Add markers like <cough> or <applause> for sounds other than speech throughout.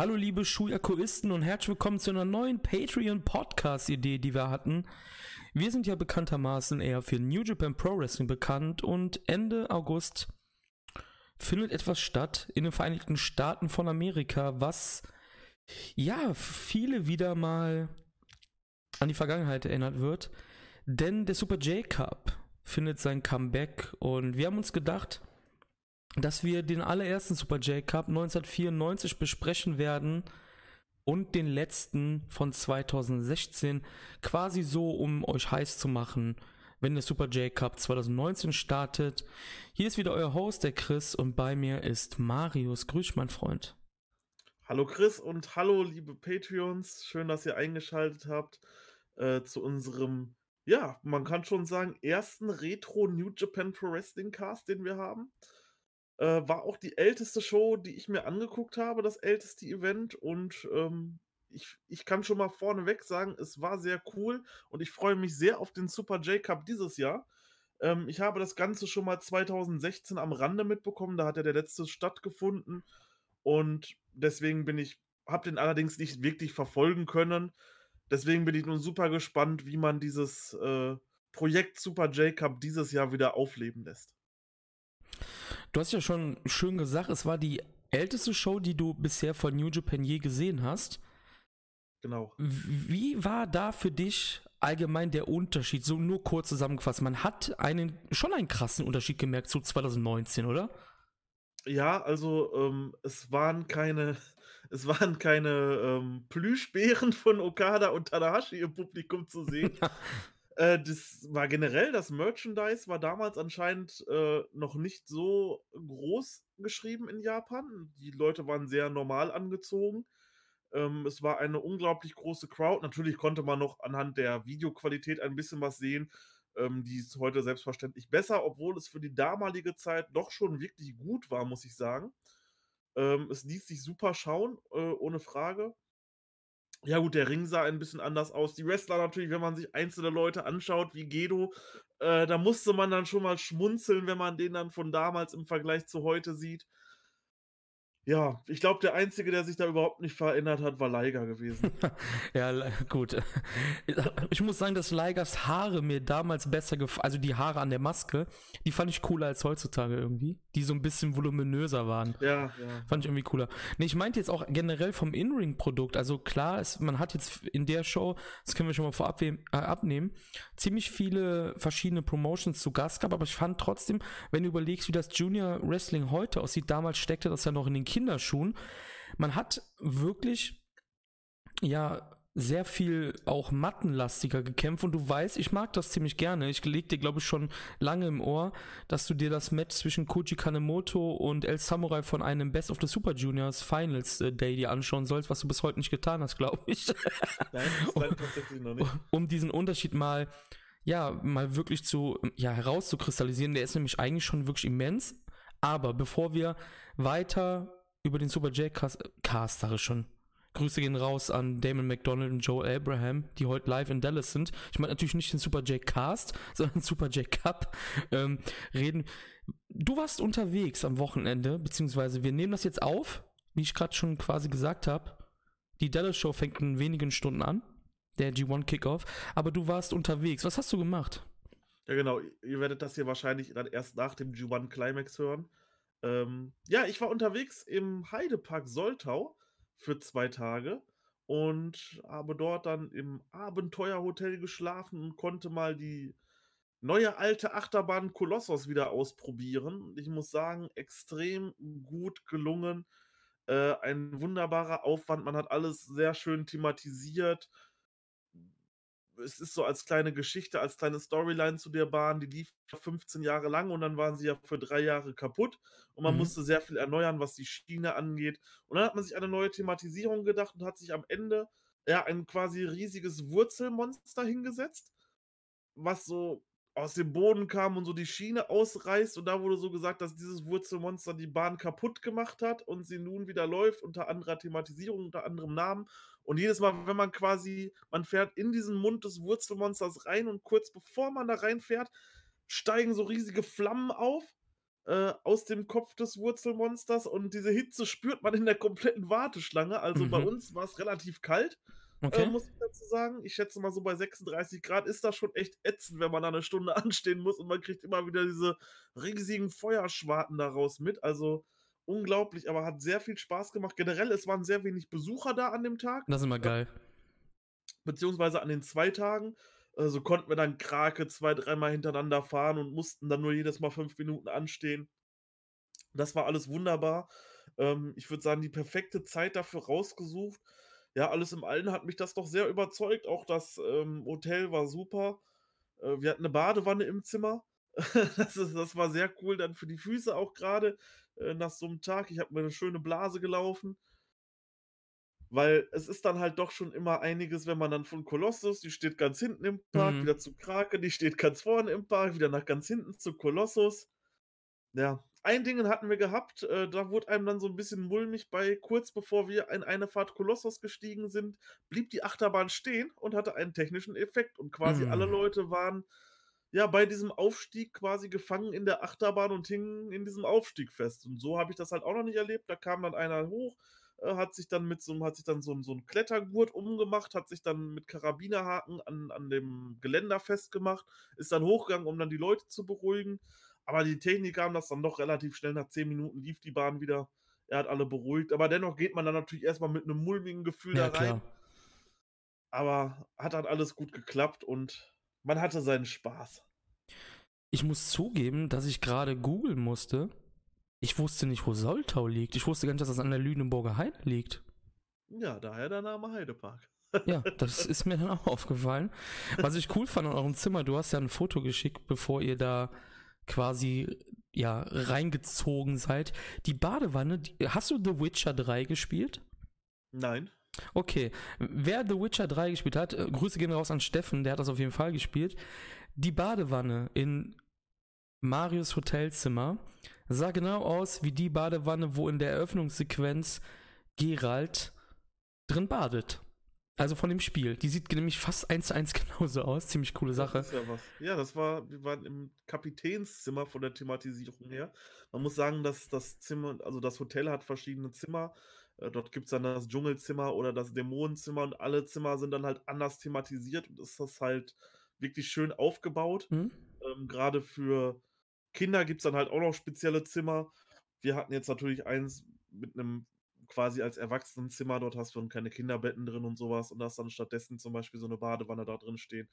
Hallo liebe Schuyakoisten und herzlich willkommen zu einer neuen Patreon-Podcast-Idee, die wir hatten. Wir sind ja bekanntermaßen eher für New Japan Pro Wrestling bekannt und Ende August findet etwas statt in den Vereinigten Staaten von Amerika, was ja viele wieder mal an die Vergangenheit erinnert wird. Denn der Super J Cup findet sein Comeback und wir haben uns gedacht, dass wir den allerersten Super J Cup 1994 besprechen werden und den letzten von 2016 quasi so, um euch heiß zu machen, wenn der Super J Cup 2019 startet. Hier ist wieder euer Host, der Chris, und bei mir ist Marius. Grüß, mein Freund. Hallo Chris und hallo liebe Patreons. Schön, dass ihr eingeschaltet habt äh, zu unserem, ja, man kann schon sagen, ersten Retro New Japan Pro Wrestling Cast, den wir haben. Äh, war auch die älteste Show, die ich mir angeguckt habe, das älteste Event. Und ähm, ich, ich kann schon mal vorneweg sagen, es war sehr cool und ich freue mich sehr auf den Super J Cup dieses Jahr. Ähm, ich habe das Ganze schon mal 2016 am Rande mitbekommen, da hat ja der letzte stattgefunden. Und deswegen bin ich, habe den allerdings nicht wirklich verfolgen können. Deswegen bin ich nun super gespannt, wie man dieses äh, Projekt Super J Cup dieses Jahr wieder aufleben lässt. Du hast ja schon schön gesagt, es war die älteste Show, die du bisher von New Japan je gesehen hast. Genau. Wie war da für dich allgemein der Unterschied? So nur kurz zusammengefasst. Man hat einen schon einen krassen Unterschied gemerkt zu 2019, oder? Ja, also ähm, es waren keine, <laughs> es waren keine ähm, Plüschbären von Okada und Tanahashi im Publikum zu sehen. <laughs> Äh, das war generell, das Merchandise war damals anscheinend äh, noch nicht so groß geschrieben in Japan. Die Leute waren sehr normal angezogen. Ähm, es war eine unglaublich große Crowd. Natürlich konnte man noch anhand der Videoqualität ein bisschen was sehen. Ähm, die ist heute selbstverständlich besser, obwohl es für die damalige Zeit doch schon wirklich gut war, muss ich sagen. Ähm, es ließ sich super schauen, äh, ohne Frage. Ja gut, der Ring sah ein bisschen anders aus. Die Wrestler natürlich, wenn man sich einzelne Leute anschaut, wie Gedo, äh, da musste man dann schon mal schmunzeln, wenn man den dann von damals im Vergleich zu heute sieht. Ja, ich glaube, der Einzige, der sich da überhaupt nicht verändert hat, war Leiger gewesen. <laughs> ja, gut. Ich muss sagen, dass Leigers Haare mir damals besser gefallen, also die Haare an der Maske, die fand ich cooler als heutzutage irgendwie. Die so ein bisschen voluminöser waren. Ja, ja. Fand ich irgendwie cooler. Nee, ich meinte jetzt auch generell vom In-Ring-Produkt. Also klar, es, man hat jetzt in der Show, das können wir schon mal vorab äh, abnehmen, ziemlich viele verschiedene Promotions zu Gast gehabt, aber ich fand trotzdem, wenn du überlegst, wie das Junior Wrestling heute aussieht, damals steckte das ja noch in den Kinderschuhen. Man hat wirklich, ja, sehr viel auch mattenlastiger gekämpft und du weißt, ich mag das ziemlich gerne. Ich leg dir, glaube ich, schon lange im Ohr, dass du dir das Match zwischen Koji Kanemoto und El Samurai von einem Best of the Super Juniors Finals äh, Day dir anschauen sollst, was du bis heute nicht getan hast, glaube ich. <laughs> Nein, das tatsächlich noch nicht. Um diesen Unterschied mal, ja, mal wirklich zu, ja, herauszukristallisieren. Der ist nämlich eigentlich schon wirklich immens. Aber bevor wir weiter über den Super J-Cast, Cast, sage ich schon. Grüße gehen raus an Damon McDonald und Joel Abraham, die heute live in Dallas sind. Ich meine natürlich nicht den Super J-Cast, <laughs> sondern den Super J-Cup. Ähm, reden. Du warst unterwegs am Wochenende, beziehungsweise wir nehmen das jetzt auf, wie ich gerade schon quasi gesagt habe. Die Dallas Show fängt in wenigen Stunden an, der G1 Kickoff, aber du warst unterwegs. Was hast du gemacht? Ja, genau. Ihr werdet das hier wahrscheinlich dann erst nach dem G1 Climax hören. Ähm, ja, ich war unterwegs im Heidepark Soltau für zwei Tage und habe dort dann im Abenteuerhotel geschlafen und konnte mal die neue alte Achterbahn Kolossos wieder ausprobieren. Ich muss sagen, extrem gut gelungen. Äh, ein wunderbarer Aufwand. Man hat alles sehr schön thematisiert es ist so als kleine Geschichte, als kleine Storyline zu der Bahn, die lief 15 Jahre lang und dann waren sie ja für drei Jahre kaputt und man mhm. musste sehr viel erneuern, was die Schiene angeht. Und dann hat man sich eine neue Thematisierung gedacht und hat sich am Ende ja ein quasi riesiges Wurzelmonster hingesetzt, was so aus dem Boden kam und so die Schiene ausreißt und da wurde so gesagt, dass dieses Wurzelmonster die Bahn kaputt gemacht hat und sie nun wieder läuft unter anderer Thematisierung, unter anderem Namen und jedes Mal, wenn man quasi, man fährt in diesen Mund des Wurzelmonsters rein und kurz bevor man da reinfährt, steigen so riesige Flammen auf äh, aus dem Kopf des Wurzelmonsters und diese Hitze spürt man in der kompletten Warteschlange. Also bei Mhm. uns war es relativ kalt, äh, Okay. muss ich dazu sagen. Ich schätze mal so bei 36 Grad ist das schon echt ätzend, wenn man da eine Stunde <laughs> anstehen muss und man kriegt immer wieder diese riesigen Feuerschwarten daraus mit. Also unglaublich, aber hat sehr viel Spaß gemacht. Generell, es waren sehr wenig Besucher da an dem Tag Das ist immer geil. beziehungsweise an den zwei Tagen. Äh, so konnten wir dann Krake zwei, dreimal hintereinander fahren und mussten dann nur jedes Mal fünf Minuten anstehen. Das war alles wunderbar. Ähm, ich würde sagen, die perfekte Zeit dafür rausgesucht. Ja, alles im Allen hat mich das doch sehr überzeugt. Auch das ähm, Hotel war super. Äh, wir hatten eine Badewanne im Zimmer. <laughs> das, ist, das war sehr cool, dann für die Füße auch gerade äh, nach so einem Tag. Ich habe mir eine schöne Blase gelaufen. Weil es ist dann halt doch schon immer einiges, wenn man dann von Kolossus, die steht ganz hinten im Park, Mhm. wieder zu Krake, die steht ganz vorne im Park, wieder nach ganz hinten zu Kolossus. Ja, ein Ding hatten wir gehabt, äh, da wurde einem dann so ein bisschen mulmig bei, kurz bevor wir in eine Fahrt Kolossus gestiegen sind, blieb die Achterbahn stehen und hatte einen technischen Effekt und quasi alle Mm. Leute waren ja bei diesem Aufstieg quasi gefangen in der Achterbahn und hingen in diesem Aufstieg fest. Und so habe ich das halt auch noch nicht erlebt. Da kam dann einer hoch, äh, hat sich dann mit so hat sich dann so so 'n Klettergurt umgemacht, hat sich dann mit Karabinerhaken an an dem Geländer festgemacht, ist dann hochgegangen, um dann die Leute zu beruhigen. Aber die Techniker haben das dann doch relativ schnell nach 10 Minuten lief die Bahn wieder. Er hat alle beruhigt, aber dennoch geht man dann natürlich erst mal mit 'nem mulmigen Gefühl Ja, da rein. klar. Aber hat dann alles gut geklappt und man hatte seinen Spaß. Ich muss zugeben, dass ich gerade googeln musste. Ich wusste nicht, wo Soltau liegt. Ich wusste gar nicht, dass das an der Lüneburger Heide liegt. Ja, daher der Name Heidepark. Ja, <laughs> das ist mir dann auch aufgefallen. Was ich cool fand an eurem Zimmer, du hast ja ein Foto geschickt, bevor ihr da quasi ja reingezogen seid. Die Badewanne, die, hast du The Witcher 3 gespielt? Nein. Okay, wer The Witcher 3 gespielt hat, äh, Grüße gehen raus an Steffen, der hat das auf jeden Fall gespielt. Die Badewanne in Marius Hotelzimmer sah genau aus wie die Badewanne, wo in der Eröffnungssequenz Geralt drin badet. Also von dem Spiel. Die sieht nämlich fast eins zu eins <laughs> genauso aus. Ziemlich coole Sache. Das ist ja was. Ja, das war, wir waren im Kapitänszimmer von der Thematisierung her. Man muss sagen, dass das Zimmer, also das Hotel hat verschiedene Zimmer. Äh, dort gibt es dann das Dschungelzimmer oder das Dämonenzimmer und alle Zimmer sind dann halt anders thematisiert und ist das halt wirklich schön aufgebaut. Hm? Ähm, Gerade für Kinder gibt es dann halt auch noch spezielle Zimmer. Wir hatten jetzt natürlich eins mit einem quasi als Erwachsenenzimmer, dort hast du dann keine Kinderbetten drin und sowas und hast dann stattdessen zum Beispiel so eine Badewanne da drin stehen.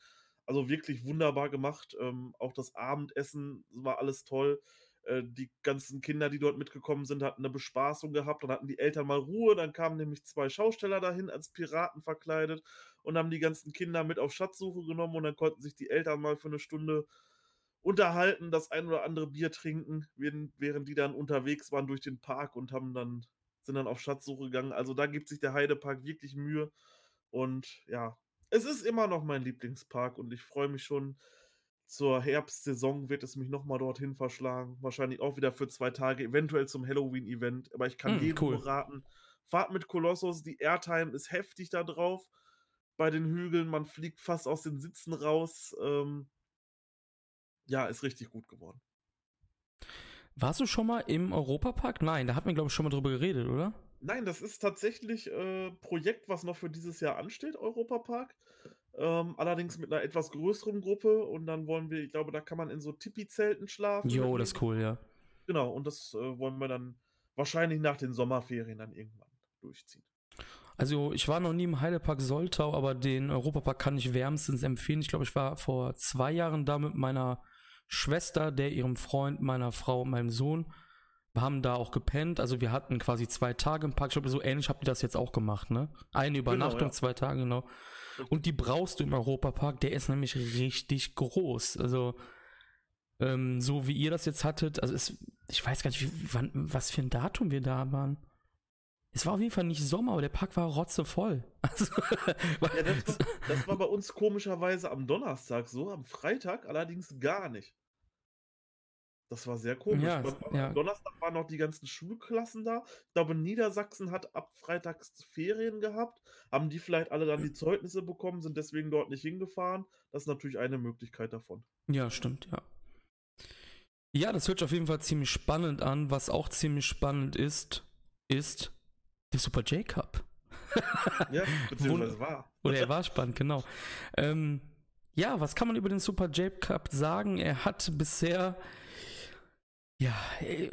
Also wirklich wunderbar gemacht. Ähm, auch das Abendessen war alles toll. Äh, die ganzen Kinder, die dort mitgekommen sind, hatten eine Bespaßung gehabt. Dann hatten die Eltern mal Ruhe. Dann kamen nämlich zwei Schausteller dahin als Piraten verkleidet und haben die ganzen Kinder mit auf Schatzsuche genommen und dann konnten sich die Eltern mal für eine Stunde unterhalten, das ein oder andere Bier trinken, während die dann unterwegs waren durch den Park und haben dann, sind dann auf Schatzsuche gegangen. Also da gibt sich der Heidepark wirklich Mühe. Und ja, es ist immer noch mein Lieblingspark und ich freue mich schon. Zur Herbstsaison wird es mich nochmal dorthin verschlagen. Wahrscheinlich auch wieder für zwei Tage, eventuell zum Halloween-Event. Aber ich kann Hm, jedem cool. nur raten, fahrt mit Kolossus. Die Airtime ist heftig da drauf. Bei den Hügeln, man fliegt fast aus den Sitzen raus. Ähm, ja, ist richtig gut geworden. Warst du schon mal im Europapark? Nein, da hatten wir, glaube ich, schon mal drüber geredet, oder? Nein, das ist tatsächlich äh, Projekt, was noch für dieses Jahr ansteht, Europapark. Ähm, allerdings mit einer etwas größeren Gruppe und dann wollen wir, ich glaube, da kann man in so Tipi-Zelten schlafen. Jo, das ist cool, ja. Genau, und das äh, wollen wir dann wahrscheinlich nach den Sommerferien dann irgendwann durchziehen. Also ich war noch nie im Heidepark Soltau, aber den Europapark kann ich wärmstens empfehlen. Ich glaube, ich war vor zwei Jahren da mit meiner Schwester, der ihrem Freund, meiner Frau und meinem Sohn. Wir haben da auch gepennt. Also wir hatten quasi zwei Tage im Park. Ich glaube, so ähnlich habt ihr das jetzt auch gemacht, ne? Eine Übernachtung, ja. zwei Tage, genau. Und die brauchst du im Europapark. Der ist nämlich richtig groß. Also ähm, so wie ihr das jetzt hattet, also es, ich weiß gar nicht, wie, wann, was für ein Datum wir da waren. Es war auf jeden Fall nicht Sommer, aber der Park war rotzevoll. <laughs> Also, Ja, das war, das war bei uns komischerweise am Donnerstag so, am Freitag allerdings gar nicht. Das war sehr komisch. Ja, Beim- ja. Am Donnerstag waren noch die ganzen Schulklassen da. Ich glaube, Niedersachsen hat ab Freitags Ferien gehabt. Haben die vielleicht alle dann die Zeugnisse bekommen, sind deswegen dort nicht hingefahren. Das ist natürlich eine Möglichkeit davon. ja, stimmt, ja. Ja, das hört sich auf jeden Fall ziemlich spannend an. Was auch ziemlich spannend ist, ist der Super J-Cup. <laughs> ja, beziehungsweise war. Oder er war spannend, genau. Ähm, ja, was kann man über den Super J-Cup sagen? Er hat bisher, ja, äh,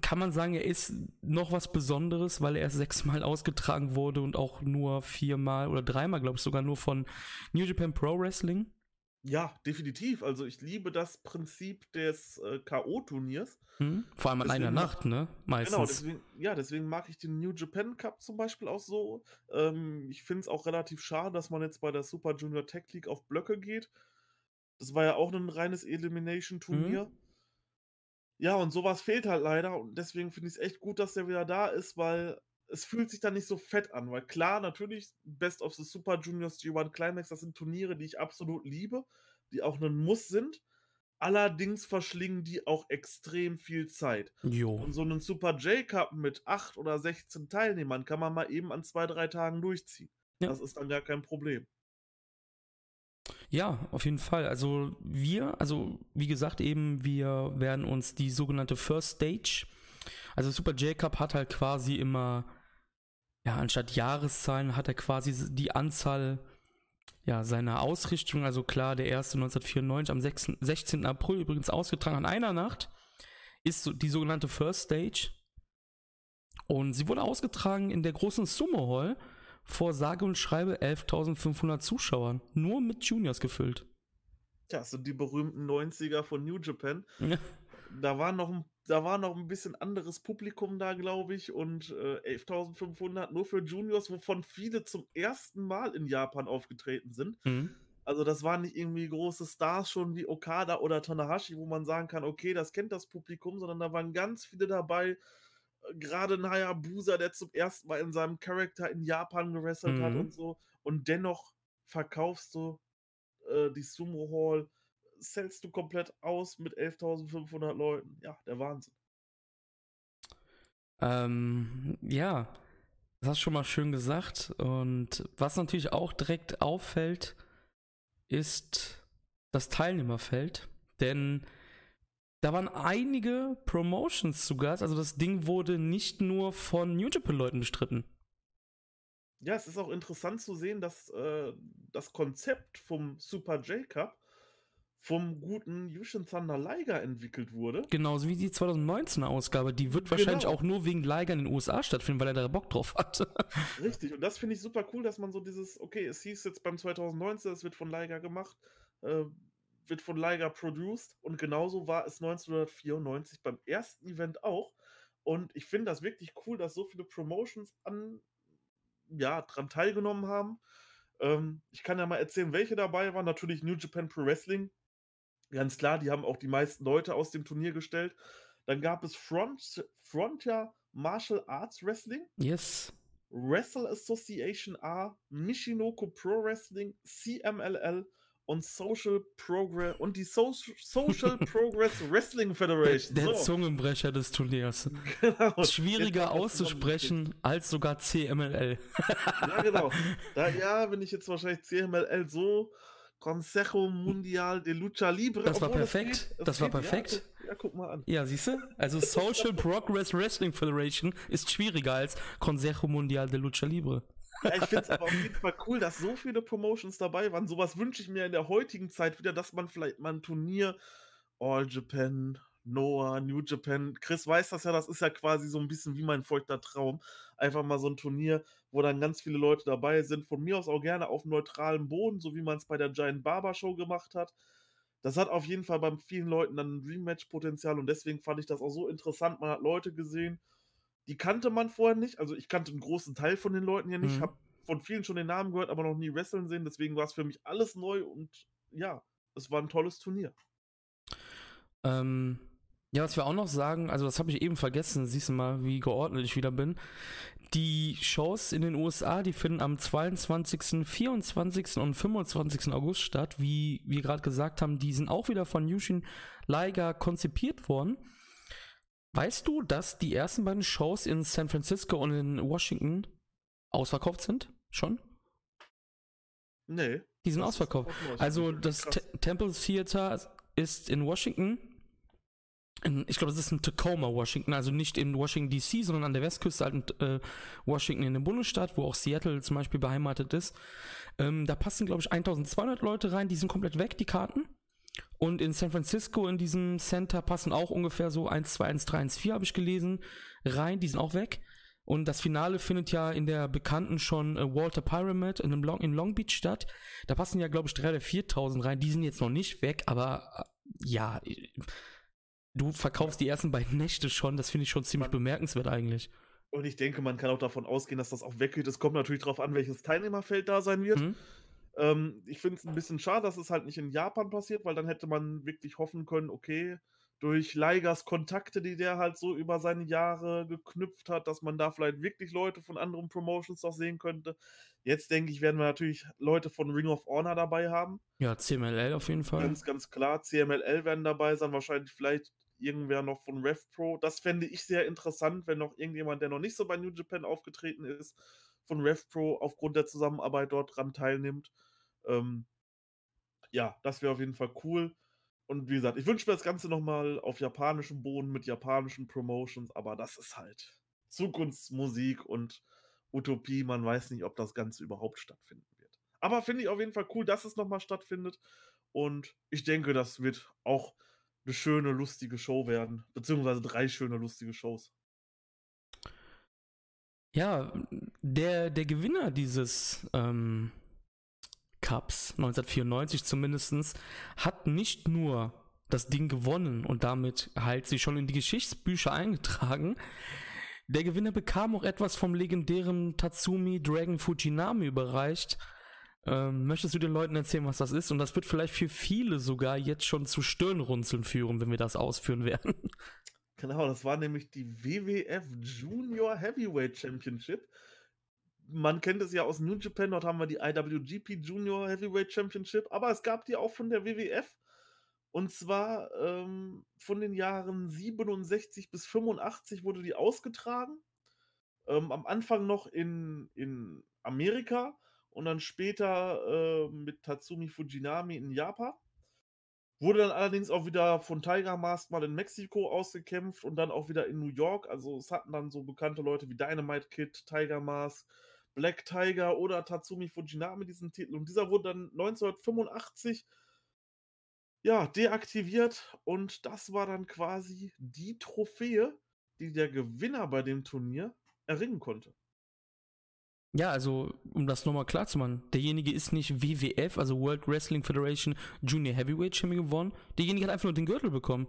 kann man sagen, er ist noch was Besonderes, weil er erst sechsmal ausgetragen wurde und auch nur viermal oder dreimal, glaube ich, sogar nur von New Japan Pro Wrestling. Ja, definitiv. Also ich liebe das Prinzip des äh, K.O.-Turniers. Hm? Vor allem an einer Nacht, ne? Genau, Meistens. Genau, deswegen, ja, deswegen mag ich den New Japan Cup zum Beispiel auch so. Ähm, ich finde es auch relativ schade, dass man jetzt bei der Super Junior Tech League auf Blöcke geht. Das war ja auch ein reines Elimination-Turnier. Mhm. Ja, und sowas fehlt halt leider. Und deswegen finde ich es echt gut, dass der wieder da ist, weil es fühlt sich dann nicht so fett an. Weil klar, natürlich, Best of the Super Juniors G1 Climax, das sind Turniere, die ich absolut liebe, die auch ein Muss sind. Allerdings verschlingen die auch extrem viel Zeit. Jo. Und so einen Super J-Cup mit 8 oder 16 Teilnehmern kann man mal eben an zwei, drei Tagen durchziehen. Ja. Das ist dann gar kein Problem. Ja, auf jeden Fall. Also wir, also wie gesagt eben, wir werden uns die sogenannte First Stage, also Super J-Cup hat halt quasi immer, ja, anstatt Jahreszahlen hat er quasi die Anzahl ja, seiner Ausrichtung, also klar, der erste 1994 am 6, 16. April übrigens ausgetragen an einer Nacht, ist die sogenannte First Stage. Und sie wurde ausgetragen in der großen Sumo Hall vor sage und schreibe 11.500 Zuschauern, nur mit Juniors gefüllt. Ja, das sind die berühmten 90er von New Japan. Ja. Da war noch ein, da war noch ein bisschen anderes Publikum da, glaube ich, und äh, 11.500 nur für Juniors, wovon viele zum ersten Mal in Japan aufgetreten sind. Mhm. Also das waren nicht irgendwie große Stars schon wie Okada oder Tanahashi, wo man sagen kann, okay, das kennt das Publikum, sondern da waren ganz viele dabei. Äh, Gerade ein Hayabusa, der zum ersten Mal in seinem Charakter in Japan gewrestelt hat Mhm. und so. Und dennoch verkaufst du äh, die Sumo Hall, sellst du komplett aus mit 11.500 Leuten. Ja, der Wahnsinn. Ähm, ja, das hast du schon mal schön gesagt. Und was natürlich auch direkt auffällt, ist das Teilnehmerfeld. Denn da waren einige Promotions zu Gast. Also das Ding wurde nicht nur von New Japan-Leuten bestritten. Ja, es ist auch interessant zu sehen, dass äh, das Konzept vom Super J-Cup vom guten Yushin Thunder Liger entwickelt wurde. Genauso wie die 2019er Ausgabe. Die wird wahrscheinlich Genau. auch nur wegen Liger in den USA stattfinden, weil er da Bock drauf hat. <laughs> Richtig, und das finde ich super cool, dass man so dieses, okay, es hieß jetzt beim 2019, es wird von Liger gemacht, äh, wird von Liger produced und genauso war es 1994 beim ersten Event auch. Und ich finde das wirklich cool, dass so viele Promotions an, ja, dran teilgenommen haben. Ähm, ich kann ja mal erzählen, welche dabei waren. Natürlich New Japan Pro Wrestling. Ganz klar, die haben auch die meisten Leute aus dem Turnier gestellt. Dann gab es Front, Frontier Martial Arts Wrestling. yes. Wrestle Association A, Michinoku Pro Wrestling, CMLL und Social Progress und die so Social <laughs> Progress Wrestling Federation. Der So, Zungenbrecher des Turniers. <laughs> genau. Schwieriger auszusprechen als sogar CMLL. Ja, genau. <laughs> Da, ja, bin ich jetzt wahrscheinlich CMLL so. Consejo Mundial de Lucha Libre. Das war perfekt. geht, es Das war geht, ja, perfekt. guck- Ja, guck mal an. Ja, siehst du? Also Social Progress Wrestling Federation ist schwieriger als Consejo Mundial de Lucha Libre. Ja, ich finde es aber auf jeden Fall cool, dass so viele Promotions dabei waren. Sowas wünsche ich mir in der heutigen Zeit wieder, dass man vielleicht mal ein Turnier, All Japan, Noah, New Japan, Chris weiß das ja, das ist ja quasi so ein bisschen wie mein feuchter Traum. Einfach mal so ein Turnier, wo dann ganz viele Leute dabei sind. Von mir aus auch gerne auf neutralem Boden, so wie man es bei der Giant Barber Show gemacht hat. Das hat auf jeden Fall bei vielen Leuten dann ein Rematch-Potenzial und deswegen fand ich das auch so interessant. Man hat Leute gesehen, die kannte man vorher nicht. Also ich kannte einen großen Teil von den Leuten ja nicht, Mhm. habe von vielen schon den Namen gehört, aber noch nie wresteln sehen. Deswegen war es für mich alles neu und ja, es war ein tolles Turnier. Ähm, ja, was wir auch noch sagen, also das habe ich eben vergessen, siehst du mal, wie geordnet ich wieder bin. Die Shows in den USA, die finden am 22., 24. und 25. August statt. Wie wir gerade gesagt haben, die sind auch wieder von Yushin Liger konzipiert worden. Weißt du, dass die ersten beiden Shows in San Francisco und in Washington ausverkauft sind? Schon? Nee. Die sind ausverkauft. Also das. Te Temple Theater ist in Washington in, ich glaube, das ist in Tacoma, Washington, also nicht in Washington DC, sondern an der Westküste, halt in äh, Washington in dem Bundesstaat, wo auch Seattle zum Beispiel beheimatet ist. Ähm, da passen, glaube ich, 1200 Leute rein, die sind komplett weg, die Karten. Und in San Francisco, in diesem Center, passen auch ungefähr so 1, 2, 1, 3, 1, 4, habe ich gelesen, rein, die sind auch weg. Und das Finale findet ja in der bekannten schon äh, Walter Pyramid in, Long, in Long Beach statt. Da passen ja, glaube ich, 3.000 oder 4.000 rein. Die sind jetzt noch nicht weg, aber äh, ja, du verkaufst die ersten beiden Nächte schon. Das finde ich schon ziemlich bemerkenswert eigentlich. Und ich denke, man kann auch davon ausgehen, dass das auch weggeht. Es kommt natürlich darauf an, welches Teilnehmerfeld da sein wird. Mhm. Ähm, ich finde es ein bisschen schade, dass es halt nicht in Japan passiert, weil dann hätte man wirklich hoffen können, okay, durch Leigers Kontakte, die der halt so über seine Jahre geknüpft hat, dass man da vielleicht wirklich Leute von anderen Promotions noch sehen könnte. Jetzt denke ich, werden wir natürlich Leute von Ring of Honor dabei haben. Ja, CMLL auf jeden Fall. Ganz, ganz klar. CMLL werden dabei sein, wahrscheinlich vielleicht irgendwer noch von RevPro. Das fände ich sehr interessant, wenn noch irgendjemand, der noch nicht so bei New Japan aufgetreten ist, von RevPro aufgrund der Zusammenarbeit dort dran teilnimmt. Ähm, ja, das wäre auf jeden Fall cool. Und wie gesagt, ich wünsche mir das Ganze nochmal auf japanischem Boden mit japanischen Promotions, aber das ist halt Zukunftsmusik und Utopie. Man weiß nicht, ob das Ganze überhaupt stattfinden wird. Aber finde ich auf jeden Fall cool, dass es nochmal stattfindet. Und ich denke, das wird auch eine schöne, lustige Show werden. Beziehungsweise drei schöne, lustige Shows. Ja, der, der Gewinner dieses ähm, Cups, 1994 zumindest, hat nicht nur das Ding gewonnen und damit halt sich schon in die Geschichtsbücher eingetragen. Der Gewinner bekam auch etwas vom legendären Tatsumi Dragon Fujinami überreicht. Ähm, möchtest du den Leuten erzählen, was das ist? Und das wird vielleicht für viele sogar jetzt schon zu Stirnrunzeln führen, wenn wir das ausführen werden. <laughs> Genau, das war nämlich die WWF Junior Heavyweight Championship man kennt es ja aus New Japan, dort haben wir die IWGP Junior Heavyweight Championship, aber es gab die auch von der WWF. Und zwar ähm, von den Jahren 67 bis 85 wurde die ausgetragen. Ähm, am Anfang noch in, in Amerika und dann später äh, mit Tatsumi Fujinami in Japan. Wurde dann allerdings auch wieder von Tiger Mask mal in Mexiko ausgekämpft und dann auch wieder in New York. Also es hatten dann so bekannte Leute wie Dynamite Kid, Tiger Mask, Black Tiger oder Tatsumi Fujinami diesen Titel. Und dieser wurde dann 1985 ja, deaktiviert und das war dann quasi die Trophäe, die der Gewinner bei dem Turnier erringen konnte. Ja, also um das nochmal klar zu machen, derjenige ist nicht WWF, also World Wrestling Federation Junior Heavyweight Champion gewonnen, derjenige hat einfach nur den Gürtel bekommen.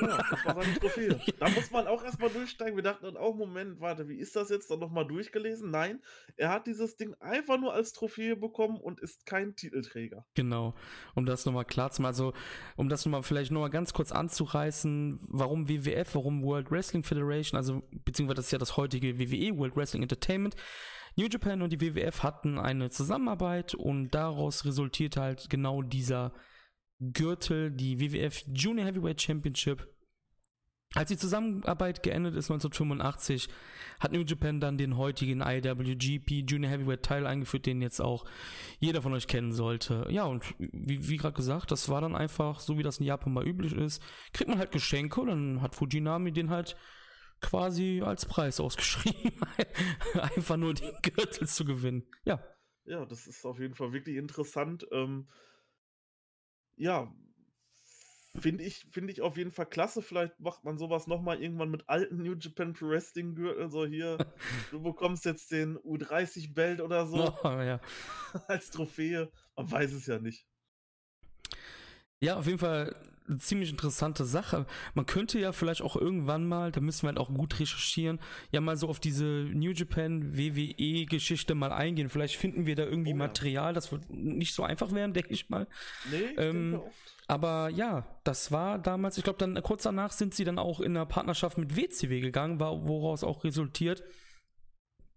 Ja, das war seine Trophäe. <laughs> Da muss man auch erstmal durchsteigen. Wir dachten dann auch, Moment, warte, wie ist das jetzt? Dann nochmal durchgelesen? Nein, er hat dieses Ding einfach nur als Trophäe bekommen und ist kein Titelträger. Genau, um das nochmal klar zu machen. Also, um das nochmal vielleicht nochmal ganz kurz anzureißen, warum WWF, warum World Wrestling Federation, also beziehungsweise das ist ja das heutige WWE, World Wrestling Entertainment. New Japan und die WWF hatten eine Zusammenarbeit und daraus resultiert halt genau dieser Gürtel, die WWF Junior Heavyweight Championship. Als die Zusammenarbeit geendet ist 1985, hat New Japan dann den heutigen IWGP Junior Heavyweight Teil eingeführt, den jetzt auch jeder von euch kennen sollte. Ja, und wie, wie gerade gesagt, das war dann einfach, so wie das in Japan mal üblich ist, kriegt man halt Geschenke und dann hat Fujinami den halt quasi als Preis ausgeschrieben. <laughs> einfach nur den Gürtel zu gewinnen. Ja. Ja, das ist auf jeden Fall wirklich interessant. Ähm ja, finde ich, find ich auf jeden Fall klasse. Vielleicht macht man sowas nochmal irgendwann mit alten New Japan Pro Wrestling Gürteln. So hier, <laughs> du bekommst jetzt den U30 Belt oder so. <laughs> Oh, ja. als Trophäe. Man weiß es ja nicht. Ja, auf jeden Fall eine ziemlich interessante Sache. Man könnte ja vielleicht auch irgendwann mal, da müssen wir halt auch gut recherchieren, ja mal so auf diese New Japan WWE Geschichte mal eingehen. Vielleicht finden wir da irgendwie oh, Material, das wird nicht so einfach werden, denke ich mal. Nee, ähm, aber ja, das war damals, ich glaube dann kurz danach sind sie dann auch in einer Partnerschaft mit WCW gegangen, war, woraus auch resultiert,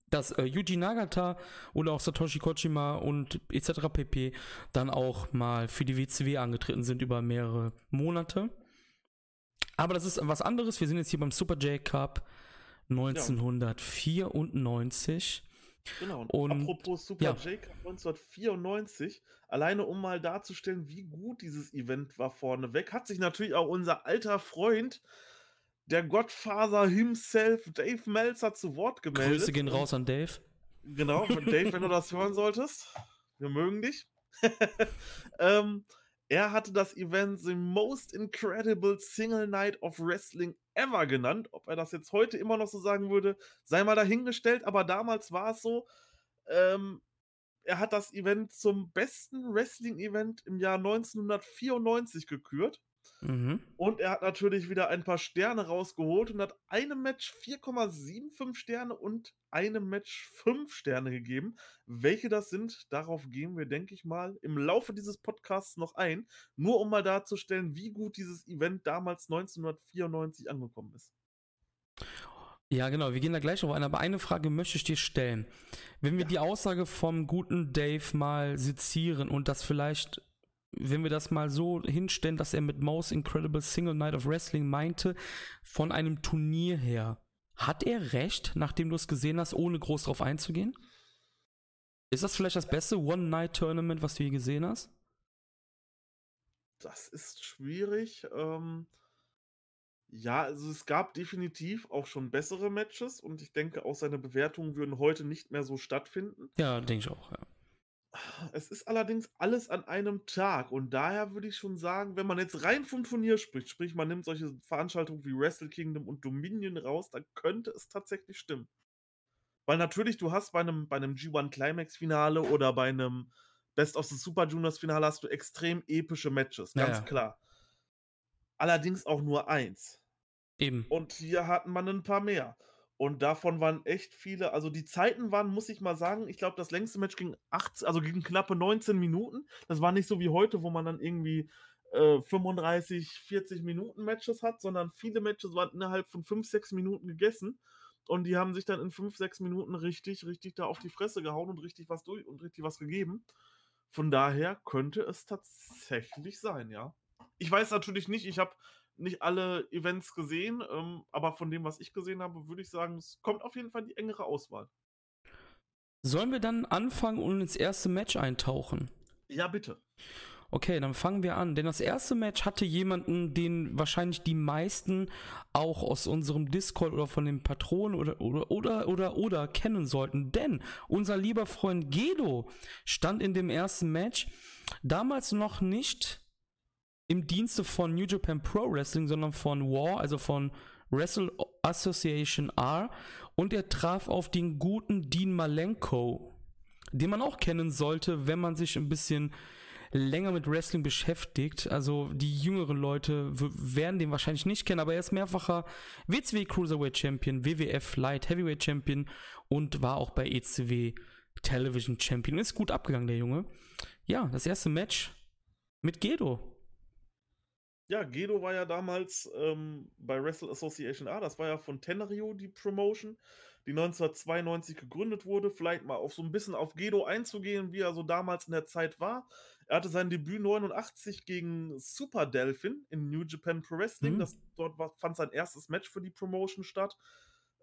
dass äh, Yuji Nagata oder auch Satoshi Kojima und etc. pp. dann auch mal für die WCW angetreten sind über mehrere Monate. Aber das ist was anderes. Wir sind jetzt hier beim Super J Cup 1994. Genau. Und, Und apropos Super ja. J-Cup 1994, alleine um mal darzustellen, wie gut dieses Event war vorneweg, hat sich natürlich auch unser alter Freund, der Godfather himself, Dave Meltzer, zu Wort gemeldet. Grüße gehen raus an Dave. Genau, <laughs> Dave, wenn du das hören solltest, wir mögen dich. <laughs> ähm, er hatte das Event The Most Incredible Single Night of Wrestling Ever genannt. Ob er das jetzt heute immer noch so sagen würde, sei mal dahingestellt, aber damals war es so. Ähm, er hat das Event zum besten Wrestling-Event im Jahr 1994 gekürt. Mhm. Und er hat natürlich wieder ein paar Sterne rausgeholt und hat einem Match 4,75 Sterne und einem Match 5 Sterne gegeben. Welche das sind, darauf gehen wir, denke ich mal, im Laufe dieses Podcasts noch ein. Nur um mal darzustellen, wie gut dieses Event damals 1994 angekommen ist. Ja, genau, wir gehen da gleich auf ein, aber eine Frage möchte ich dir stellen. Wenn wir Ja. die Aussage vom guten Dave mal sezieren und das vielleicht, wenn wir das mal so hinstellen, dass er mit Most Incredible Single Night of Wrestling meinte, von einem Turnier her, hat er recht, nachdem du es gesehen hast, ohne groß drauf einzugehen? Ist das vielleicht das beste One-Night-Tournament, was du je gesehen hast? Das ist schwierig. Ähm, ja, also es gab definitiv auch schon bessere Matches und ich denke, auch seine Bewertungen würden heute nicht mehr so stattfinden. Ja, denke ich auch, ja. Es ist allerdings alles an einem Tag und daher würde ich schon sagen, wenn man jetzt rein vom Turnier spricht, sprich man nimmt solche Veranstaltungen wie Wrestle Kingdom und Dominion raus, dann könnte es tatsächlich stimmen. Weil natürlich, du hast bei einem, bei einem G1 Climax Finale oder bei einem Best of the Super Juniors Finale hast du extrem epische Matches, ganz ja. klar. Allerdings auch nur eins. Eben. Und hier hatten man ein paar mehr. Und davon waren echt viele, also die Zeiten waren, muss ich mal sagen, ich glaube, das längste Match ging 18, also ging knappe 19 Minuten. Das war nicht so wie heute, wo man dann irgendwie äh, 35, 40 Minuten Matches hat, sondern viele Matches waren innerhalb von 5, 6 Minuten gegessen. Und die haben sich dann in 5, 6 Minuten richtig, richtig da auf die Fresse gehauen und richtig was durch und richtig was gegeben. Von daher könnte es tatsächlich sein, ja. Ich weiß natürlich nicht, ich habe nicht alle Events gesehen, ähm, aber von dem, was ich gesehen habe, würde ich sagen, es kommt auf jeden Fall die engere Auswahl. Sollen wir dann anfangen und ins erste Match eintauchen? Ja, bitte. Okay, dann fangen wir an. Denn das erste Match hatte jemanden, den wahrscheinlich die meisten auch aus unserem Discord oder von den Patronen oder oder oder oder, oder kennen sollten. Denn unser lieber Freund Gedo stand in dem ersten Match damals noch nicht im Dienste von New Japan Pro Wrestling, sondern von War, also von Wrestle Association R. Und er traf auf den guten Dean Malenko, den man auch kennen sollte, wenn man sich ein bisschen länger mit Wrestling beschäftigt. Also die jüngeren Leute werden den wahrscheinlich nicht kennen, aber er ist mehrfacher WCW Cruiserweight Champion, WWF Light Heavyweight Champion und war auch bei ECW Television Champion. Ist gut abgegangen, der Junge. Ja, das erste Match mit Gedo. Ja, Gedo war ja damals ähm, bei Wrestle Association A, das war ja von Tenrio die Promotion, die 1992 gegründet wurde. Vielleicht mal auf so ein bisschen auf Gedo einzugehen, wie er so damals in der Zeit war. Er hatte sein Debüt 89 gegen Super Delphin in New Japan Pro Wrestling. Mhm. Das, dort war, fand sein erstes Match für die Promotion statt.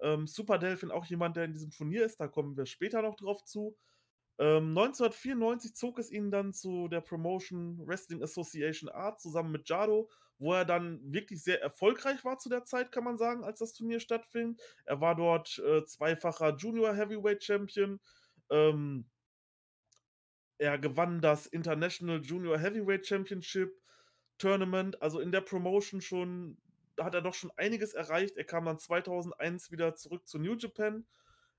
Ähm, Super Delphin auch jemand, der in diesem Turnier ist, da kommen wir später noch drauf zu. Ähm, 1994 zog es ihn dann zu der Promotion Wrestling Association Art zusammen mit Jado, wo er dann wirklich sehr erfolgreich war zu der Zeit, kann man sagen, als das Turnier stattfand. Er war dort äh, zweifacher Junior Heavyweight Champion. Ähm, er gewann das International Junior Heavyweight Championship Tournament, also in der Promotion schon, da hat er doch schon einiges erreicht. Er kam dann 2001 wieder zurück zu New Japan.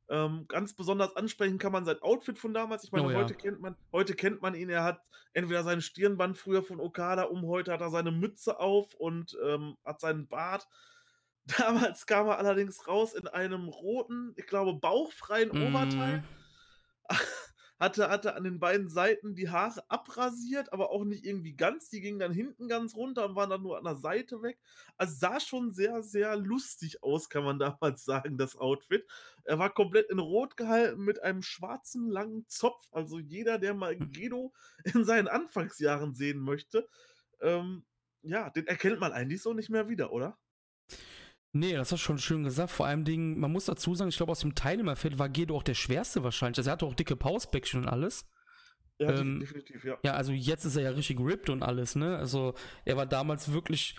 Ähm, ganz besonders ansprechen kann man sein Outfit von damals. Ich meine, Oh ja. heute, kennt man, heute kennt man ihn. Er hat entweder sein Stirnband früher von Okada um, heute hat er seine Mütze auf und ähm, hat seinen Bart. <laughs> Damals kam er allerdings raus in einem roten, ich glaube, bauchfreien Oberteil. Mm, Hatte, hatte an den beiden Seiten die Haare abrasiert, aber auch nicht irgendwie ganz. Die gingen dann hinten ganz runter und waren dann nur an der Seite weg. Also sah schon sehr, sehr lustig aus, kann man <laughs> damals sagen, das Outfit. Er war komplett in Rot gehalten mit einem schwarzen langen Zopf. Also jeder, der mal Hm. Gedo <laughs> in seinen Anfangsjahren sehen möchte, ähm, ja, den erkennt man eigentlich so nicht mehr wieder, oder? Nee, das hast du schon schön gesagt. Vor allem Dingen, man muss dazu sagen, ich glaube, aus dem Teilnehmerfeld war Gedo auch der schwerste wahrscheinlich. Also er hatte auch dicke Pausbäckchen und alles. Ja, ähm, definitiv, ja. Ja, also jetzt ist er ja richtig ripped und alles, ne? Also er war damals wirklich,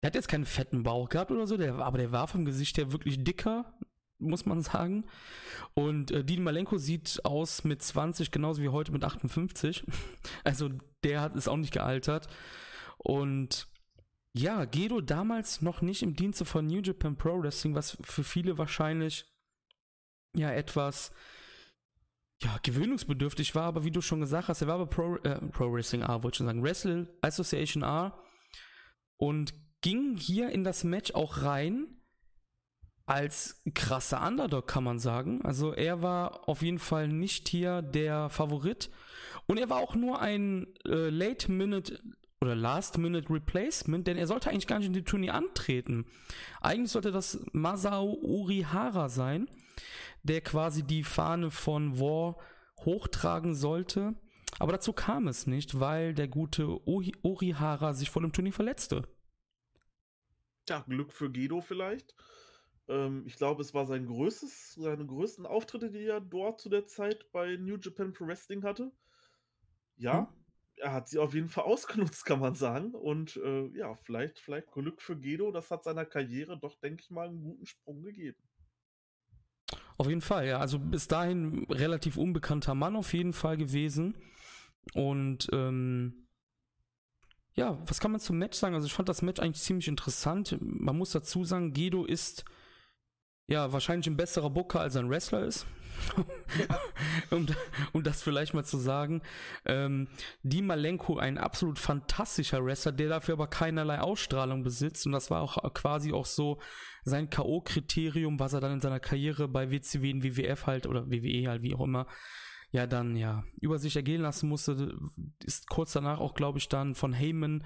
er hat jetzt keinen fetten Bauch gehabt oder so, der, aber der war vom Gesicht her wirklich dicker, muss man <laughs> sagen. Und äh, Dean Malenko sieht aus mit 20, genauso wie heute mit 58. <laughs> Also der hat, ist auch nicht gealtert. Und ja, Gedo damals noch nicht im Dienste von New Japan Pro Wrestling, was für viele wahrscheinlich ja etwas ja, gewöhnungsbedürftig war, aber wie du schon gesagt hast, er war bei Pro, äh, Pro Wrestling A, wollte ich schon sagen, Wrestle Association A und ging hier in das Match auch rein als krasser Underdog, kann man sagen. Also er war auf jeden Fall nicht hier der Favorit und er war auch nur ein äh, Late-Minute oder Last-Minute Replacement, denn er sollte eigentlich gar nicht in die Turnier antreten. Eigentlich sollte das Masao Urihara sein, der quasi die Fahne von War hochtragen sollte. Aber dazu kam es nicht, weil der gute Orihara sich vor dem Turnier verletzte. Ja, Glück für Guido vielleicht. Ähm, ich glaube, es war sein größtes, seine größten Auftritte, die er dort zu der Zeit bei New Japan Pro Wrestling hatte. Ja, hm. Er hat sie auf jeden Fall ausgenutzt, kann man sagen. Und äh, ja, vielleicht, vielleicht Glück für Guido. Das hat seiner Karriere doch, denke ich mal, einen guten Sprung gegeben. Auf jeden Fall, ja. Also bis dahin relativ unbekannter Mann auf jeden Fall gewesen. Und ähm, ja, was kann man zum Match sagen? Also ich fand das Match eigentlich ziemlich interessant. Man muss dazu sagen, Gedo ist ja wahrscheinlich ein besserer Booker als ein Wrestler ist. <laughs> um, um das vielleicht mal zu sagen. Ähm, Di Malenko, ein absolut fantastischer Wrestler, der dafür aber keinerlei Ausstrahlung besitzt. Und das war auch quasi auch so sein K.O.-Kriterium, was er dann in seiner Karriere bei WCW und WWF halt oder WWE halt, wie auch immer, ja dann ja über sich ergehen lassen musste. Ist kurz danach auch, glaube ich, dann von Heyman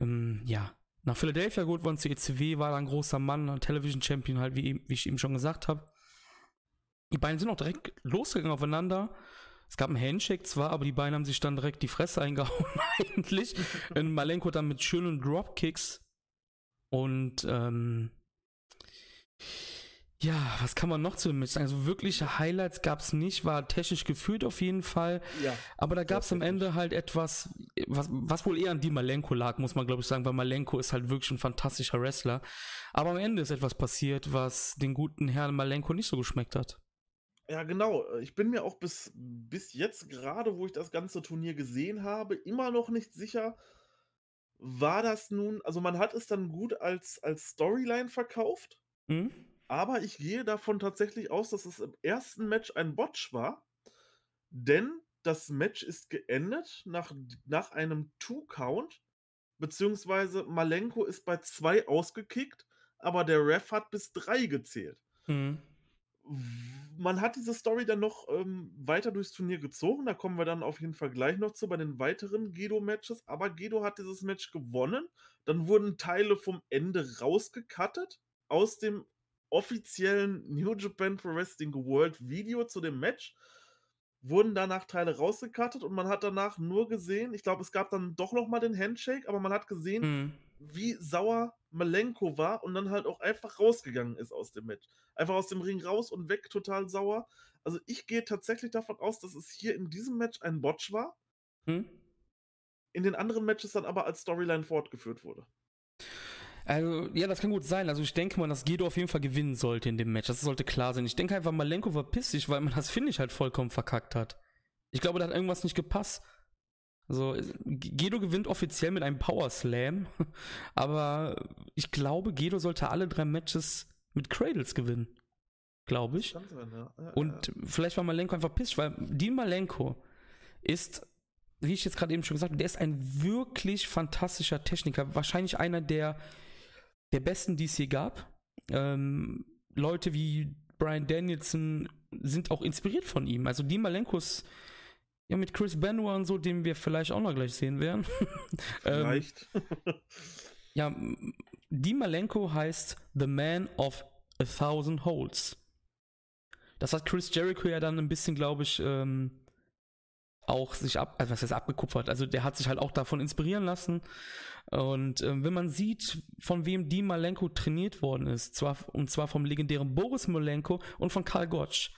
ähm, ja nach Philadelphia geholt worden zur ECW, war dann ein großer Mann, ein Television Champion halt, wie, wie ich eben schon gesagt habe. Die beiden sind auch direkt losgegangen aufeinander. Es gab einen Handshake zwar, aber die beiden haben sich dann direkt die Fresse eingehauen <laughs> eigentlich. Und Malenko dann mit schönen Dropkicks und ähm, ja, was kann man noch zu dem Match sagen? Also wirkliche Highlights gab es nicht, war technisch gefühlt auf jeden Fall. Ja, aber da gab es am Ende halt etwas, was, was wohl eher an die Malenko lag, muss man glaube ich sagen, weil Malenko ist halt wirklich ein fantastischer Wrestler. Aber am Ende ist etwas passiert, was den guten Herrn Malenko nicht so geschmeckt hat. Ja, genau. Ich bin mir auch bis, bis jetzt gerade, wo ich das ganze Turnier gesehen habe, immer noch nicht sicher, war das nun, also man hat es dann gut als, als Storyline verkauft, mhm. aber ich gehe davon tatsächlich aus, dass es im ersten Match ein Botch war, denn das Match ist geendet nach, nach einem Two-Count, beziehungsweise Malenko ist bei zwei ausgekickt, aber der Ref hat bis drei gezählt. Mhm man hat diese Story dann noch ähm, weiter durchs Turnier gezogen. Da kommen wir dann auf jeden Fall gleich noch zu bei den weiteren Gedo-Matches. Aber Gedo hat dieses Match gewonnen. Dann wurden Teile vom Ende rausgekattet aus dem offiziellen New Japan Pro Wrestling World Video zu dem Match. Wurden danach Teile rausgekattet und man hat danach nur gesehen, ich glaube, es gab dann doch noch mal den Handshake, aber man hat gesehen, mhm wie sauer Malenko war und dann halt auch einfach rausgegangen ist aus dem Match. Einfach aus dem Ring raus und weg, total sauer. Also ich gehe tatsächlich davon aus, dass es hier in diesem Match ein Botch war. Hm? In den anderen Matches dann aber als Storyline fortgeführt wurde. Also, ja, das kann gut sein. Also, ich denke mal, dass Gedo auf jeden Fall gewinnen sollte in dem Match. Das sollte klar sein. Ich denke einfach, Malenko verpisst sich, weil man das Finish halt vollkommen verkackt hat. Ich glaube, da hat irgendwas nicht gepasst. Also, Gedo gewinnt offiziell mit einem Power Slam, <laughs> aber ich glaube, Gedo sollte alle drei Matches mit Cradles gewinnen. Glaube ich. Sein, ja. Ja, Und ja. vielleicht war Malenko einfach pissig, weil Dean Malenko ist, wie ich jetzt gerade eben schon gesagt habe, der ist ein wirklich fantastischer Techniker. Wahrscheinlich einer der, der besten, die es hier gab. Ähm, Leute wie Brian Danielson sind auch inspiriert von ihm. Also Dean Malenko ist ja, mit Chris Benoit und so, den wir vielleicht auch noch gleich sehen werden. <laughs> Ähm, vielleicht. <laughs> ja, die Malenko heißt The Man of a Thousand Holes. Das hat Chris Jericho ja dann ein bisschen, glaube ich, ähm, auch sich ab, also was heißt abgekupfert, also der hat sich halt auch davon inspirieren lassen. Und äh, wenn man sieht, von wem die Malenko trainiert worden ist, zwar, und zwar vom legendären Boris Malenko und von Karl Gotsch.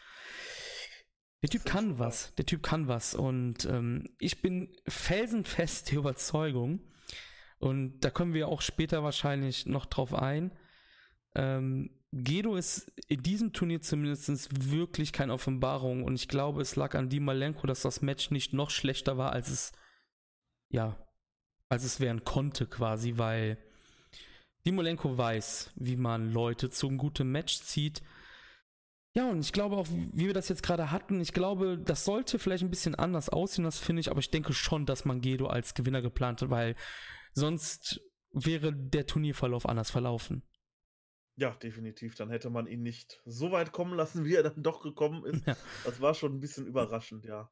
Der Typ kann was, der Typ kann was. Und ähm, ich bin felsenfest <laughs> der Überzeugung, und da kommen wir auch später wahrscheinlich noch drauf ein, ähm, Gedo ist in diesem Turnier zumindest wirklich keine Offenbarung und ich glaube, es lag an Di Malenko, dass das Match nicht noch schlechter war, als es, ja, als es werden konnte quasi, weil Di Malenko weiß, wie man Leute zu einem guten Match zieht. Ja, und ich glaube auch, wie wir das jetzt gerade hatten, ich glaube, das sollte vielleicht ein bisschen anders aussehen, das finde ich, aber ich denke schon, dass man Gedo als Gewinner geplant hat, weil sonst wäre der Turnierverlauf anders verlaufen. Ja, definitiv. Dann hätte man ihn nicht so weit kommen lassen, wie er dann doch gekommen ist. Ja. Das war schon ein bisschen überraschend, ja.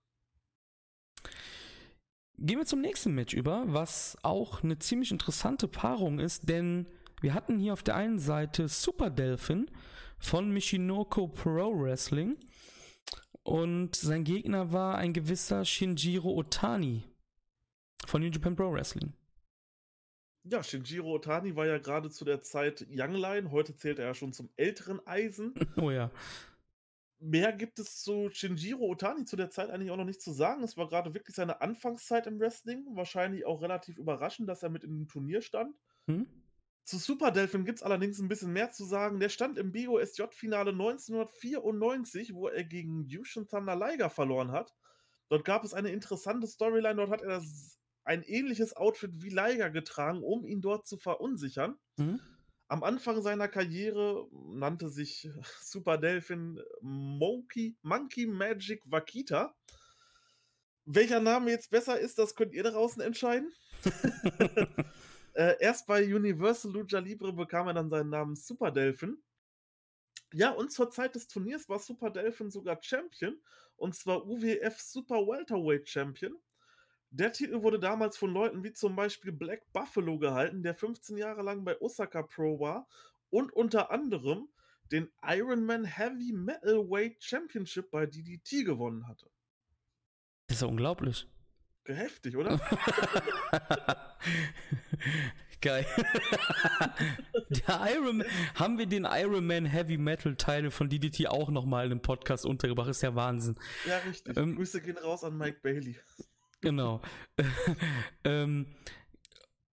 Gehen wir zum nächsten Match über, was auch eine ziemlich interessante Paarung ist, denn wir hatten hier auf der einen Seite Super Delphin von Michinoko Pro Wrestling und sein Gegner war ein gewisser Shinjiro Otani von New Japan Pro Wrestling. Ja, Shinjiro Otani war ja gerade zu der Zeit Youngline, heute zählt er ja schon zum älteren Eisen. <laughs> Oh ja. Mehr gibt es zu Shinjiro Otani zu der Zeit eigentlich auch noch nicht zu sagen. Es war gerade wirklich seine Anfangszeit im Wrestling. Wahrscheinlich auch relativ überraschend, dass er mit in dem Turnier stand. Hm? Zu Super Delphin gibt es allerdings ein bisschen mehr zu sagen. Der stand im BOSJ-Finale 1994, wo er gegen Yushin Thunder Liger verloren hat. Dort gab es eine interessante Storyline. Dort hat er das ein ähnliches Outfit wie Liger getragen, um ihn dort zu verunsichern. Mhm. Am Anfang seiner Karriere nannte sich Super Delphin Monkey, Monkey Magic Wakita. Welcher Name jetzt besser ist, das könnt ihr da draußen entscheiden. <laughs> <laughs> äh, erst bei Universal Lucha Libre bekam er dann seinen Namen Super Delphin. Ja, und zur Zeit des Turniers war Super Delphin sogar Champion. Und zwar UWF Super Welterweight Champion. Der Titel wurde damals von Leuten wie zum Beispiel Black Buffalo gehalten, der 15 Jahre lang bei Osaka Pro war und unter anderem den Ironman Heavy Metal Weight Championship bei DDT gewonnen hatte. Das ist ja unglaublich. Heftig, oder? <laughs> Geil. <laughs> Der Iron haben wir den Iron Man Heavy Metal Teil von DDT auch nochmal im Podcast untergebracht? Ist ja Wahnsinn. Ja, richtig. Ähm, Grüße gehen raus an Mike Bailey. Genau. <laughs> ähm,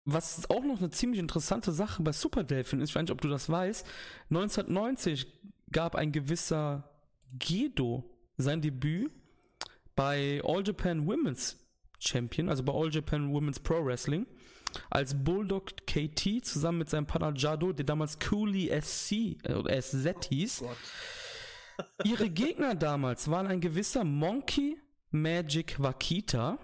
was auch noch eine ziemlich interessante Sache bei Super Delphin ist, ich weiß nicht, ob du das weißt, 1990 gab ein gewisser Gedo sein Debüt bei All Japan Women's Champion, also bei All Japan Women's Pro Wrestling, als Bulldog KT zusammen mit seinem Partner Jado, der damals Cooley SC äh, SZ hieß. Oh Ihre Gegner damals waren ein gewisser Monkey Magic Wakita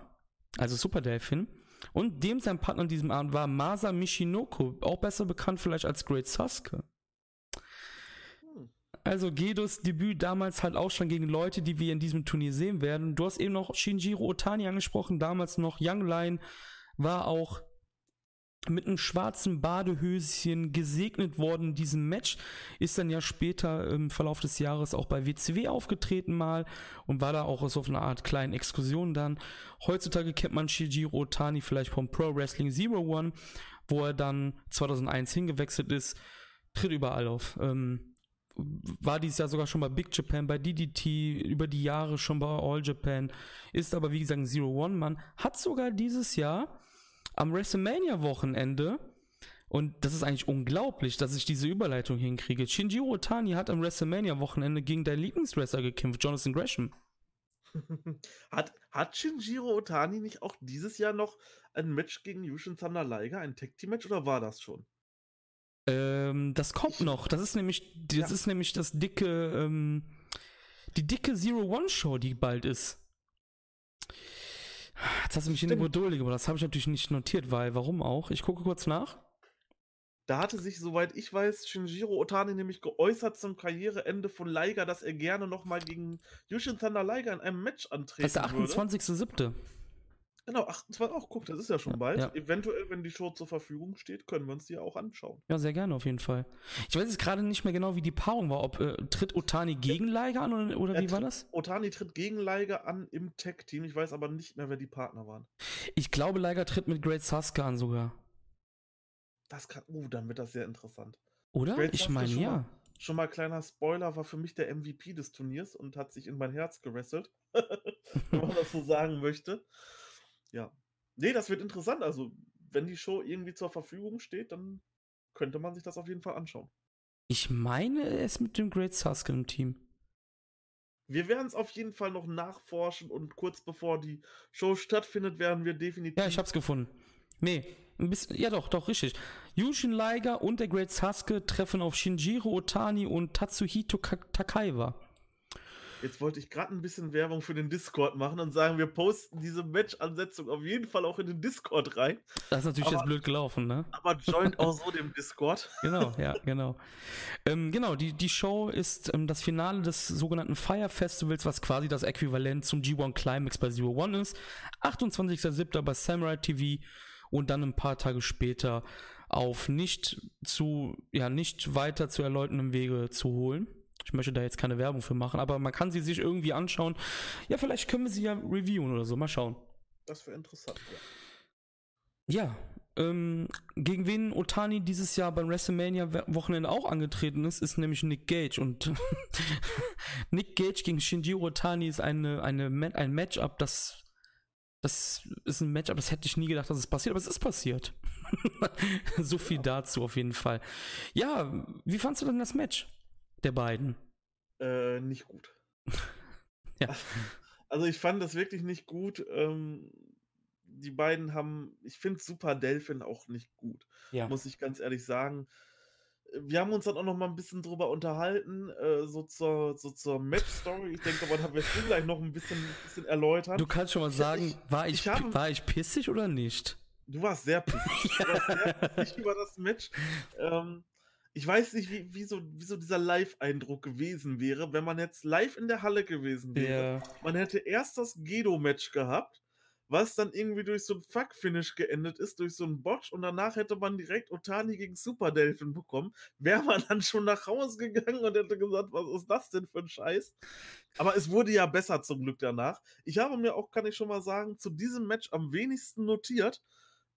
also Super Delphin. Und dem sein Partner in diesem Abend war Masa Mishinoko, auch besser bekannt vielleicht als Great Sasuke. Also Gedos Debüt damals halt auch schon gegen Leute, die wir in diesem Turnier sehen werden. Du hast eben noch Shinjiro Otani angesprochen, damals noch Young Line, war auch mit einem schwarzen Badehöschen gesegnet worden in diesem Match, ist dann ja später im Verlauf des Jahres auch bei WCW aufgetreten mal und war da auch so auf einer Art kleinen Exkursion dann. Heutzutage kennt man Shijiro Otani vielleicht vom Pro Wrestling Zero One, wo er dann 2001 hingewechselt ist, tritt überall auf. Ähm, war dieses Jahr sogar schon bei Big Japan, bei DDT, über die Jahre schon bei All Japan, ist aber wie gesagt Zero One Mann, hat sogar dieses Jahr am WrestleMania-Wochenende, und das ist eigentlich unglaublich, dass ich diese Überleitung hinkriege. Shinjiro Otani hat am WrestleMania-Wochenende gegen deinen Lieblingswrestler gekämpft, Jonathan Gresham. <laughs> hat, hat Shinjiro Otani nicht auch dieses Jahr noch ein Match gegen Yushin Thunder Liger, ein Tag Team Match, oder war das schon? Ähm, das kommt noch. Das ist nämlich, das ja. ist nämlich das dicke, ähm, die dicke Zero One Show, die bald ist. Jetzt hast du mich Stimmt. in die Bredouille gebracht. Das habe ich natürlich nicht notiert, weil, warum auch? Ich gucke kurz nach. Da hatte sich, soweit ich weiß, Shinjiro Otani nämlich geäußert zum Karriereende von Liger, dass er gerne nochmal gegen Yushin Thunder Liger in einem Match antreten würde. Das ist der 28.07. Genau, 28, auch guck, das ist ja schon Ja, bald. ja. Eventuell, wenn die Show zur Verfügung steht, können wir uns die ja auch anschauen. Ja, sehr gerne auf jeden Fall. Ich weiß jetzt gerade nicht mehr genau, wie die Paarung war. Ob äh, tritt Otani gegen Liger an oder, oder Er wie war das? Otani tritt gegen Liger an im Tech-Team. Ich weiß aber nicht mehr, wer die Partner waren. Ich glaube, Liger tritt mit Great Sasuke an sogar. Das kann, uh, dann wird das sehr interessant. Oder? Great ich meine, schon ja. mal. Schon mal kleiner Spoiler, war für mich der MVP des Turniers und hat sich in mein Herz gewesselt. <laughs> wenn man das so sagen möchte. Ja. Nee, das wird interessant. Also, wenn die Show irgendwie zur Verfügung steht, dann könnte man sich das auf jeden Fall anschauen. Ich meine, ist mit dem Great Sasuke im Team. Wir werden es auf jeden Fall noch nachforschen und kurz bevor die Show stattfindet, werden wir definitiv. Ja, ich hab's gefunden. Nee, ein bisschen, ja doch, doch, richtig. Yushin Liger und der Great Sasuke treffen auf Shinjiro Otani und Tatsuhito Ka- Takaiwa. Jetzt wollte ich gerade ein bisschen Werbung für den Discord machen und sagen, wir posten diese Match-Ansetzung auf jeden Fall auch in den Discord rein. Das ist natürlich Aber- jetzt blöd gelaufen, ne? Aber joint auch so dem Discord. <laughs> Genau, ja, genau. Ähm, genau, die, die Show ist ähm, das Finale des sogenannten Fire Festivals, was quasi das Äquivalent zum G1 Climax bei Zero One ist. 28.07. bei Samurai TV und dann ein paar Tage später auf nicht zu, ja, nicht weiter zu erläuterndem Wege zu holen. Ich möchte da jetzt keine Werbung für machen, aber man kann sie sich irgendwie anschauen. Ja, vielleicht können wir sie ja reviewen oder so. Mal schauen. Das wäre interessant. Ja, Ja. ähm, gegen wen Otani dieses Jahr beim WrestleMania-Wochenende auch angetreten ist, ist nämlich Nick Gage. Und <laughs> Nick Gage gegen Shinjiro Otani ist eine, eine, ein Matchup, das, das ist ein Matchup, das hätte ich nie gedacht, dass es passiert, aber es ist passiert. <laughs> so viel dazu auf jeden Fall. Ja, wie fandst du denn das Match der beiden? Äh, nicht gut. <laughs> Ja. Also ich fand das wirklich nicht gut. Ähm, die beiden haben, ich finde Super Delphin auch nicht gut, Ja. muss ich ganz ehrlich sagen. Wir haben uns dann auch noch mal ein bisschen drüber unterhalten, äh, so zur, so zur Match-Story. Ich denke, aber da wirst du gleich noch ein bisschen, bisschen erläutern. Du kannst schon mal sagen, ich- war, ich, ich habe- war ich pissig oder nicht? Du warst sehr pissig. <laughs> Du warst sehr pissig über das Match. Ähm, ich weiß nicht, wie, wie, so, wie so dieser Live-Eindruck gewesen wäre, wenn man jetzt live in der Halle gewesen wäre. Man hätte erst das Gedo-Match gehabt, was dann irgendwie durch so ein Fuck-Finish geendet ist, durch so einen Botch und danach hätte man direkt Otani gegen Super Delphin bekommen. Wäre man <laughs> dann schon nach Hause gegangen und hätte gesagt, was ist das denn für ein Scheiß? Aber es wurde ja besser zum Glück danach. Ich habe mir auch, kann ich schon mal sagen, zu diesem Match am wenigsten notiert.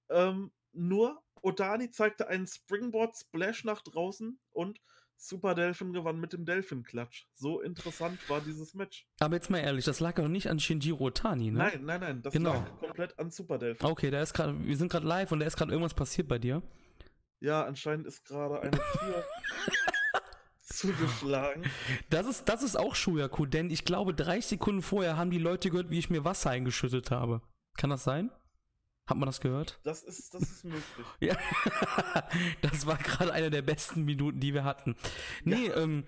Ähm, nur Otani zeigte einen Springboard-Splash nach draußen und Super Delphin gewann mit dem Delphin-Klatsch. So interessant war dieses Match. Aber jetzt mal ehrlich, das lag doch nicht an Shinjiro Otani, ne? Nein, nein, nein, das Genau. lag komplett an Super Delphin. Okay, da ist gerade, wir sind gerade live und da ist gerade irgendwas passiert bei dir. Ja, anscheinend ist gerade eine Tür <laughs> zugeschlagen. Das ist, das ist auch Shuyaku, denn ich glaube, 30 Sekunden vorher haben die Leute gehört, wie ich mir Wasser eingeschüttet habe. Kann das sein? Hat man das gehört? Das ist, das ist möglich. <laughs> Ja. das war gerade eine der besten Minuten, die wir hatten. Nee, ähm,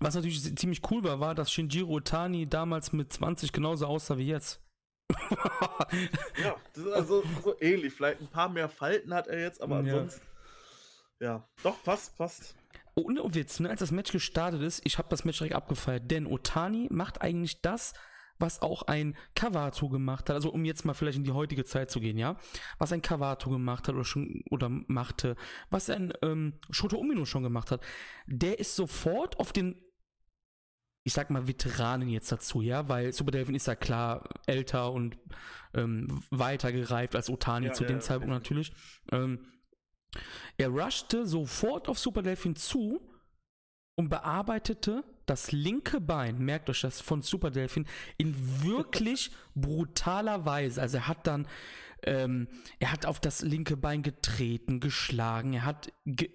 was natürlich ziemlich cool war, war, dass Shinjiro Otani damals mit 20 genauso aussah wie jetzt. <laughs> Ja, das ist also so ähnlich. Vielleicht ein paar mehr Falten hat er jetzt, aber Ja. ansonsten. Ja, doch, passt, passt. Ohne Witz, ne, als das Match gestartet ist, ich habe das Match direkt abgefeiert, denn Otani macht eigentlich das, was auch ein Kawato gemacht hat, also um jetzt mal vielleicht in die heutige Zeit zu gehen, ja, was ein Kawato gemacht hat oder schon oder machte, was ein ähm, Shota Umino schon gemacht hat, der ist sofort auf den ich sag mal Veteranen jetzt dazu, ja, weil Super Delvin ist ja klar älter und ähm, weiter gereift als Otani Ja, zu dem ja, Zeitpunkt natürlich. Ähm, er rushte sofort auf Super Delphin zu und bearbeitete das linke Bein, merkt euch das, von Super Delphin in wirklich brutaler Weise. Also er hat dann, ähm, er hat auf das linke Bein getreten, geschlagen, er hat ge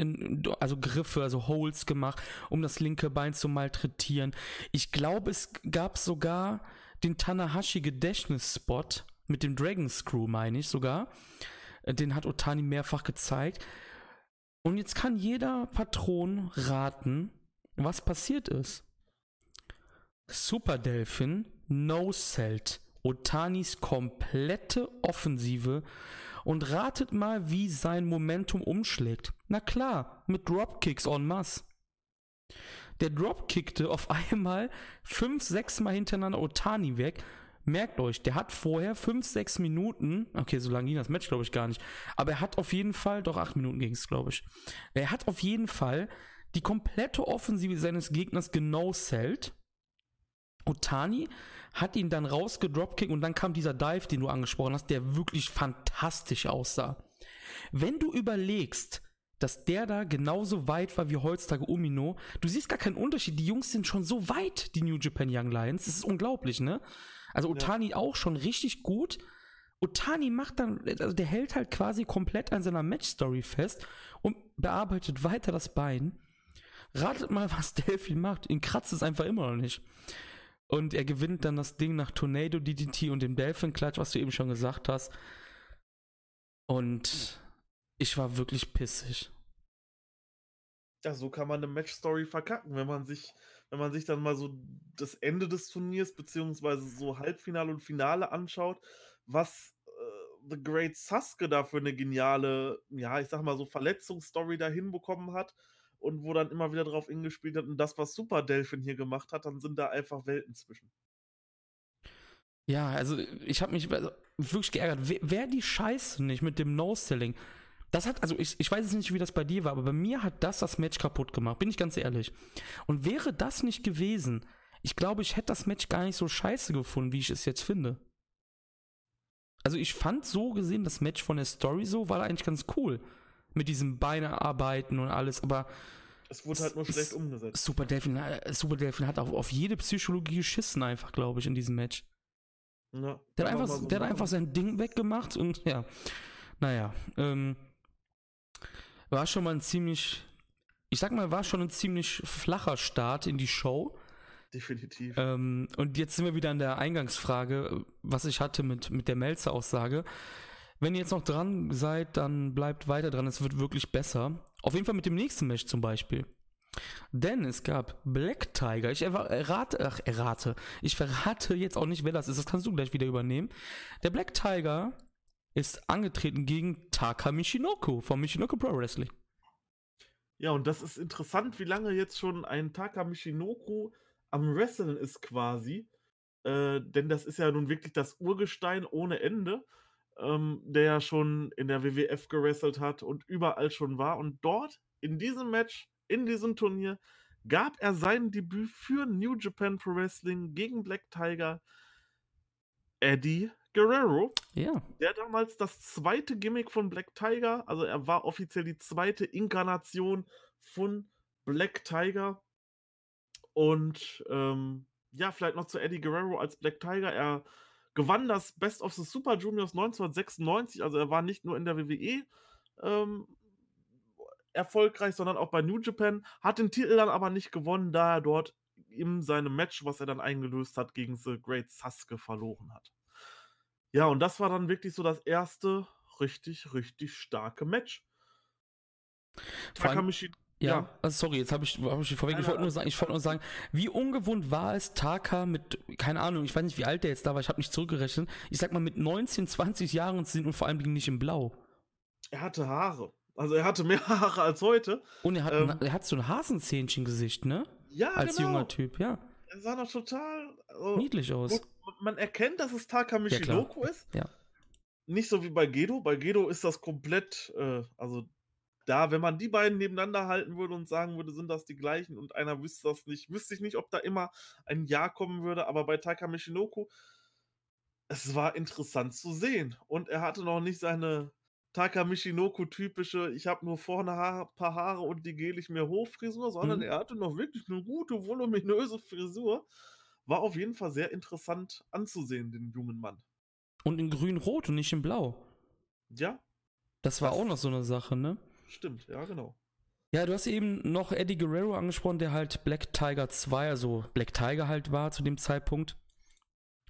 also Griffe, also Holes gemacht, um das linke Bein zu malträtieren. Ich glaube, es gab sogar den Tanahashi Gedächtnisspot mit dem Dragon Screw, meine ich sogar. Den hat Otani mehrfach gezeigt. Und jetzt kann jeder Patron raten, was passiert ist. Super Delphin no-sellt Otanis komplette Offensive und ratet mal, wie sein Momentum umschlägt. Na klar, mit Dropkicks en masse. Der dropkickte auf <laughs> einmal fünf, sechs Mal hintereinander Otani weg merkt euch, der hat vorher 5, 6 Minuten, okay, so lange ging das Match, glaube ich, gar nicht, aber er hat auf jeden Fall, doch 8 Minuten ging es, glaube ich. Er hat auf jeden Fall die komplette Offensive seines Gegners genau zählt. Otani hat ihn dann rausgedropkickt und dann kam dieser Dive, den du angesprochen hast, der wirklich fantastisch aussah. Wenn du überlegst, dass der da genauso weit war wie heutzutage Umino. Du siehst gar keinen Unterschied. Die Jungs sind schon so weit, die New Japan Young Lions. Das ist unglaublich, ne? Also Otani ja. auch schon richtig gut. Otani macht dann, also der hält halt quasi komplett an seiner Match-Story fest und bearbeitet weiter das Bein. Ratet mal, was <laughs> Delphi macht. Ihn kratzt es einfach immer noch nicht. Und er gewinnt dann das Ding nach Tornado DDT und dem Delphin Clutch, was du eben schon gesagt hast. Und ich war wirklich pissig. Ja, so kann man eine Match-Story verkacken, wenn man sich, wenn man sich dann mal so das Ende des Turniers, beziehungsweise so Halbfinale und Finale anschaut, was äh, The Great Sasuke da für eine geniale, ja, ich sag mal so Verletzungsstory da hinbekommen hat und wo dann immer wieder drauf hingespielt hat und das, was Super Delphin hier gemacht hat, dann sind da einfach Welten zwischen. Ja, also ich habe mich also, wirklich geärgert. Wer die Scheiße nicht mit dem No-Selling? Das hat, also ich, ich weiß jetzt nicht, wie das bei dir war, aber bei mir hat das das Match kaputt gemacht, bin ich ganz ehrlich. Und wäre das nicht gewesen, ich glaube, ich hätte das Match gar nicht so scheiße gefunden, wie ich es jetzt finde. Also ich fand so gesehen das Match von der Story so, war eigentlich ganz cool. Mit diesem Beinearbeiten und alles, aber. Es wurde halt nur schlecht umgesetzt. Super Delphin, äh, Super Delphin hat auch auf jede Psychologie geschissen, einfach, glaube ich, in diesem Match. Ja, der hat einfach, so der hat einfach sein Ding weggemacht und ja. Naja, ähm, war schon mal ein ziemlich, ich sag mal, war schon ein ziemlich flacher Start in die Show. Definitiv. Ähm, und jetzt sind wir wieder an der Eingangsfrage, was ich hatte mit, mit der Melzer-Aussage. Wenn ihr jetzt noch dran seid, dann bleibt weiter dran, es wird wirklich besser. Auf jeden Fall mit dem nächsten Match zum Beispiel. Denn es gab Black Tiger. Ich errate, ach, errate. Ich verrate jetzt auch nicht, wer das ist. Das kannst du gleich wieder übernehmen. Der Black Tiger ist angetreten gegen Taka Michinoku von Michinoku Pro Wrestling. Ja, und das ist interessant, wie lange jetzt schon ein Taka Michinoku am Wrestlen ist quasi. Äh, denn das ist ja nun wirklich das Urgestein ohne Ende, ähm, der ja schon in der WWF gewrestelt hat und überall schon war. Und dort, in diesem Match, in diesem Turnier, gab er sein Debüt für New Japan Pro Wrestling gegen Black Tiger Eddie Guerrero, ja. der damals das zweite Gimmick von Black Tiger, also er war offiziell die zweite Inkarnation von Black Tiger. Und ähm, ja, vielleicht noch zu Eddie Guerrero als Black Tiger. Er gewann das Best of the Super Juniors 1996, also er war nicht nur in der WWE ähm, erfolgreich, sondern auch bei New Japan, hat den Titel dann aber nicht gewonnen, da er dort in seinem Match, was er dann eingelöst hat, gegen The Great Sasuke verloren hat. Ja, und das war dann wirklich so das erste richtig, richtig starke Match. Takamichi ja, ja. Also sorry, jetzt habe ich, hab ich vorweg. Ich wollte nur, sagen, nur sagen, wie ungewohnt war es, Taka mit, keine Ahnung, ich weiß nicht, wie alt der jetzt da war, ich habe nicht zurückgerechnet. Ich sag mal, mit 19, 20 Jahren sind und vor allem nicht im Blau. Er hatte Haare. Also er hatte mehr <laughs> Haare als heute. Und er hat, ähm, er hat so ein Hasenzähnchen-Gesicht, ne? Ja, Als genau. junger Typ, ja. Er sah doch total also, niedlich aus man erkennt, dass es Taka Michinoku ja, ist. Ja. Nicht so wie bei Gedo. Bei Gedo ist das komplett, äh, also da, wenn man die beiden nebeneinander halten würde und sagen würde, sind das die gleichen und einer wüsste das nicht, wüsste ich nicht, ob da immer ein Ja kommen würde, aber bei Taka Michinoku, es war interessant zu sehen. Und er hatte noch nicht seine Taka Michinoku typische, ich habe nur vorne ein paar Haare und die gele ich mir hoch Frisur, sondern mhm. er hatte noch wirklich eine gute, voluminöse Frisur war auf jeden Fall sehr interessant anzusehen, den jungen Mann. Und in grün-rot und nicht in blau. Ja. Das war das auch noch so eine Sache, ne? Stimmt, ja, genau. Ja, du hast eben noch Eddie Guerrero angesprochen, der halt Black Tiger 2, also Black Tiger halt war zu dem Zeitpunkt.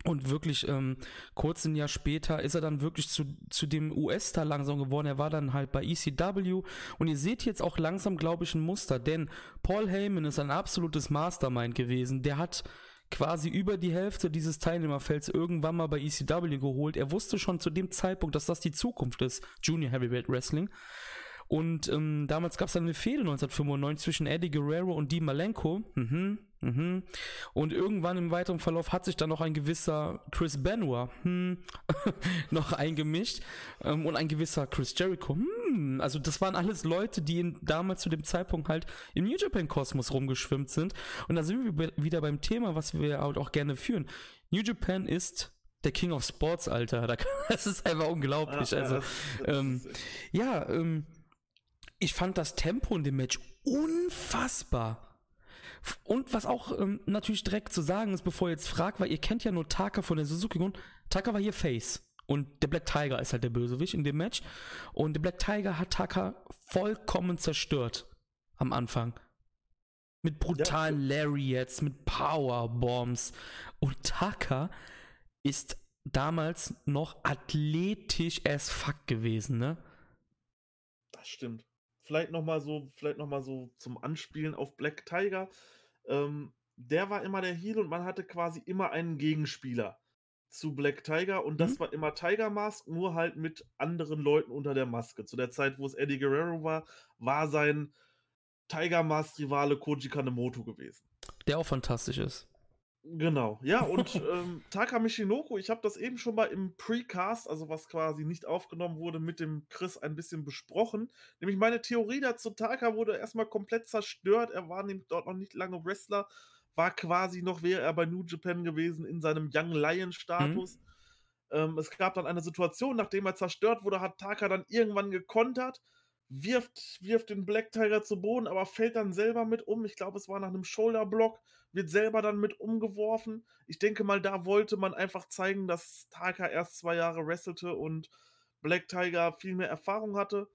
Und wirklich, ähm, kurz ein Jahr später ist er dann wirklich zu, zu dem US-Star langsam geworden. Er war dann halt bei ECW. Und ihr seht jetzt auch langsam, glaube ich, ein Muster, denn Paul Heyman ist ein absolutes Mastermind gewesen. Der hat quasi über die Hälfte dieses Teilnehmerfelds irgendwann mal bei ECW geholt. Er wusste schon zu dem Zeitpunkt, dass das die Zukunft ist, Junior Heavyweight Wrestling. Und ähm, damals gab es dann eine Fehde 1995 zwischen Eddie Guerrero und Dean Malenko. Mhm, Mhm. Und irgendwann im weiteren Verlauf hat sich dann noch ein gewisser Chris Benoit hm, <laughs> noch eingemischt ähm, und ein gewisser Chris Jericho. Hm, also das waren alles Leute, die in, damals zu dem Zeitpunkt halt im New Japan Kosmos rumgeschwimmt sind. Und da sind wir wieder beim Thema, was wir halt auch gerne führen. New Japan ist der King of Sports, Alter. <laughs> Das ist einfach unglaublich. Also, ja, ähm, ja ähm, ich fand das Tempo in dem Match unfassbar. Und was auch ähm, natürlich direkt zu sagen ist, bevor ihr jetzt fragt, weil ihr kennt ja nur Taka von der Suzuki Gun. Taka war hier Face. Und der Black Tiger ist halt der Bösewicht in dem Match. Und der Black Tiger hat Taka vollkommen zerstört am Anfang. Mit brutalen ja. Lariats, mit Powerbombs. Und Taka ist damals noch athletisch as fuck gewesen, ne? Das stimmt. Vielleicht nochmal so, vielleicht noch mal so zum Anspielen auf Black Tiger. Ähm, der war immer der Heal und man hatte quasi immer einen Gegenspieler zu Black Tiger und das mhm. war immer Tiger Mask, nur halt mit anderen Leuten unter der Maske. Zu der Zeit, wo es Eddie Guerrero war, war sein Tiger Mask Rivale Koji Kanemoto gewesen. Der auch fantastisch ist. Genau, ja, und <laughs> ähm, Taka Michinoko, ich habe das eben schon mal im Precast, also was quasi nicht aufgenommen wurde, mit dem Chris ein bisschen besprochen. Nämlich meine Theorie dazu, Taka wurde erstmal komplett zerstört. Er war nämlich dort noch nicht lange Wrestler, war quasi noch, wäre er bei New Japan gewesen, in seinem Young Lion-Status. Mhm. Ähm, es gab dann eine Situation, nachdem er zerstört wurde, hat Taka dann irgendwann gekontert, wirft, wirft den Black Tiger zu Boden, aber fällt dann selber mit um. Ich glaube, es war nach einem Shoulderblock wird selber dann mit umgeworfen. Ich denke mal, da wollte man einfach zeigen, dass Taka erst zwei Jahre wrestelte und Black Tiger viel mehr Erfahrung hatte.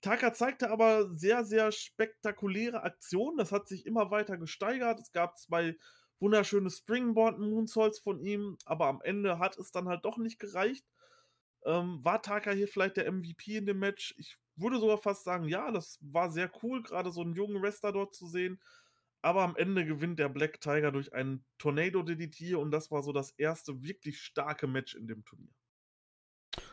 Taka zeigte aber sehr, sehr spektakuläre Aktionen. Das hat sich immer weiter gesteigert. Es gab zwei wunderschöne Springboard Moonsaults von ihm, aber am Ende hat es dann halt doch nicht gereicht. Ähm, war Taka hier vielleicht der MVP in dem Match? Ich würde sogar fast sagen, ja, das war sehr cool, gerade so einen jungen Wrestler dort zu sehen. Aber am Ende gewinnt der Black Tiger durch einen Tornado DDT und das war so das erste wirklich starke Match in dem Turnier.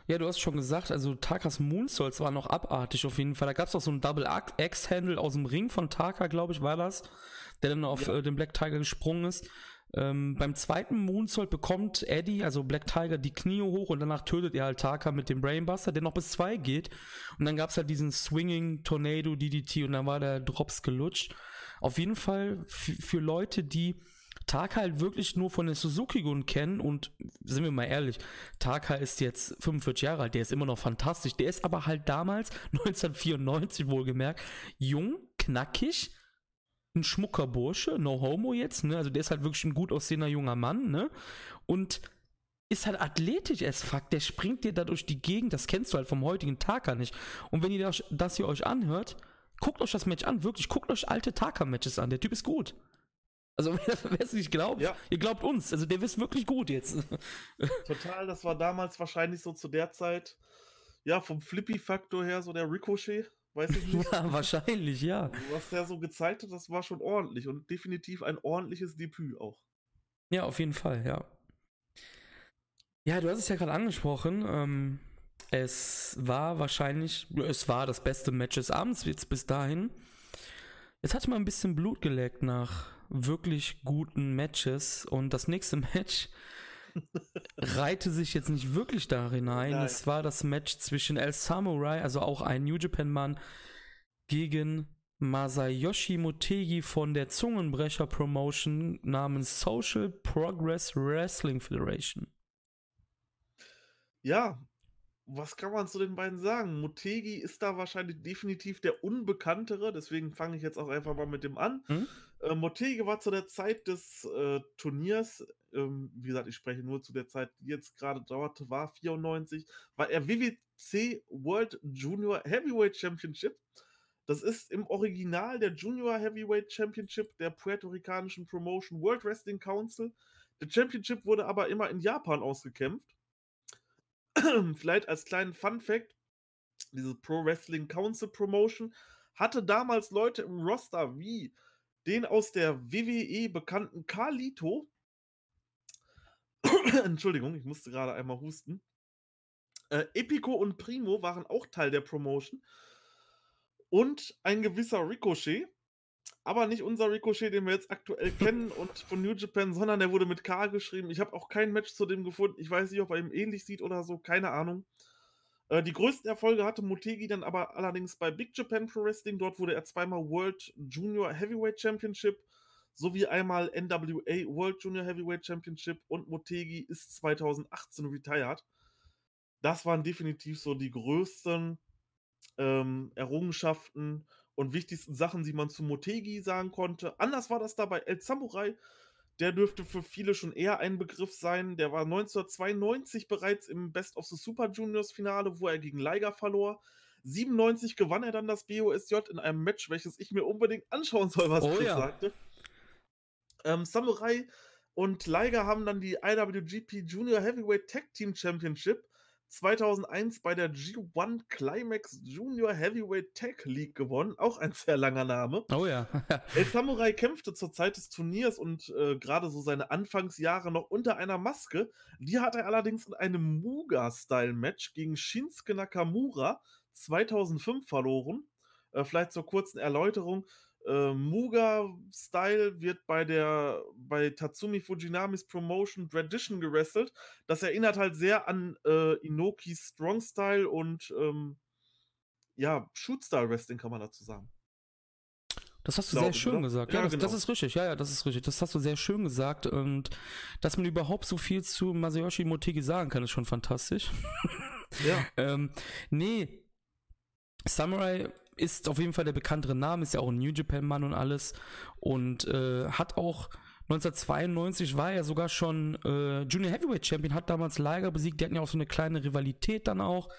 Ja, du hast schon gesagt, also Takas Moonsaults war noch abartig auf jeden Fall. Da gab es auch so einen Double X-Handle aus dem Ring von Taka, glaube ich, war das, der dann auf ja. äh, den Black Tiger gesprungen ist. Ähm, beim zweiten Moonsault bekommt Eddie, also Black Tiger, die Knie hoch und danach tötet er halt Taka mit dem Brainbuster, der noch bis zwei geht. Und dann gab es halt diesen Swinging Tornado DDT und dann war der Drops gelutscht. Auf jeden Fall für Leute, die Taka halt wirklich nur von den Suzuki-Gun kennen und sind wir mal ehrlich, Taka ist jetzt 45 Jahre alt, der ist immer noch fantastisch, der ist aber halt damals, <laughs> 1994 wohlgemerkt, jung, knackig, ein schmucker Bursche, no homo jetzt, ne, also der ist halt wirklich ein gut aussehender junger Mann, ne, und ist halt athletisch as fuck, der springt dir da durch die Gegend, das kennst du halt vom heutigen Taka nicht. Und wenn ihr das, das hier euch anhört, Guckt euch das Match an, wirklich. Guckt euch alte Taka-Matches an. Der Typ ist gut. Also, <laughs> wer es nicht glaubt, ja. ihr glaubt uns. Also, der ist wirklich gut jetzt. <laughs> Total, das war damals wahrscheinlich so zu der Zeit, ja, vom Flippy-Faktor her so der Ricochet. Weiß ich <laughs> nicht. Ja, wahrscheinlich, ja. Was der so gezeigt hat, das war schon ordentlich und definitiv ein ordentliches Debüt auch. Ja, auf jeden Fall, ja. Ja, du hast es ja gerade angesprochen. Ähm, es war wahrscheinlich, es war das beste Match des Abends jetzt bis dahin. Jetzt hatte man ein bisschen Blut geleckt nach wirklich guten Matches und das nächste <laughs> Match reihte sich jetzt nicht wirklich darin ein. Nein. Es war das Match zwischen El Samurai, also auch ein New Japan Mann, gegen Masayoshi Motegi von der Zungenbrecher Promotion namens Social Progress Wrestling Federation. Ja, was kann man zu den beiden sagen? Motegi ist da wahrscheinlich definitiv der Unbekanntere, deswegen fange ich jetzt auch einfach mal mit dem an. Mhm. Äh, Motegi war zu der Zeit des äh, Turniers, ähm, wie gesagt, ich spreche nur zu der Zeit, die jetzt gerade dauerte, war 94, war er WWC World Junior Heavyweight Championship. Das ist im Original der Junior Heavyweight Championship der puerto-ricanischen Promotion World Wrestling Council. Der Championship wurde aber immer in Japan ausgekämpft. <clears throat> vielleicht als kleinen Fun Fact, diese Pro Wrestling Council Promotion hatte damals Leute im Roster wie den aus der WWE bekannten Carlito. <laughs> Entschuldigung, ich musste gerade einmal husten. Äh, Epico und Primo waren auch Teil der Promotion. Und ein gewisser Ricochet. aber nicht unser Ricochet, den wir jetzt aktuell kennen und <laughs> von New Japan, sondern der wurde mit K geschrieben. Ich habe auch kein Match zu dem gefunden. Ich weiß nicht, ob er ihm ähnlich sieht oder so, keine Ahnung. Äh, die größten Erfolge hatte Motegi dann aber allerdings bei Big Japan Pro Wrestling. Dort wurde er zweimal World Junior Heavyweight Championship sowie einmal NWA World Junior Heavyweight Championship und Motegi ist 2018 retired. Das waren definitiv so die größten ähm, Errungenschaften und wichtigsten Sachen, die man zu Motegi sagen konnte. Anders war das da bei El Samurai. Der dürfte für viele schon eher ein Begriff sein. Der war 1992 bereits im Best of the Super Juniors Finale, wo er gegen Liger verlor. 97 gewann er dann das BOSJ in einem Match, welches ich mir unbedingt anschauen soll, was oh, Chris ja. sagte. Ähm, Samurai und Liger haben dann die IWGP Junior Heavyweight Tag Team Championship 2001 bei der G1 Climax Junior Heavyweight Tag League gewonnen. Auch ein sehr langer Name. Oh ja. <laughs> El Samurai kämpfte zur Zeit des Turniers und äh, gerade so seine Anfangsjahre noch unter einer Maske. Die hat er allerdings in einem Muga-Style-Match gegen Shinsuke Nakamura 2005 verloren. Äh, vielleicht zur kurzen Erläuterung äh, Muga-Style wird bei der bei Tatsumi Fujinamis Promotion Tradition gewrestelt. Das erinnert halt sehr an äh, Inokis Strong Style und ähm, ja, Shoot-Style Wrestling kann man dazu sagen. Das hast du Glaube, sehr schön oder? gesagt. Ja, ja das, genau. das, ist richtig. Ja, ja, das ist richtig. Das hast du sehr schön gesagt. Und dass man überhaupt so viel zu Masayoshi Motegi sagen kann, ist schon fantastisch. Ja. <laughs> ähm, nee, Samurai ist auf jeden Fall der bekanntere Name, ist ja auch ein New Japan-Mann und alles. Und äh, hat auch 1992 war er sogar schon äh, Junior Heavyweight Champion, hat damals Liger besiegt, die hatten ja auch so eine kleine Rivalität dann auch.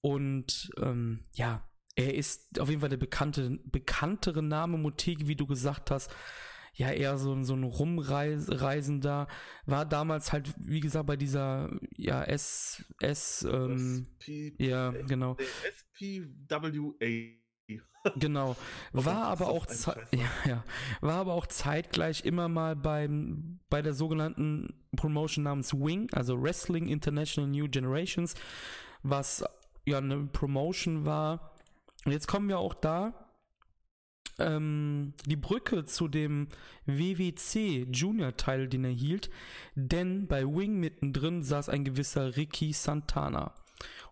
Und ähm, ja, er ist auf jeden Fall der bekannte, bekanntere Name Motegi, wie du gesagt hast. Ja, eher so, so ein Rumreisender. War damals halt, wie gesagt, bei dieser, ja, S, S, ähm, SP, ja, genau. SPWA. Genau. <laughs> War aber auch <laughs> ja, ja, war aber auch zeitgleich immer mal beim bei der sogenannten Promotion namens Wing, also Wrestling International New Generations, was ja eine Promotion war. Und jetzt kommen wir auch da ähm, die Brücke zu dem WWC Junior Teil, den er hielt, denn bei Wing mittendrin saß ein gewisser Ricky Santana.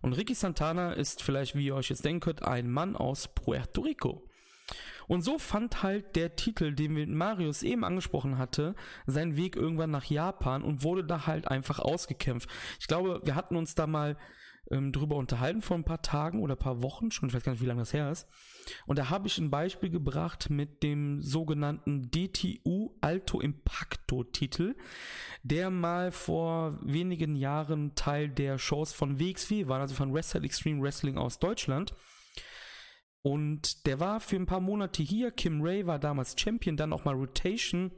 Und Ricky Santana ist vielleicht, wie ihr euch jetzt denken könnt, ein Mann aus Puerto Rico. Und so fand halt der Titel, den wir Marius eben angesprochen hatte, seinen Weg irgendwann nach Japan und wurde da halt einfach ausgekämpft. Ich glaube, wir hatten uns da mal ähm, drüber unterhalten vor ein paar Tagen oder paar Wochen schon, ich weiß gar nicht, wie lange das her ist. Und da habe ich ein Beispiel gebracht mit dem sogenannten DTU Alto Impacto Titel, der mal vor wenigen Jahren Teil der Shows von WXW war, also von Wrestle Extreme Wrestling aus Deutschland. Und der war für ein paar Monate hier. Kim Ray war damals Champion, dann auch mal Rotation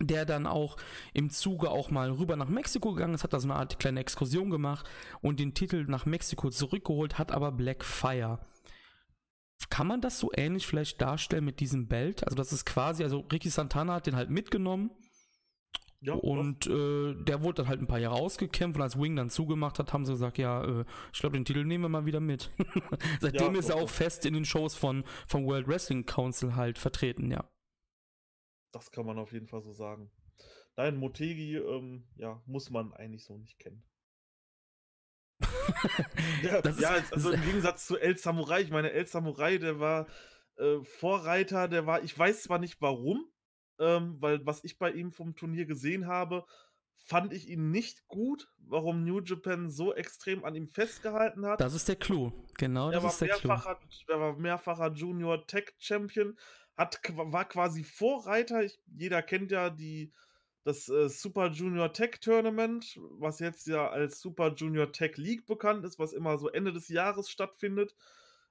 der dann auch im Zuge auch mal rüber nach Mexiko gegangen ist, hat da so eine Art kleine Exkursion gemacht und den Titel nach Mexiko zurückgeholt, hat aber Black Fire. Kann man das so ähnlich vielleicht darstellen mit diesem Belt? Also das ist quasi, also Ricky Santana hat den halt mitgenommen ja, und äh, der wurde dann halt ein paar Jahre ausgekämpft und als Wing dann zugemacht hat, haben sie gesagt, ja, äh, ich glaube, den Titel nehmen wir mal wieder mit. <laughs> Seitdem ja, ist er auch fest in den Shows von, vom World Wrestling Council halt vertreten, ja. Das kann man auf jeden Fall so sagen. Nein, Motegi, ähm, ja, muss man eigentlich so nicht kennen. <laughs> ja, ja also im Gegensatz zu El Samurai, ich meine, El Samurai, der war äh, Vorreiter, der war, ich weiß zwar nicht warum, ähm, weil was ich bei ihm vom Turnier gesehen habe, fand ich ihn nicht gut, warum New Japan so extrem an ihm festgehalten hat. Das ist der Clou, genau das ist der Clou. Er war mehrfacher Junior Tech Champion, hat, war quasi Vorreiter. Ich, jeder kennt ja die, das äh, Super Junior Tech Tournament, was jetzt ja als Super Junior Tech League bekannt ist, was immer so Ende des Jahres stattfindet.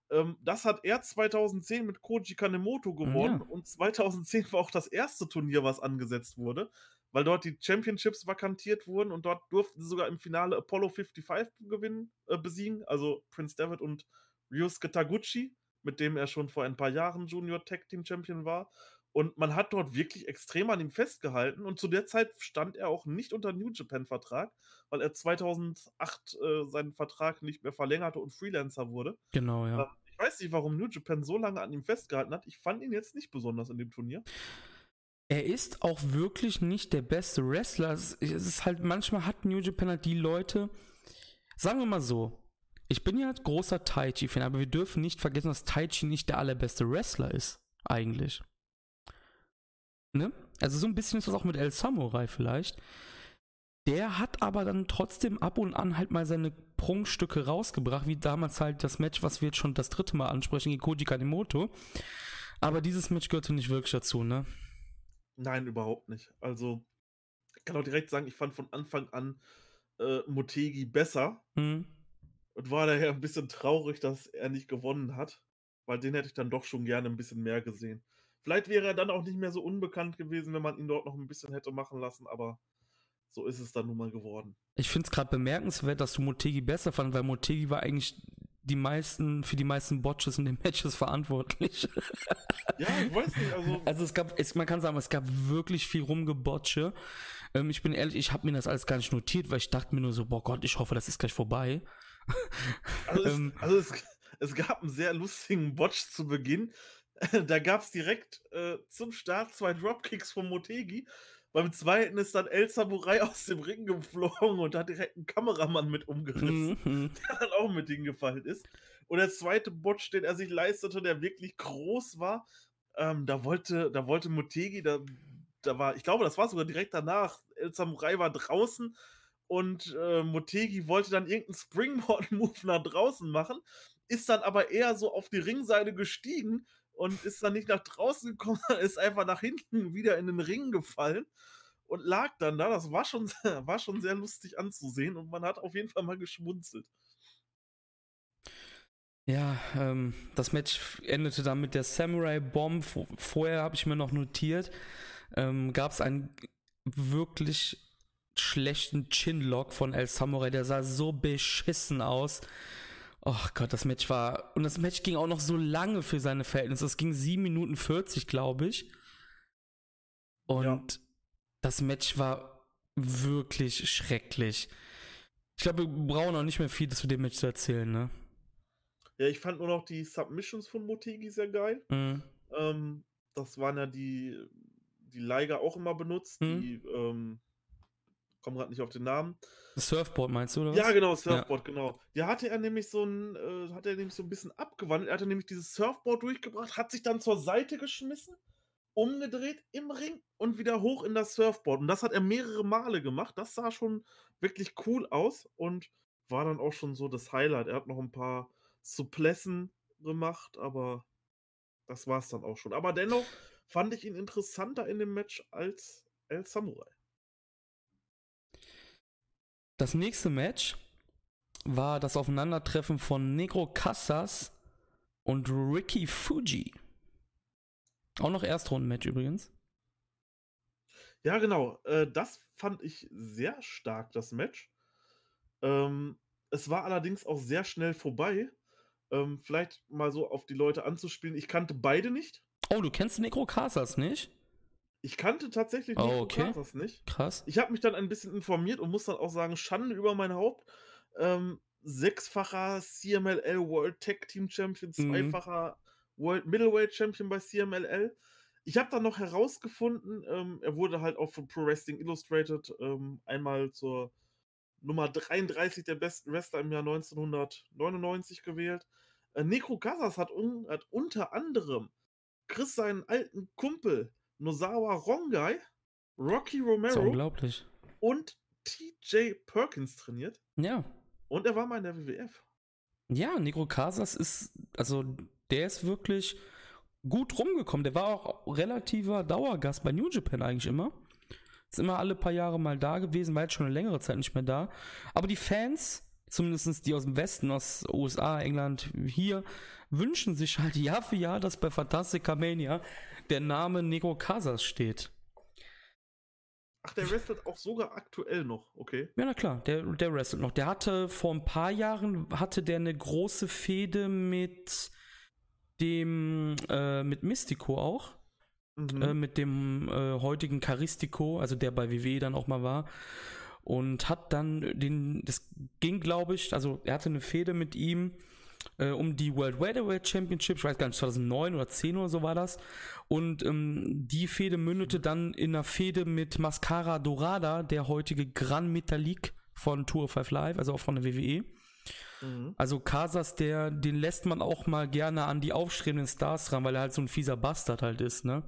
Ähm, das hat er 2010 mit Koji Kanemoto gewonnen ja. und 2010 war auch das erste Turnier, was angesetzt wurde, weil dort die Championships vakantiert wurden und dort durften sie sogar im Finale Apollo 55 gewinnen, äh, besiegen, also Prince David und Ryusuke Taguchi mit dem er schon vor ein paar Jahren Junior Tag Team Champion war. Und man hat dort wirklich extrem an ihm festgehalten. Und zu der Zeit stand er auch nicht unter New Japan-Vertrag, weil er 2008 äh, seinen Vertrag nicht mehr verlängerte und Freelancer wurde. Genau, ja. Ähm, ich weiß nicht, warum New Japan so lange an ihm festgehalten hat. Ich fand ihn jetzt nicht besonders in dem Turnier. Er ist auch wirklich nicht der beste Wrestler. Es ist halt, manchmal hat New Japan halt die Leute, sagen wir mal so, ich bin ja großer Taichi-Fan, aber wir dürfen nicht vergessen, dass Taichi nicht der allerbeste Wrestler ist, eigentlich. Ne? Also so ein bisschen ist das auch mit El Samurai vielleicht. Der hat aber dann trotzdem ab und an halt mal seine Prunkstücke rausgebracht, wie damals halt das Match, was wir jetzt schon das dritte Mal ansprechen, gegen Koji Kanemoto. Aber dieses Match gehörte nicht wirklich dazu, ne? Nein, überhaupt nicht. Also, ich kann auch direkt sagen, ich fand von Anfang an äh, Motegi besser. Mhm. Und war daher ein bisschen traurig, dass er nicht gewonnen hat. Weil den hätte ich dann doch schon gerne ein bisschen mehr gesehen. Vielleicht wäre er dann auch nicht mehr so unbekannt gewesen, wenn man ihn dort noch ein bisschen hätte machen lassen, aber so ist es dann nun mal geworden. Ich finde es gerade bemerkenswert, dass du Motegi besser fand, weil Motegi war eigentlich die meisten, für die meisten Botches in den <laughs> Matches verantwortlich. Ja, ich weiß nicht, also. Also es gab, es, man kann sagen, es gab wirklich viel rumgebotche. Ähm, ich bin ehrlich, ich habe mir das alles gar nicht notiert, weil ich dachte mir nur so, boah Gott, ich hoffe, das ist gleich vorbei. Also, es, ähm, also es, es, gab einen sehr lustigen Botch zu Beginn. <laughs> Da gab es direkt äh, zum Start zwei Dropkicks von Motegi. Beim zweiten ist dann El Samurai <laughs> aus dem Ring geflogen und hat direkt einen Kameramann mit umgerissen, mhm. <laughs> der dann auch mit hingefallen ist. Und der zweite Botch, den er sich leistete, der wirklich groß war, ähm, da wollte, da wollte Motegi, da, da war, ich glaube, das war sogar direkt danach. El Samurai war draußen und äh, Motegi wollte dann irgendeinen Springboard-Move nach draußen machen, ist dann aber eher so auf die Ringseite gestiegen und ist dann nicht nach draußen gekommen, <laughs> ist einfach nach hinten wieder in den Ring gefallen und lag dann da. Das war schon, war schon sehr lustig anzusehen und man hat auf jeden Fall mal geschmunzelt. Ja, ähm, das Match endete dann mit der Samurai Bomb. Vorher habe ich mir noch notiert, ähm, gab es einen wirklich schlechten Chinlock von El Samurai. Der sah so beschissen aus. Oh Gott, das Match war. Und das Match ging auch noch so lange für seine Verhältnisse. Es ging 7 Minuten 40, glaube ich. Und ja. das Match war wirklich schrecklich. Ich glaube, wir brauchen auch nicht mehr viel zu dem Match zu erzählen, ne? Ja, ich fand nur noch die Submissions von Motegi sehr geil. Mhm. Ähm, das waren ja die, die Liger auch immer benutzt, mhm. die, ähm, komme gerade nicht auf den Namen. Surfboard meinst du, oder was? Ja, genau, Surfboard, ja. genau. Ja, hatte er nämlich so ein, äh, hat er nämlich so ein bisschen abgewandelt. Er hatte nämlich dieses Surfboard durchgebracht, hat sich dann zur Seite geschmissen, umgedreht im Ring und wieder hoch in das Surfboard. Und das hat er mehrere Male gemacht. Das sah schon wirklich cool aus und war dann auch schon so das Highlight. Er hat noch ein paar Supplessen gemacht, aber das war es dann auch schon. Aber dennoch fand ich ihn interessanter in dem Match als El Samurai. Das nächste Match war das Aufeinandertreffen von Negro Casas und Ricky Fuji. Auch noch Erstrunden-Match übrigens. Ja, genau. Äh, das fand ich sehr stark, das Match. Ähm, es war allerdings auch sehr schnell vorbei. Ähm, vielleicht mal so auf die Leute anzuspielen. Ich kannte beide nicht. Oh, du kennst Negro Casas nicht? Ich kannte tatsächlich oh, Nico okay. Casas nicht. Krass. Ich habe mich dann ein bisschen informiert und muss dann auch sagen, Schande über mein Haupt. Ähm, sechsfacher CMLL World Tag Team Champion, mhm. zweifacher mhm. World Middleweight Champion bei CMLL. Ich habe dann noch herausgefunden, ähm, er wurde halt auch von Pro Wrestling Illustrated ähm, einmal zur Nummer 33 der besten Wrestler im Jahr 1999 gewählt. Äh, Necro Casas hat, un hat unter anderem Chris seinen alten Kumpel Nozawa Rongai, Rocky Romero unglaublich. und TJ Perkins trainiert. Ja. Und er war mal in der WWF. Ja, Negro Casas ist, also der ist wirklich gut rumgekommen. Der war auch relativer Dauergast bei New Japan eigentlich immer. Ist immer alle paar Jahre mal da gewesen, war jetzt schon eine längere Zeit nicht mehr da. Aber die Fans, zumindest die aus dem Westen, aus USA, England, hier, wünschen sich halt <laughs> Jahr für Jahr, dass bei Fantastica Mania der Name Negro Casas steht. Ach, der wrestelt auch sogar aktuell noch, okay. Ja, na klar, der, der wrestelt noch. Der hatte vor ein paar Jahren, hatte der eine große Fehde mit dem, äh, mit Mystico auch. Mhm. Äh, mit dem äh, heutigen Charistico, also der bei WWE dann auch mal war. Und hat dann den, das ging glaube ich, also er hatte eine Fehde mit ihm äh, um die World Welterweight Championship, ich weiß gar nicht, 2009 oder 10 oder so war das. Und ähm, die Fehde mündete dann in einer Fehde mit Mascara Dorada, der heutige Gran Metalik von Tour 5 Live, also auch von der WWE. Mhm. Also Casas, der, den lässt man auch mal gerne an die aufstrebenden Stars ran, weil er halt so ein fieser Bastard halt ist, ne?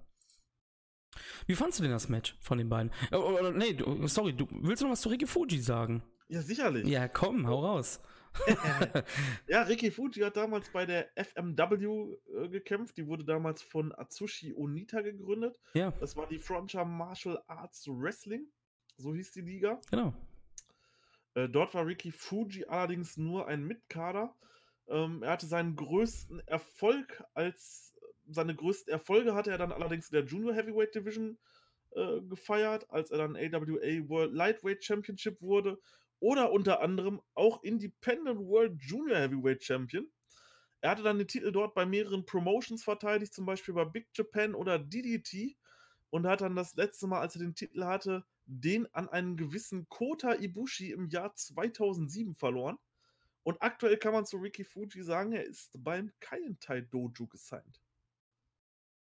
Wie fandst du denn das Match von den beiden? Äh, oder, nee, du, sorry, du willst du noch was zu Ricky Fuji sagen? Ja, sicherlich. Ja, komm, hau raus. <laughs> ja, Ricky Fuji hat damals bei der FMW äh, gekämpft. Die wurde damals von Atsushi Onita gegründet. Ja. Das war die Frontier Martial Arts Wrestling. So hieß die Liga. Genau. Äh, dort war Ricky Fuji allerdings nur ein Mitkader. Ähm, er hatte seinen größten Erfolg als seine größten Erfolge hatte er dann allerdings in der Junior Heavyweight Division äh, gefeiert, als er dann AWA World Lightweight Championship wurde oder unter anderem auch Independent World Junior Heavyweight Champion. Er hatte dann den Titel dort bei mehreren Promotions verteidigt, zum Beispiel bei Big Japan oder DDT und hat dann das letzte Mal, als er den Titel hatte, den an einen gewissen Kota Ibushi im Jahr 2007 verloren. Und aktuell kann man zu Ricky Fuji sagen, er ist beim Kaientai Dojo gesigned.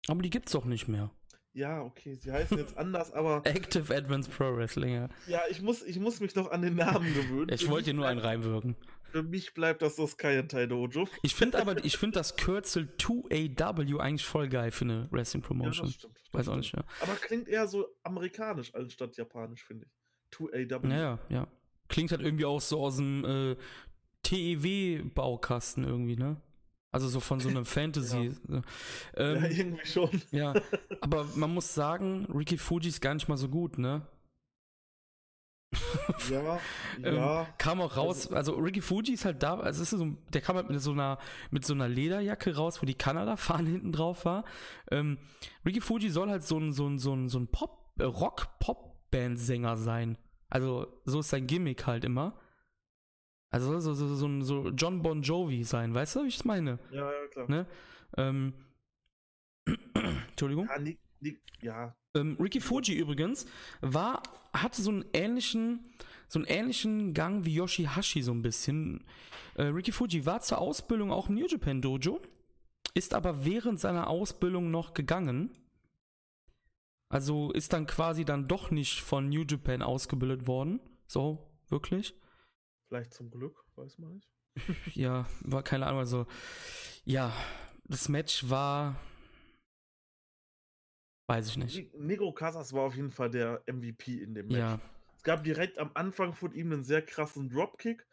Aber die gibt's doch nicht mehr. Ja, okay, sie heißen jetzt anders, aber. <laughs> Active Advanced Pro Wrestling, ja. Ja, ich muss, ich muss mich noch an den Namen gewöhnen. Ich wollte dir nur einen reinwirken. Für mich bleibt das das Kayentai Dojo. Ich finde aber, ich finde das Kürzel 2AW eigentlich voll geil für eine Wrestling Promotion. Ja, das stimmt. Das Weiß stimmt. auch nicht, ja. Aber klingt eher so amerikanisch anstatt japanisch, finde ich. 2AW. Naja, ja. Klingt halt irgendwie auch so aus dem äh, TEW-Baukasten irgendwie, ne? Also so von so einem <laughs> Fantasy. ja. Ähm, ja, irgendwie schon. Ja, <laughs> aber man muss sagen, Ricky Fuji ist gar nicht mal so gut, ne? ja, <laughs> ähm, ja. Kam auch raus, also, also Ricky Fuji ist halt da, also ist so, der kam halt mit so einer mit so einer Lederjacke raus, wo die Kanada-Fahne hinten drauf war. Ähm, Ricky Fuji soll halt so ein so ein so ein, so ein Pop äh, Rock Pop Band Sänger sein. Also so ist sein Gimmick halt immer. Also so, so, so, so John Bon Jovi sein, weißt du, wie ich es meine? Ja, ja, klar. Ne? Ähm, <clears throat> Entschuldigung. Ja, nie, nie, ja. Ähm, Ricky Fuji übrigens war, hatte so einen ähnlichen, so einen ähnlichen Gang wie Yoshihashi so ein bisschen. Äh, Ricky Fuji war zur Ausbildung auch im New Japan Dojo, ist aber während seiner Ausbildung noch gegangen. Also ist dann quasi dann doch nicht von New Japan ausgebildet worden. So, wirklich. Vielleicht zum Glück, weiß man nicht. <laughs> ja, war keine Ahnung. Also, ja, das Match war. Weiß ich nicht. Negro Casas war auf jeden Fall der MVP in dem Match. Ja. Es gab direkt am Anfang von ihm einen sehr krassen Dropkick.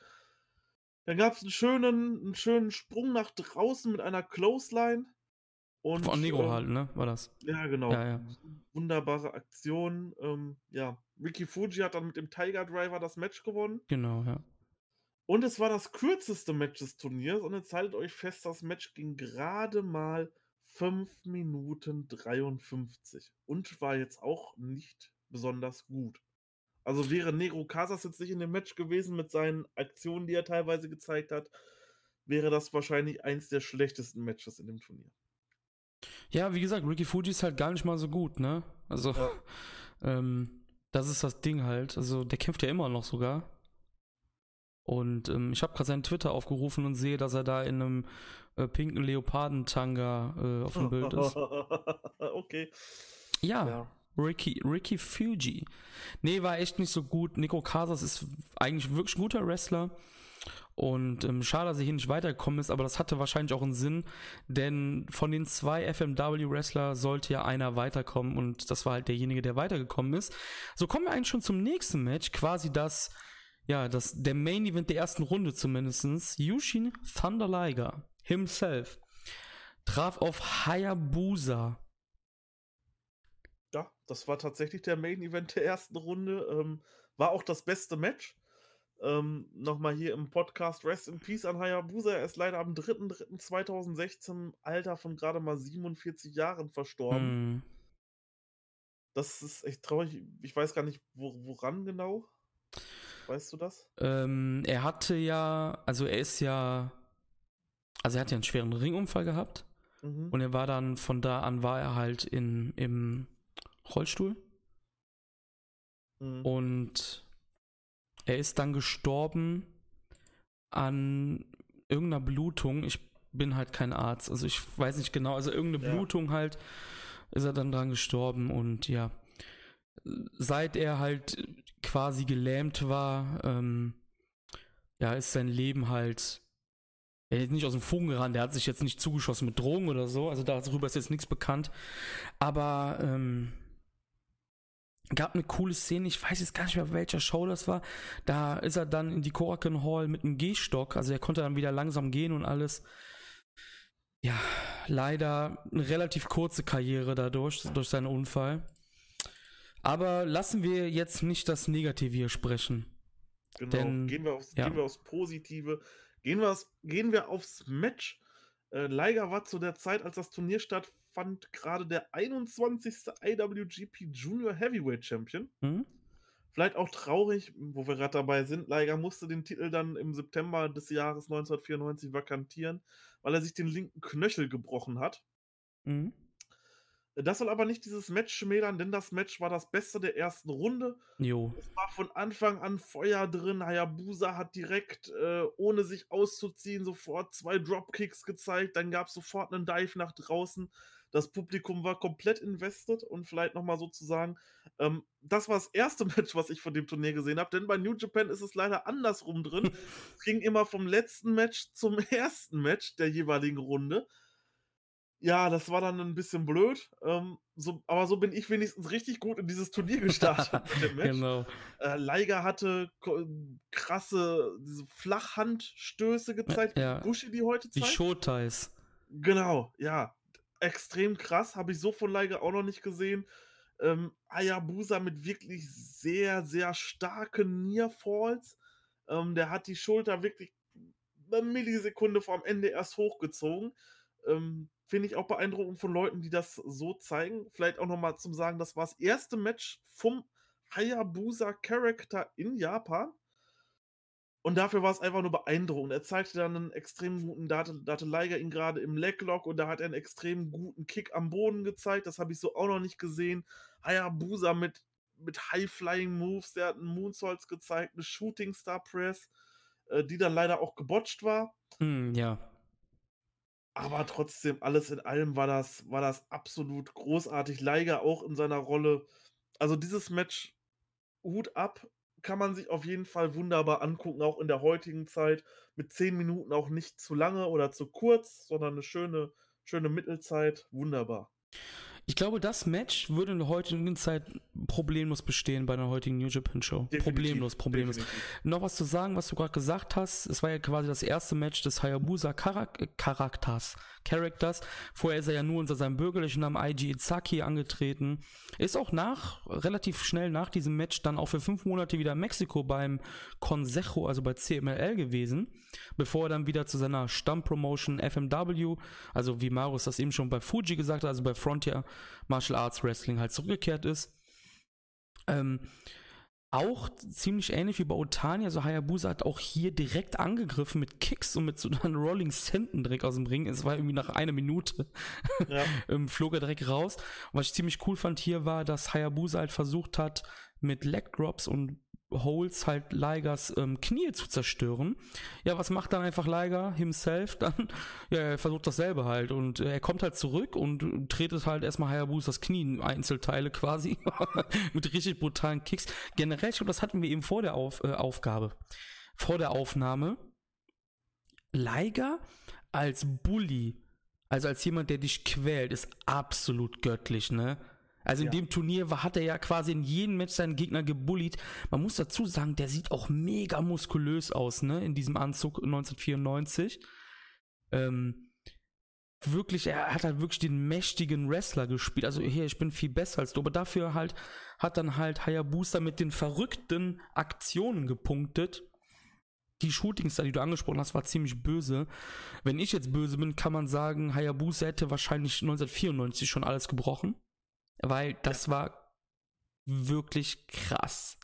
Dann gab es einen schönen, einen schönen Sprung nach draußen mit einer Clothesline. Und, Von Negro äh, halt, ne? War das? Ja, genau. Ja, ja. Wunderbare Aktion. Ähm, ja, Ricky Fuji hat dann mit dem Tiger Driver das Match gewonnen. Genau, ja. Und es war das kürzeste Match des Turniers. Und jetzt haltet euch fest, das Match ging gerade mal 5 Minuten 53. Und war jetzt auch nicht besonders gut. Also wäre Negro Casas jetzt nicht in dem Match gewesen mit seinen Aktionen, die er teilweise gezeigt hat, wäre das wahrscheinlich eins der schlechtesten Matches in dem Turnier. Ja, wie gesagt, Ricky Fuji ist halt gar nicht mal so gut, ne? Also, ja. <laughs> ähm, das ist das Ding halt. Also, der kämpft ja immer noch sogar. Und ähm, ich habe gerade seinen Twitter aufgerufen und sehe, dass er da in einem äh, pinken Leopardentanga äh, auf dem Bild ist. <laughs> okay. Ja, ja, Ricky, Ricky Fuji. Nee, war echt nicht so gut. Nico Casas ist eigentlich wirklich ein guter Wrestler. Und ähm, schade, dass er hier nicht weitergekommen ist, aber das hatte wahrscheinlich auch einen Sinn, denn von den zwei FMW-Wrestler sollte ja einer weiterkommen und das war halt derjenige, der weitergekommen ist. So kommen wir eigentlich schon zum nächsten Match, quasi das ja, das, der Main Event der ersten Runde zumindestens, Yushin Thunder Liger himself traf auf Hayabusa. Ja, das war tatsächlich der Main Event der ersten Runde. Ähm, war auch das beste Match. Ähm, Nochmal hier im Podcast Rest in Peace an Hayabusa. Er ist leider am 3.3.2016 im Alter von gerade mal 47 Jahren verstorben. Mm. Das ist echt traurig. Ich weiß gar nicht, wo, woran genau. Weißt du das? Ähm, er hatte ja, also er ist ja, also er hat ja einen schweren Ringunfall gehabt. Mhm. Und er war dann, von da an war er halt in, im Rollstuhl. Mhm. Und er ist dann gestorben an irgendeiner Blutung. Ich bin halt kein Arzt, also ich weiß nicht genau. Also irgendeine Ja. Blutung halt ist er dann dran gestorben und ja, seit er halt quasi gelähmt war, ähm, ja, ist sein Leben halt er ist nicht aus dem Fugen gerannt, der hat sich jetzt nicht zugeschossen mit Drogen oder so, also darüber ist jetzt nichts bekannt. Aber ähm, gab eine coole Szene, ich weiß jetzt gar nicht mehr, welcher Show das war. Da ist er dann in die Korakuen Hall mit einem Gehstock, also er konnte dann wieder langsam gehen und alles. Ja, leider eine relativ kurze Karriere dadurch, durch seinen Unfall. Aber lassen wir jetzt nicht das Negative hier sprechen. Genau. Denn- gehen, wir aufs, ja. gehen wir aufs Positive. Gehen wir, aufs, gehen wir aufs Match. Äh, Liger war zu der Zeit, als das Turnier stattfand, gerade der 21. IWGP Junior Heavyweight Champion. Hm? Vielleicht auch traurig, wo wir gerade dabei sind. Liger musste den Titel dann im September des Jahres 1994 vakantieren, weil er sich den linken Knöchel gebrochen hat. Hm? Das soll aber nicht dieses Match schmälern, denn das Match war das Beste der ersten Runde. Jo. Es war von Anfang an Feuer drin. Hayabusa hat direkt, äh, ohne sich auszuziehen, sofort zwei Dropkicks gezeigt. Dann gab es sofort einen Dive nach draußen. Das Publikum war komplett invested und vielleicht nochmal sozusagen, ähm, das war das erste <laughs> Match, was ich von dem Turnier gesehen habe, denn bei New Japan ist es leider andersrum drin. <laughs> es ging immer vom letzten Match zum <laughs> ersten Match der jeweiligen Runde. Ja, das war dann ein bisschen blöd, ähm, so, aber so bin ich wenigstens richtig gut in dieses Turnier gestartet mit dem <laughs> Match. Genau. Äh, Liger hatte krasse diese Flachhandstöße gezeigt, ja. wie Bushi die heute Die zeigt. Showties. Genau, ja. Extrem krass, habe ich so von Liger auch noch nicht gesehen. Ähm, Hayabusa mit wirklich sehr, sehr starken Nearfalls. Ähm, der hat die Schulter wirklich eine Millisekunde vor am Ende erst hochgezogen. Ähm, Finde ich auch beeindruckend von Leuten, die das so zeigen. Vielleicht auch nochmal zum Sagen, das war das erste Match vom Hayabusa Character in Japan. Und dafür war es einfach nur beeindruckend. Er zeigte dann einen extrem guten, da hatte, da hatte Liger ihn gerade im Leglock und da hat er einen extrem guten Kick am Boden gezeigt. Das habe ich so auch noch nicht gesehen. Hayabusa mit, mit High-Flying-Moves, der hat einen Moonsaults gezeigt, eine Shooting Star Press, äh, die dann leider auch gebotcht war. Hm, ja. Aber trotzdem, alles in allem war das, war das absolut großartig. Liger auch in seiner Rolle. Also dieses Match, Hut ab, kann man sich auf jeden Fall wunderbar angucken, auch in der heutigen Zeit. Mit zehn Minuten auch nicht zu lange oder zu kurz, sondern eine schöne, schöne Mittelzeit. Wunderbar. Ich glaube, das Match würde in der heutigen Zeit problemlos bestehen bei einer heutigen New Japan Show. Definitiv, problemlos, problemlos. definitiv. Noch was zu sagen, was du gerade gesagt hast. Es war ja quasi das erste Match des Hayabusa Charak Charakters. Characters. Vorher ist er ja nur unter seinem bürgerlichen Namen Eiji Izaki angetreten. Ist auch nach, relativ schnell nach diesem Match dann auch für fünf Monate wieder in Mexiko beim Consejo, also bei CMLL gewesen, bevor er dann wieder zu seiner Stammpromotion FMW, also wie Marius das eben schon bei Fuji gesagt hat, also bei Frontier Martial Arts Wrestling halt zurückgekehrt ist. Ähm, auch ziemlich ähnlich wie bei Otani, also Hayabusa hat auch hier direkt angegriffen mit Kicks und mit so einem <laughs> Rolling Senten direkt aus dem Ring. Es war irgendwie nach einer Minute <laughs> Ja, ähm, flog er direkt raus. Und was ich ziemlich cool fand hier war, dass Hayabusa halt versucht hat, mit Leg Drops und Holes halt Ligers ähm, Knie zu zerstören. Ja, was macht dann einfach Liger himself? Dann, <laughs> ja, er versucht dasselbe halt und äh, er kommt halt zurück und tretet halt erstmal Hayabusas Knie in Einzelteile quasi <laughs> mit richtig brutalen Kicks. Generell, ich glaube, das hatten wir eben vor der Auf, äh, Aufgabe, vor der Aufnahme. Liger als Bully, also als jemand, der dich quält, ist absolut göttlich, ne? Also in Ja. dem Turnier war, hat er ja quasi in jedem Match seinen Gegner gebullied. Man muss dazu sagen, der sieht auch mega muskulös aus, ne? In diesem Anzug 1994. Ähm, wirklich, er hat halt wirklich den mächtigen Wrestler gespielt. Also hier, ich bin viel besser als du. Aber dafür halt hat dann halt Hayabusa mit den verrückten Aktionen gepunktet. Die Shootings, die du angesprochen hast, war ziemlich böse. Wenn ich jetzt böse bin, kann man sagen, Hayabusa hätte wahrscheinlich 1994 schon alles gebrochen. Weil das war wirklich krass.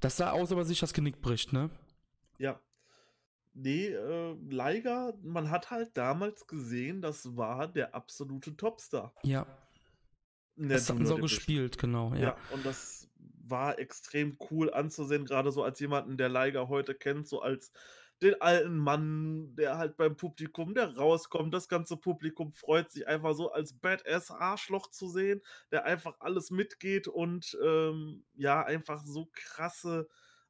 Das sah aus, aber sich das Genick bricht, ne? ja. Nee, äh, Liger, man hat halt damals gesehen, das war der absolute Topstar. Ja. Das hatten sie auch Junior Division. gespielt, genau, Ja. ja. und das war extrem cool anzusehen, gerade so als jemanden, der Liger heute kennt, so als den alten Mann, der halt beim Publikum, der rauskommt. Das ganze Publikum freut sich einfach so als Badass Arschloch zu sehen, der einfach alles mitgeht und ähm, ja, einfach so krasse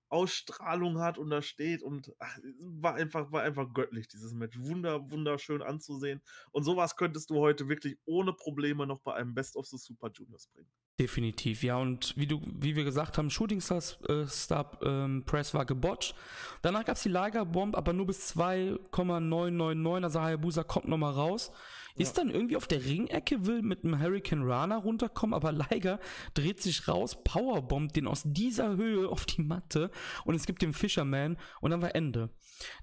Ausstrahlung hat und da steht und ach, war einfach, war einfach göttlich, dieses Match. Wunder, wunderschön anzusehen. Und sowas könntest du heute wirklich ohne Probleme noch bei einem Best of the Super Juniors bringen. Definitiv, ja. Und wie du, wie wir gesagt haben, Shooting Star, äh, Star ähm, Press war gebotcht. Danach gab es die Lagerbomb, aber nur bis 2,999. Also Hayabusa kommt nochmal raus. Ja. Ist dann irgendwie auf der Ringecke, will mit einem Hurricane Rana runterkommen, aber Liger dreht sich raus, Powerbombt den aus dieser Höhe auf die Matte und es gibt den Fisherman und dann war Ende.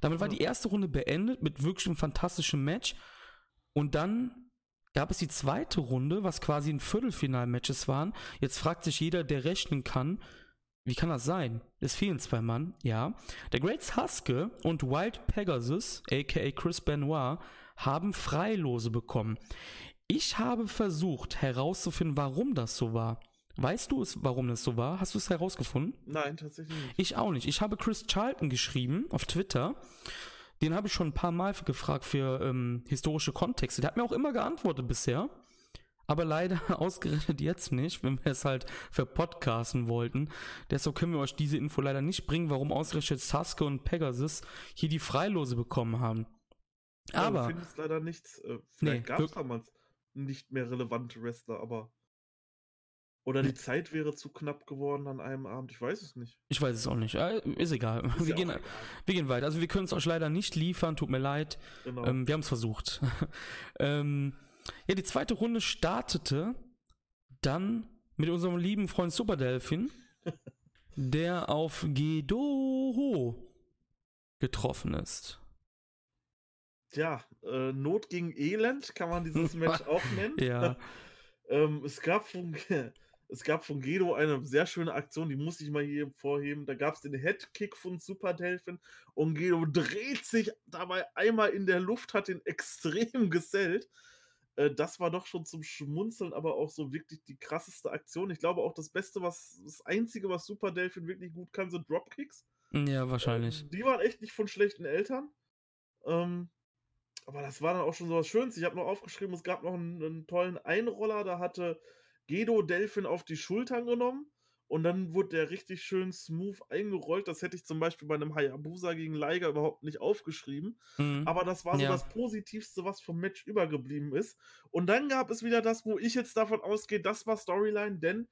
Damit war die erste Runde beendet mit wirklich einem fantastischen Match. Und dann gab es die zweite Runde, was quasi ein Viertelfinal-Matches waren. Jetzt fragt sich jeder, der rechnen kann, wie kann das sein? Es fehlen zwei Mann, ja. Der Great Huske und Wild Pegasus, aka Chris Benoit, haben Freilose bekommen. Ich habe versucht herauszufinden, warum das so war. Weißt du es, warum das so war? Hast du es herausgefunden? Nein, tatsächlich nicht. Ich auch nicht. Ich habe Chris Charlton geschrieben auf Twitter den habe ich schon ein paar Mal gefragt für ähm, historische Kontexte. Der hat mir auch immer geantwortet bisher. Aber leider <laughs> ausgerechnet jetzt nicht, wenn wir es halt verpodcasten wollten. Deshalb können wir euch diese Info leider nicht bringen, warum ausgerechnet Sasuke und Pegasus hier die Freilose bekommen haben. Aber. Ja, du findest leider nichts. Äh, vielleicht nee, gab es damals nicht mehr relevante Wrestler, aber. Oder die Zeit wäre zu knapp geworden an einem Abend. Ich weiß es nicht. Ich weiß es auch nicht. Äh, ist egal. Ist wir, ja gehen, egal. wir gehen weiter. Also wir können es euch leider nicht liefern. Tut mir leid. Genau. Ähm, wir haben es versucht. <laughs> ähm, ja, die zweite Runde startete dann mit unserem lieben Freund Super Delphin, <laughs> der auf Gedoho getroffen ist. Tja, äh, Not gegen Elend kann man dieses Match <laughs> auch nennen. ja. ähm, es gab es gab von Gedo eine sehr schöne Aktion, die muss ich mal hier vorheben. Da gab es den Headkick von Super Delphin und Gedo dreht sich dabei einmal in der Luft, hat ihn <laughs> extrem gesellt. Äh, das war doch schon zum Schmunzeln, aber auch so wirklich die krasseste Aktion. Ich glaube auch das Beste, was das Einzige, was Super Delphin wirklich gut kann, sind Dropkicks. Ja, wahrscheinlich. Ähm, die waren echt nicht von schlechten Eltern. Ähm, aber das war dann auch schon so was Schönes. Ich habe noch aufgeschrieben, es gab noch einen, einen tollen Einroller, da hatte Gedo Delfin auf die Schultern genommen und dann wurde der richtig schön smooth eingerollt. Das hätte ich zum Beispiel bei einem Hayabusa gegen Liger überhaupt nicht aufgeschrieben. Mhm. Aber das war so ja. das Positivste, was vom Match übergeblieben ist. Und dann gab es wieder das, wo ich jetzt davon ausgehe, das war Storyline, denn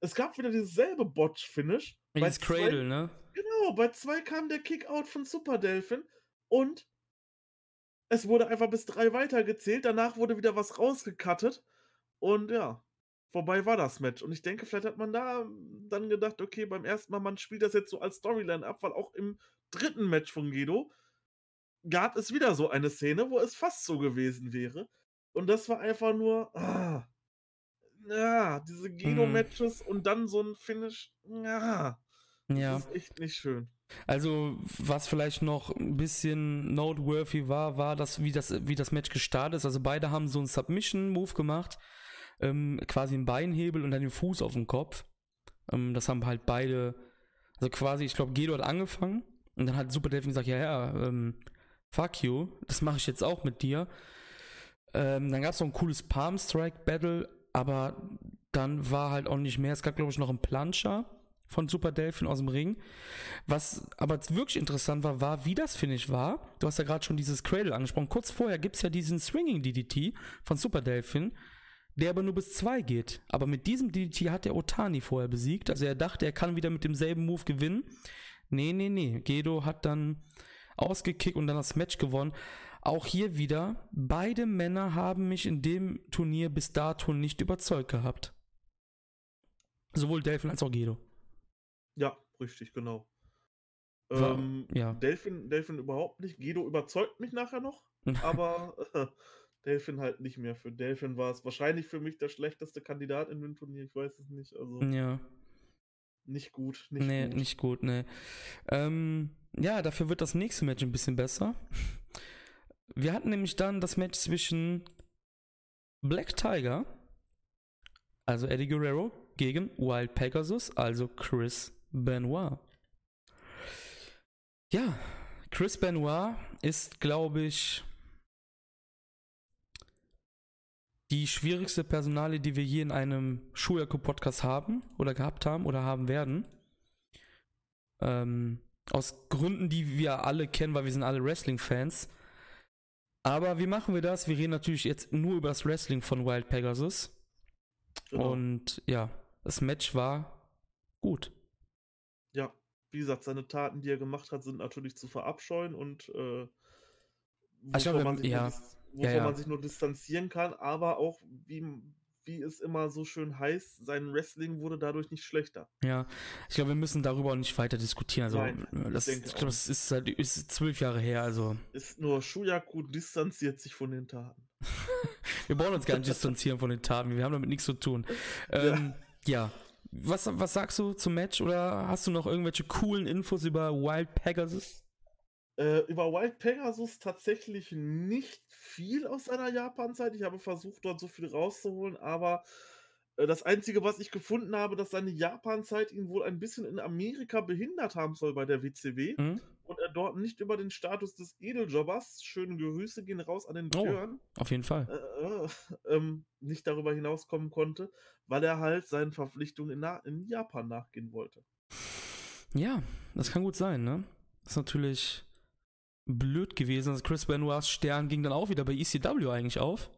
es gab wieder dieselbe Botch-Finish. Dieses Cradle, ne? Genau, bei zwei kam der Kickout von Super Delphin und es wurde einfach bis drei weitergezählt. Danach wurde wieder was rausgekattet. Und ja, vorbei war das Match. Und ich denke, vielleicht hat man da dann gedacht, okay, beim ersten Mal, man spielt das jetzt so als Storyline ab, weil auch im dritten Match von Guido gab es wieder so eine Szene, wo es fast so gewesen wäre. Und das war einfach nur, ah, ja, diese Guido-Matches mhm. und dann so ein Finish, ja, ja. Das ist echt nicht schön. Also, was vielleicht noch ein bisschen noteworthy war, war, dass, wie das, wie das Match gestartet ist. Also, beide haben so einen Submission-Move gemacht ähm, quasi einen Beinhebel und dann den Fuß auf den Kopf. Ähm, das haben halt beide, also quasi, ich glaube, Gedo hat angefangen und dann hat Super Delfin gesagt, ja, ja, ähm, fuck you, das mache ich jetzt auch mit dir. Ähm, dann gab es noch ein cooles Palm Strike Battle, aber dann war halt auch nicht mehr. Es gab, glaube ich, noch einen Planscher von Super Delfin aus dem Ring. Was aber wirklich interessant war, war, wie das Finish war. Du hast ja gerade schon dieses Cradle angesprochen. Kurz vorher gibt es ja diesen Swinging DDT von Super Delfin der aber nur bis 2 geht. Aber mit diesem DDT hat der Otani vorher besiegt. Also er dachte, er kann wieder mit demselben Move gewinnen. Nee, nee, nee. Gedo hat dann ausgekickt und dann das Match gewonnen. Auch hier wieder, beide Männer haben mich in dem Turnier bis dato nicht überzeugt gehabt. Sowohl Delphin als auch Gedo. Ja, richtig, genau. War, ähm, ja. Delphin, Delphin überhaupt nicht. Gedo überzeugt mich nachher noch, <laughs> aber äh, Delphin halt nicht mehr. Für Delphin war es wahrscheinlich für mich der schlechteste Kandidat in dem Turnier. Ich weiß es nicht. Also ja. Nicht gut. Nicht nee, gut. nicht gut, nee. Ähm, ja, dafür wird das nächste Match ein bisschen besser. Wir hatten nämlich dann das Match zwischen Black Tiger, also Eddie Guerrero, gegen Wild Pegasus, also Chris Benoit. Ja, Chris Benoit ist, glaube ich, die schwierigste Personale, die wir je in einem Schuljako-Podcast haben oder gehabt haben oder haben werden. Ähm, aus Gründen, die wir alle kennen, weil wir sind alle Wrestling-Fans. Aber wie machen wir das? Wir reden natürlich jetzt nur über das Wrestling von Wild Pegasus. Genau. Und ja, das Match war gut. Ja, wie gesagt, seine Taten, die er gemacht hat, sind natürlich zu verabscheuen und äh, glaube, man sich ja wovon ja, man sich nur distanzieren kann, aber auch, wie, wie es immer so schön heißt, sein Wrestling wurde dadurch nicht schlechter. Ja, ich glaube, wir müssen darüber auch nicht weiter diskutieren. Also, Nein, das, ich, ich glaube, es ist, ist zwölf Jahre her. Also. Ist nur Shuyaku distanziert sich von den Taten. <laughs> wir brauchen uns gar nicht distanzieren von den Taten. Wir haben damit nichts zu tun. <laughs> Ähm, ja. ja. Was, was sagst du zum Match oder hast du noch irgendwelche coolen Infos über Wild Pegasus? Äh, über Wild Pegasus tatsächlich nicht viel aus seiner Japan-Zeit. Ich habe versucht, dort so viel rauszuholen, aber äh, das Einzige, was ich gefunden habe, dass seine Japan-Zeit ihn wohl ein bisschen in Amerika behindert haben soll bei der WCW mhm. und er dort nicht über den Status des Edeljobbers, schöne Grüße gehen raus an den oh, Björn, auf jeden Fall, äh, äh, <laughs> ähm, nicht darüber hinauskommen konnte, weil er halt seinen Verpflichtungen in, in Japan nachgehen wollte. Ja, das kann gut sein, ne? Das ist natürlich blöd gewesen. Also Chris Benoits Stern ging dann auch wieder bei ECW eigentlich auf.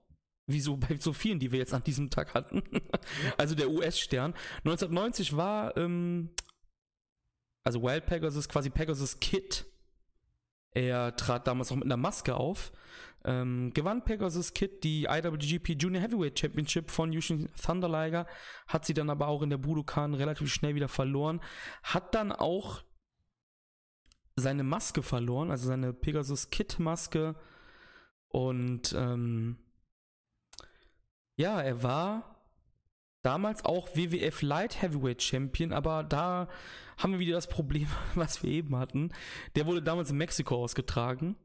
Wie so bei so vielen, die wir jetzt an diesem Tag hatten. <laughs> also der US-Stern. 1990 war, ähm, also Wild Pegasus, quasi Pegasus Kid. Er trat damals auch mit einer Maske auf. Ähm, gewann Pegasus Kid die IWGP Junior Heavyweight Championship von Yushin Thunder Liger, hat sie dann aber auch in der Budokan relativ schnell wieder verloren. Hat dann auch seine Maske verloren, also seine Pegasus Kit Maske. Und ähm, ja, er war damals auch WWF Light Heavyweight Champion, aber da haben wir wieder das Problem, <laughs> was wir eben hatten. Der wurde damals in Mexiko ausgetragen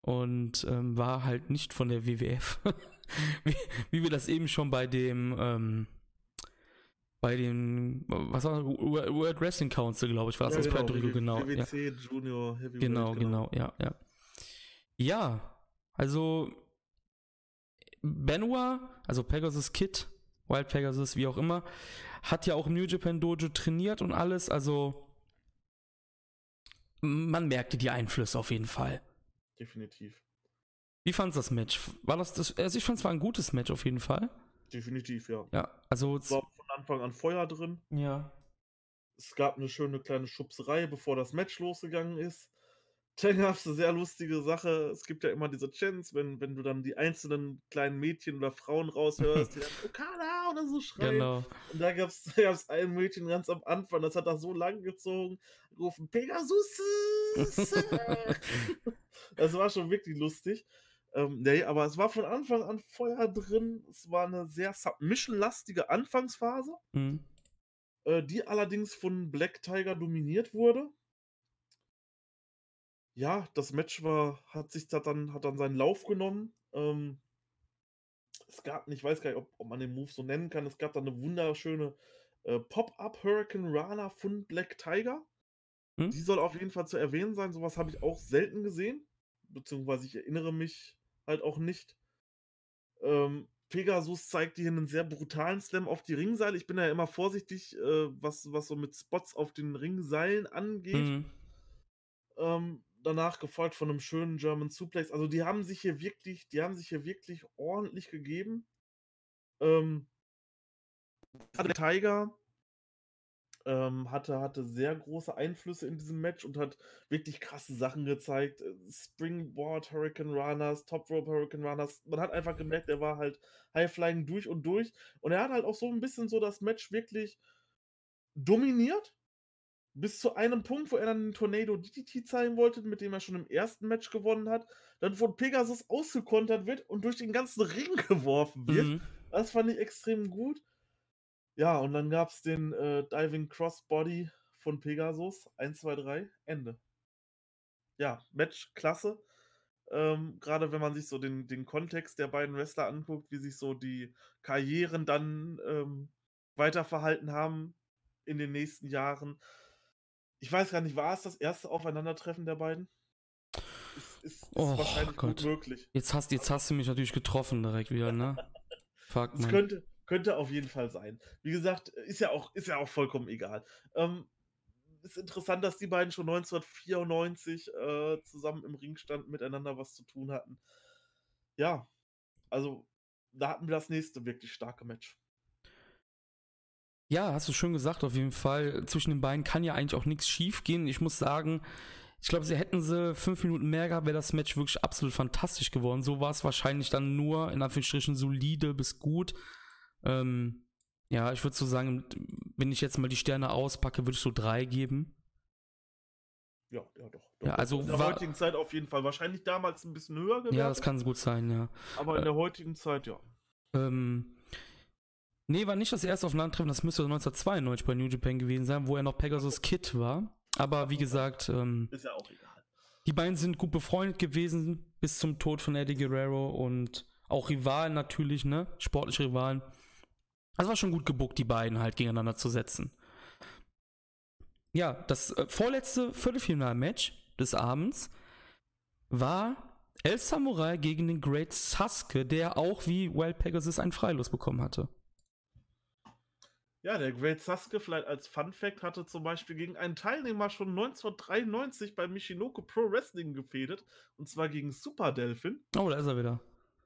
und ähm, war halt nicht von der WWF. <laughs> wie, wie, wir das eben schon bei dem ähm, bei den, was war World Wrestling Council, glaube ich, war das ja, aus genau, Puerto Rico, genau. WWC ja. Junior Heavyweight. Genau, genau, genau, ja, ja. Ja, also Benoit, also Pegasus Kid, Wild Pegasus, wie auch immer, hat ja auch im New Japan Dojo trainiert und alles, also man merkte die Einflüsse auf jeden Fall. Definitiv. Wie fandest du das Match? War das das, also ich fand es war ein gutes Match auf jeden Fall. Definitiv, ja. Ja, also war Anfang an Feuer drin. Ja. Es gab eine schöne kleine Schubserei, bevor das Match losgegangen ist. Dann gab es eine sehr lustige Sache. Es gibt ja immer diese Chants, wenn, wenn du dann die einzelnen kleinen Mädchen oder Frauen raushörst, die dann <laughs> Okada oder so schreien. Genau. Und da gab es <laughs> ein Mädchen ganz am Anfang, das hat das so lang gezogen, gerufen Pegasus. <laughs> das war schon wirklich lustig. Ähm, nee, aber es war von Anfang an Feuer drin. Es war eine sehr submission-lastige Anfangsphase, mhm. äh, die allerdings von Black Tiger dominiert wurde. Ja, das Match war, hat sich hat dann, hat dann seinen Lauf genommen. Ähm, es gab, ich weiß gar nicht, ob, ob, man den Move so nennen kann, es gab dann eine wunderschöne äh, Pop-Up Hurricane Rana von Black Tiger. Mhm. Die soll auf jeden Fall zu erwähnen sein. Sowas habe ich auch selten gesehen. Beziehungsweise ich erinnere mich halt auch nicht. Ähm, Pegasus zeigt hier einen sehr brutalen Slam auf die Ringseile. Ich bin ja immer vorsichtig, äh, was, was so mit Spots auf den Ringseilen angeht. Mhm. Ähm, danach gefolgt von einem schönen German Suplex. Also die haben sich hier wirklich, die haben sich hier wirklich ordentlich gegeben. Ähm, Tiger ähm, hatte, hatte sehr große Einflüsse in diesem Match und hat wirklich krasse Sachen gezeigt. Äh, Springboard Hurricane Runners, Top Rope Hurricane Runners. Man hat einfach gemerkt, er war halt High-Flying durch und durch. Und er hat halt auch so ein bisschen so das Match wirklich dominiert. Bis zu einem Punkt, wo er dann den Tornado DDT zeigen wollte, mit dem er schon im ersten Match gewonnen hat. Dann von Pegasus ausgekontert wird und durch den ganzen Ring <laughs> geworfen wird. Mhm. Das fand ich extrem gut. Ja, und dann gab es den äh, Diving Crossbody von Pegasus. 1, 2, 3, Ende. Ja, Match klasse. Ähm, Gerade wenn man sich so den, den Kontext der beiden Wrestler anguckt, wie sich so die Karrieren dann ähm, weiterverhalten haben in den nächsten Jahren. Ich weiß gar nicht, war es das erste Aufeinandertreffen der beiden? Ist, ist, ist oh, wahrscheinlich Gott. gut möglich. Jetzt hast, jetzt hast du mich natürlich getroffen direkt wieder, ne? <laughs> Fuck, man. Könnte, könnte auf jeden Fall sein. Wie gesagt, ist ja auch, ist ja auch vollkommen egal. Ähm, ist interessant, dass die beiden schon 1994 äh, zusammen im Ring standen, miteinander was zu tun hatten. Ja, also da hatten wir das nächste wirklich starke Match. Ja, hast du schön gesagt, auf jeden Fall. Zwischen den beiden kann ja eigentlich auch nichts schief gehen. Ich muss sagen, ich glaube, sie hätten sie fünf Minuten mehr gehabt, wäre das Match wirklich absolut fantastisch geworden. So war es wahrscheinlich dann nur in Anführungsstrichen solide bis gut. Ähm, ja, ich würde so sagen, wenn ich jetzt mal die Sterne auspacke, würde ich so drei geben. Ja, ja, doch. doch ja, also in der heutigen Zeit auf jeden Fall. Wahrscheinlich damals ein bisschen höher gewesen. Ja, das kann gut sein, ja. Aber in äh, der heutigen Zeit, ja. Ähm, nee, war nicht das erste Aufeinandertreffen, das müsste 1992 bei New Japan gewesen sein, wo er noch Pegasus Kid war. Aber wie gesagt, ähm, ist ja auch egal. Die beiden sind gut befreundet gewesen bis zum Tod von Eddie Guerrero und auch Rivalen natürlich, ne? Sportliche Rivalen. Also war schon gut gebuckt, die beiden halt gegeneinander zu setzen. Ja, das äh, vorletzte Viertelfinal-Match des Abends war El Samurai gegen den Great Sasuke, der auch wie Wild Pegasus einen Freilos bekommen hatte. Ja, der Great Sasuke, vielleicht als Fun Fact, hatte zum Beispiel gegen einen Teilnehmer schon 1993 bei Michinoku Pro Wrestling gefädet. Und zwar gegen Super Delphin. Oh, da ist er wieder.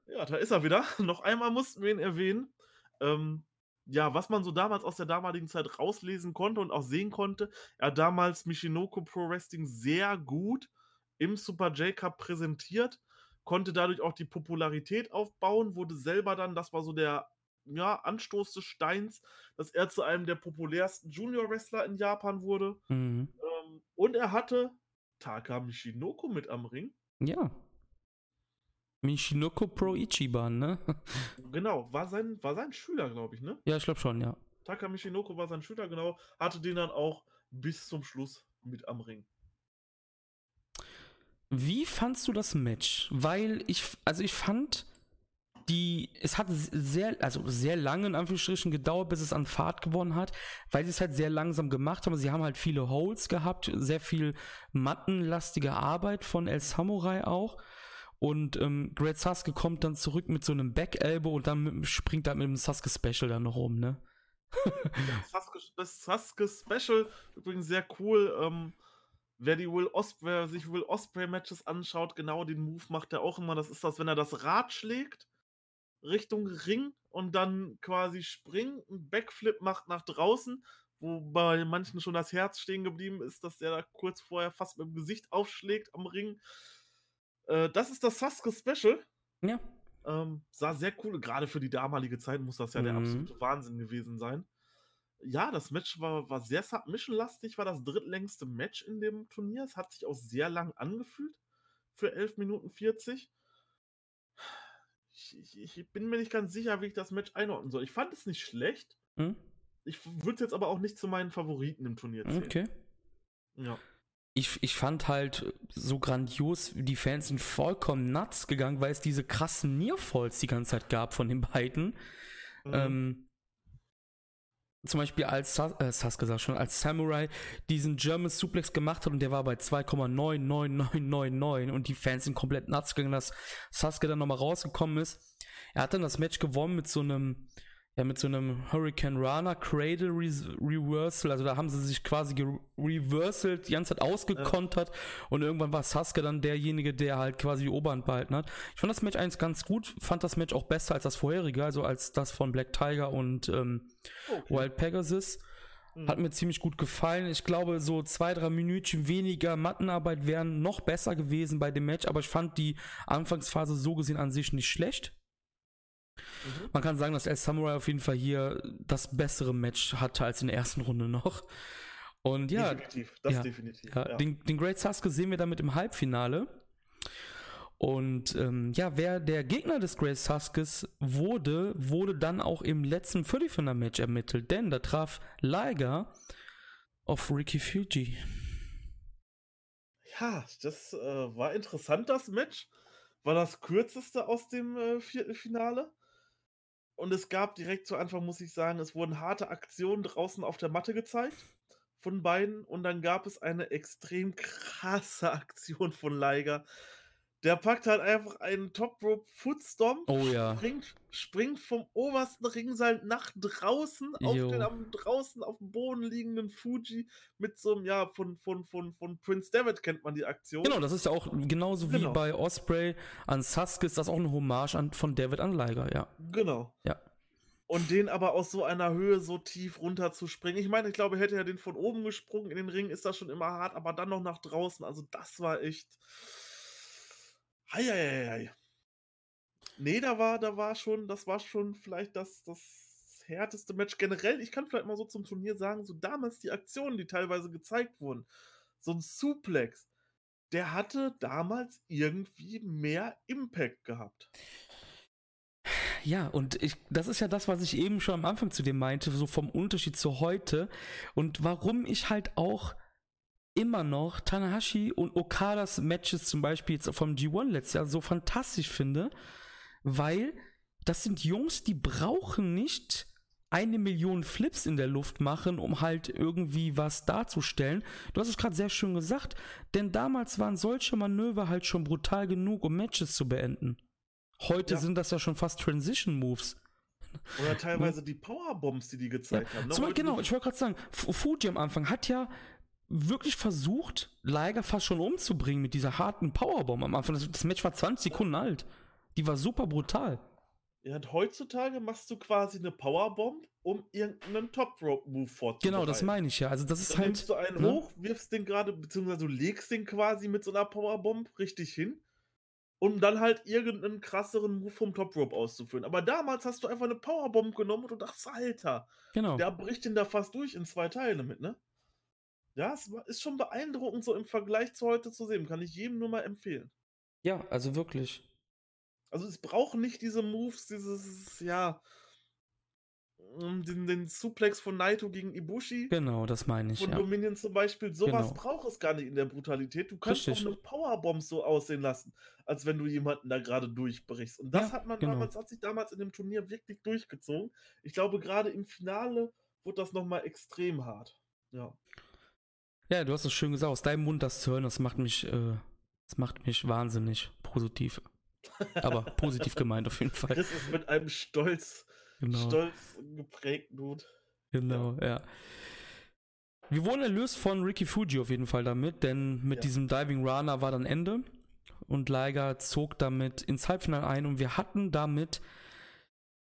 Ja, da ist er wieder. <laughs> Noch einmal mussten wir ihn erwähnen. Ähm, ja, was man so damals aus der damaligen Zeit rauslesen konnte und auch sehen konnte, er hat damals Michinoku Pro Wrestling sehr gut im Super J-Cup präsentiert, konnte dadurch auch die Popularität aufbauen, wurde selber dann, das war so der ja, Anstoß des Steins, dass er zu einem der populärsten Junior-Wrestler in Japan wurde. Mhm. Ähm, und er hatte Taka Michinoku mit am Ring. Ja. Michinoku Pro Ichiban, ne? <laughs> Genau, war sein, war sein Schüler, glaube ich, ne? Ja, ich glaube schon, ja. Taka Michinoku war sein Schüler, genau. Hatte den dann auch bis zum Schluss mit am Ring. Wie fandst du das Match? Weil ich, also ich fand, die, es hat sehr, also sehr lange in Anführungsstrichen gedauert, bis es an Fahrt gewonnen hat, weil sie es halt sehr langsam gemacht haben. Sie haben halt viele Holes gehabt, sehr viel mattenlastige Arbeit von El Samurai auch. Und ähm, Great Sasuke kommt dann zurück mit so einem Back-Elbow und dann mit, springt er mit dem Sasuke-Special dann noch rum, ne? ja, Sasuke, das Sasuke-Special, übrigens sehr cool. Ähm, wer die Will Osprey, wer sich Will Osprey-Matches anschaut, genau den Move macht er auch immer. Das ist das, wenn er das Rad schlägt Richtung Ring und dann quasi springt, einen Backflip macht nach draußen, wo bei manchen schon das Herz stehen geblieben ist, dass der da kurz vorher fast mit dem Gesicht aufschlägt am Ring. Äh, das ist das Sasuke Special. Ja. Ähm, sah sehr cool, gerade für die damalige Zeit muss das ja mhm. der absolute Wahnsinn gewesen sein. Ja, das Match war, war sehr Submission-lastig, war das drittlängste Match in dem Turnier. Es hat sich auch sehr lang angefühlt für 11 Minuten 40. Ich, ich, ich bin mir nicht ganz sicher, wie ich das Match einordnen soll. Ich fand es nicht schlecht. Mhm. Ich würde es jetzt aber auch nicht zu meinen Favoriten im Turnier zählen. Okay. Ja ich, ich fand halt so grandios, die Fans sind vollkommen nuts gegangen, weil es diese krassen Nearfalls die ganze Zeit gab von den beiden. Mhm. Ähm, zum Beispiel als Sas äh, Sasuke sag schon, als Samurai diesen German Suplex gemacht hat und der war bei 2,99999 und die Fans sind komplett nuts gegangen, dass Sasuke dann nochmal rausgekommen ist. Er hat dann das Match gewonnen mit so einem, ja, mit so einem Hurricane Rana Cradle Re Reversal. Also da haben sie sich quasi reversalt, die ganze Zeit ausgekontert ja. und irgendwann war Sasuke dann derjenige, der halt quasi die Oberhand behalten hat. Ich fand das Match eigentlich ganz gut, fand das Match auch besser als das vorherige, also als das von Black Tiger und ähm, okay. Wild Pegasus. Mhm. Hat mir ziemlich gut gefallen. Ich glaube, so zwei, drei Minütchen weniger Mattenarbeit wären noch besser gewesen bei dem Match, aber ich fand die Anfangsphase so gesehen an sich nicht schlecht. Mhm. Man kann sagen, dass El Samurai auf jeden Fall hier das bessere Match hatte als in der ersten Runde noch. Und ja, definitiv, das ja, definitiv. Ja, ja. Den, den Great Sasuke sehen wir damit im Halbfinale. Und ähm, ja, wer der Gegner des Great Saskes wurde, wurde dann auch im letzten Viertelfinal-Match ermittelt, denn da traf Liger auf Ricky Fuji. Ja, das äh, war interessant, das Match. War das kürzeste aus dem äh, Viertelfinale. Und es gab direkt zu Anfang, muss ich sagen, es wurden harte Aktionen draußen auf der Matte gezeigt von beiden und dann gab es eine extrem krasse Aktion von Liger. Der packt halt einfach einen Top Rope Footstomp, Oh ja. springt, springt vom obersten Ringseil nach draußen auf Jo. den am draußen auf dem Boden liegenden Fuji mit so einem, ja, von, von, von, von Prince David kennt man die Aktion. Genau, das ist ja auch genauso wie Genau. bei Osprey an Sasuke ist das auch eine Hommage an, von David an Liger, ja. Genau. Ja. Und den aber aus so einer Höhe so tief runter zu springen. Ich meine, ich glaube, hätte er den von oben gesprungen in den Ring, ist das schon immer hart, aber dann noch nach draußen. Also, das war echt. Heieiei. Nee, da war, da war schon, das war schon vielleicht das, das härteste Match generell. Ich kann vielleicht mal so zum Turnier sagen, so damals die Aktionen, die teilweise gezeigt wurden, so ein Suplex, der hatte damals irgendwie mehr Impact gehabt. Ja, und ich, das ist ja das, was ich eben schon am Anfang zu dir meinte, so vom Unterschied zu heute und warum ich halt auch immer noch Tanahashi und Okadas Matches zum Beispiel jetzt vom G1 letztes Jahr so fantastisch finde, weil das sind Jungs, die brauchen nicht eine Million Flips in der Luft machen, um halt irgendwie was darzustellen. Du hast es gerade sehr schön gesagt, denn damals waren solche Manöver halt schon brutal genug, um Matches zu beenden. Heute Ja. sind das ja schon fast Transition Moves. Oder teilweise die Powerbombs, die die gezeigt haben. ne? Zum, Heute genau, ich wollte gerade sagen, Fu- Fuji am Anfang hat ja wirklich versucht, Liger fast schon umzubringen mit dieser harten Powerbomb am Anfang. Das, das Match war 20 Sekunden alt. Die war super brutal. Ja, und heutzutage machst du quasi eine Powerbomb, um irgendeinen Top-Rope-Move vorzubereiten. Genau, das meine ich ja. Also das ist Dann halt. nimmst du einen ne? hoch, wirfst den gerade, beziehungsweise du legst den quasi mit so einer Powerbomb richtig hin, um dann halt irgendeinen krasseren Move vom Top Rope auszuführen. Aber damals hast du einfach eine Powerbomb genommen und du dachtest, Alter, Genau. der bricht den da fast durch in zwei Teile mit, ne? Ja, es ist schon beeindruckend so im Vergleich zu heute zu sehen. Kann ich jedem nur mal empfehlen. Ja, also wirklich. Also es braucht nicht diese Moves, dieses, ja, ähm, den, den Suplex von Naito gegen Ibushi. Genau, das meine ich, von ja. Dominion zum Beispiel, sowas Genau. braucht es gar nicht in der Brutalität. Du kannst Richtig. auch eine Powerbomb so aussehen lassen, als wenn du jemanden da gerade durchbrichst. Und das Ja, hat man genau. damals, hat sich damals in dem Turnier wirklich durchgezogen. Ich glaube, gerade im Finale wurde das nochmal extrem hart. Ja. Ja, du hast es schön gesagt, aus deinem Mund das zu hören, das macht mich, äh, das macht mich wahnsinnig positiv. Aber <laughs> positiv gemeint auf jeden Fall. Chris ist mit einem Stolz, Genau. stolz geprägten Dude. Genau, ja. Wir wurden erlöst von Ricky Fuji auf jeden Fall damit, denn mit Ja. diesem Diving Rana war dann Ende und Liger zog damit ins Halbfinale ein und wir hatten damit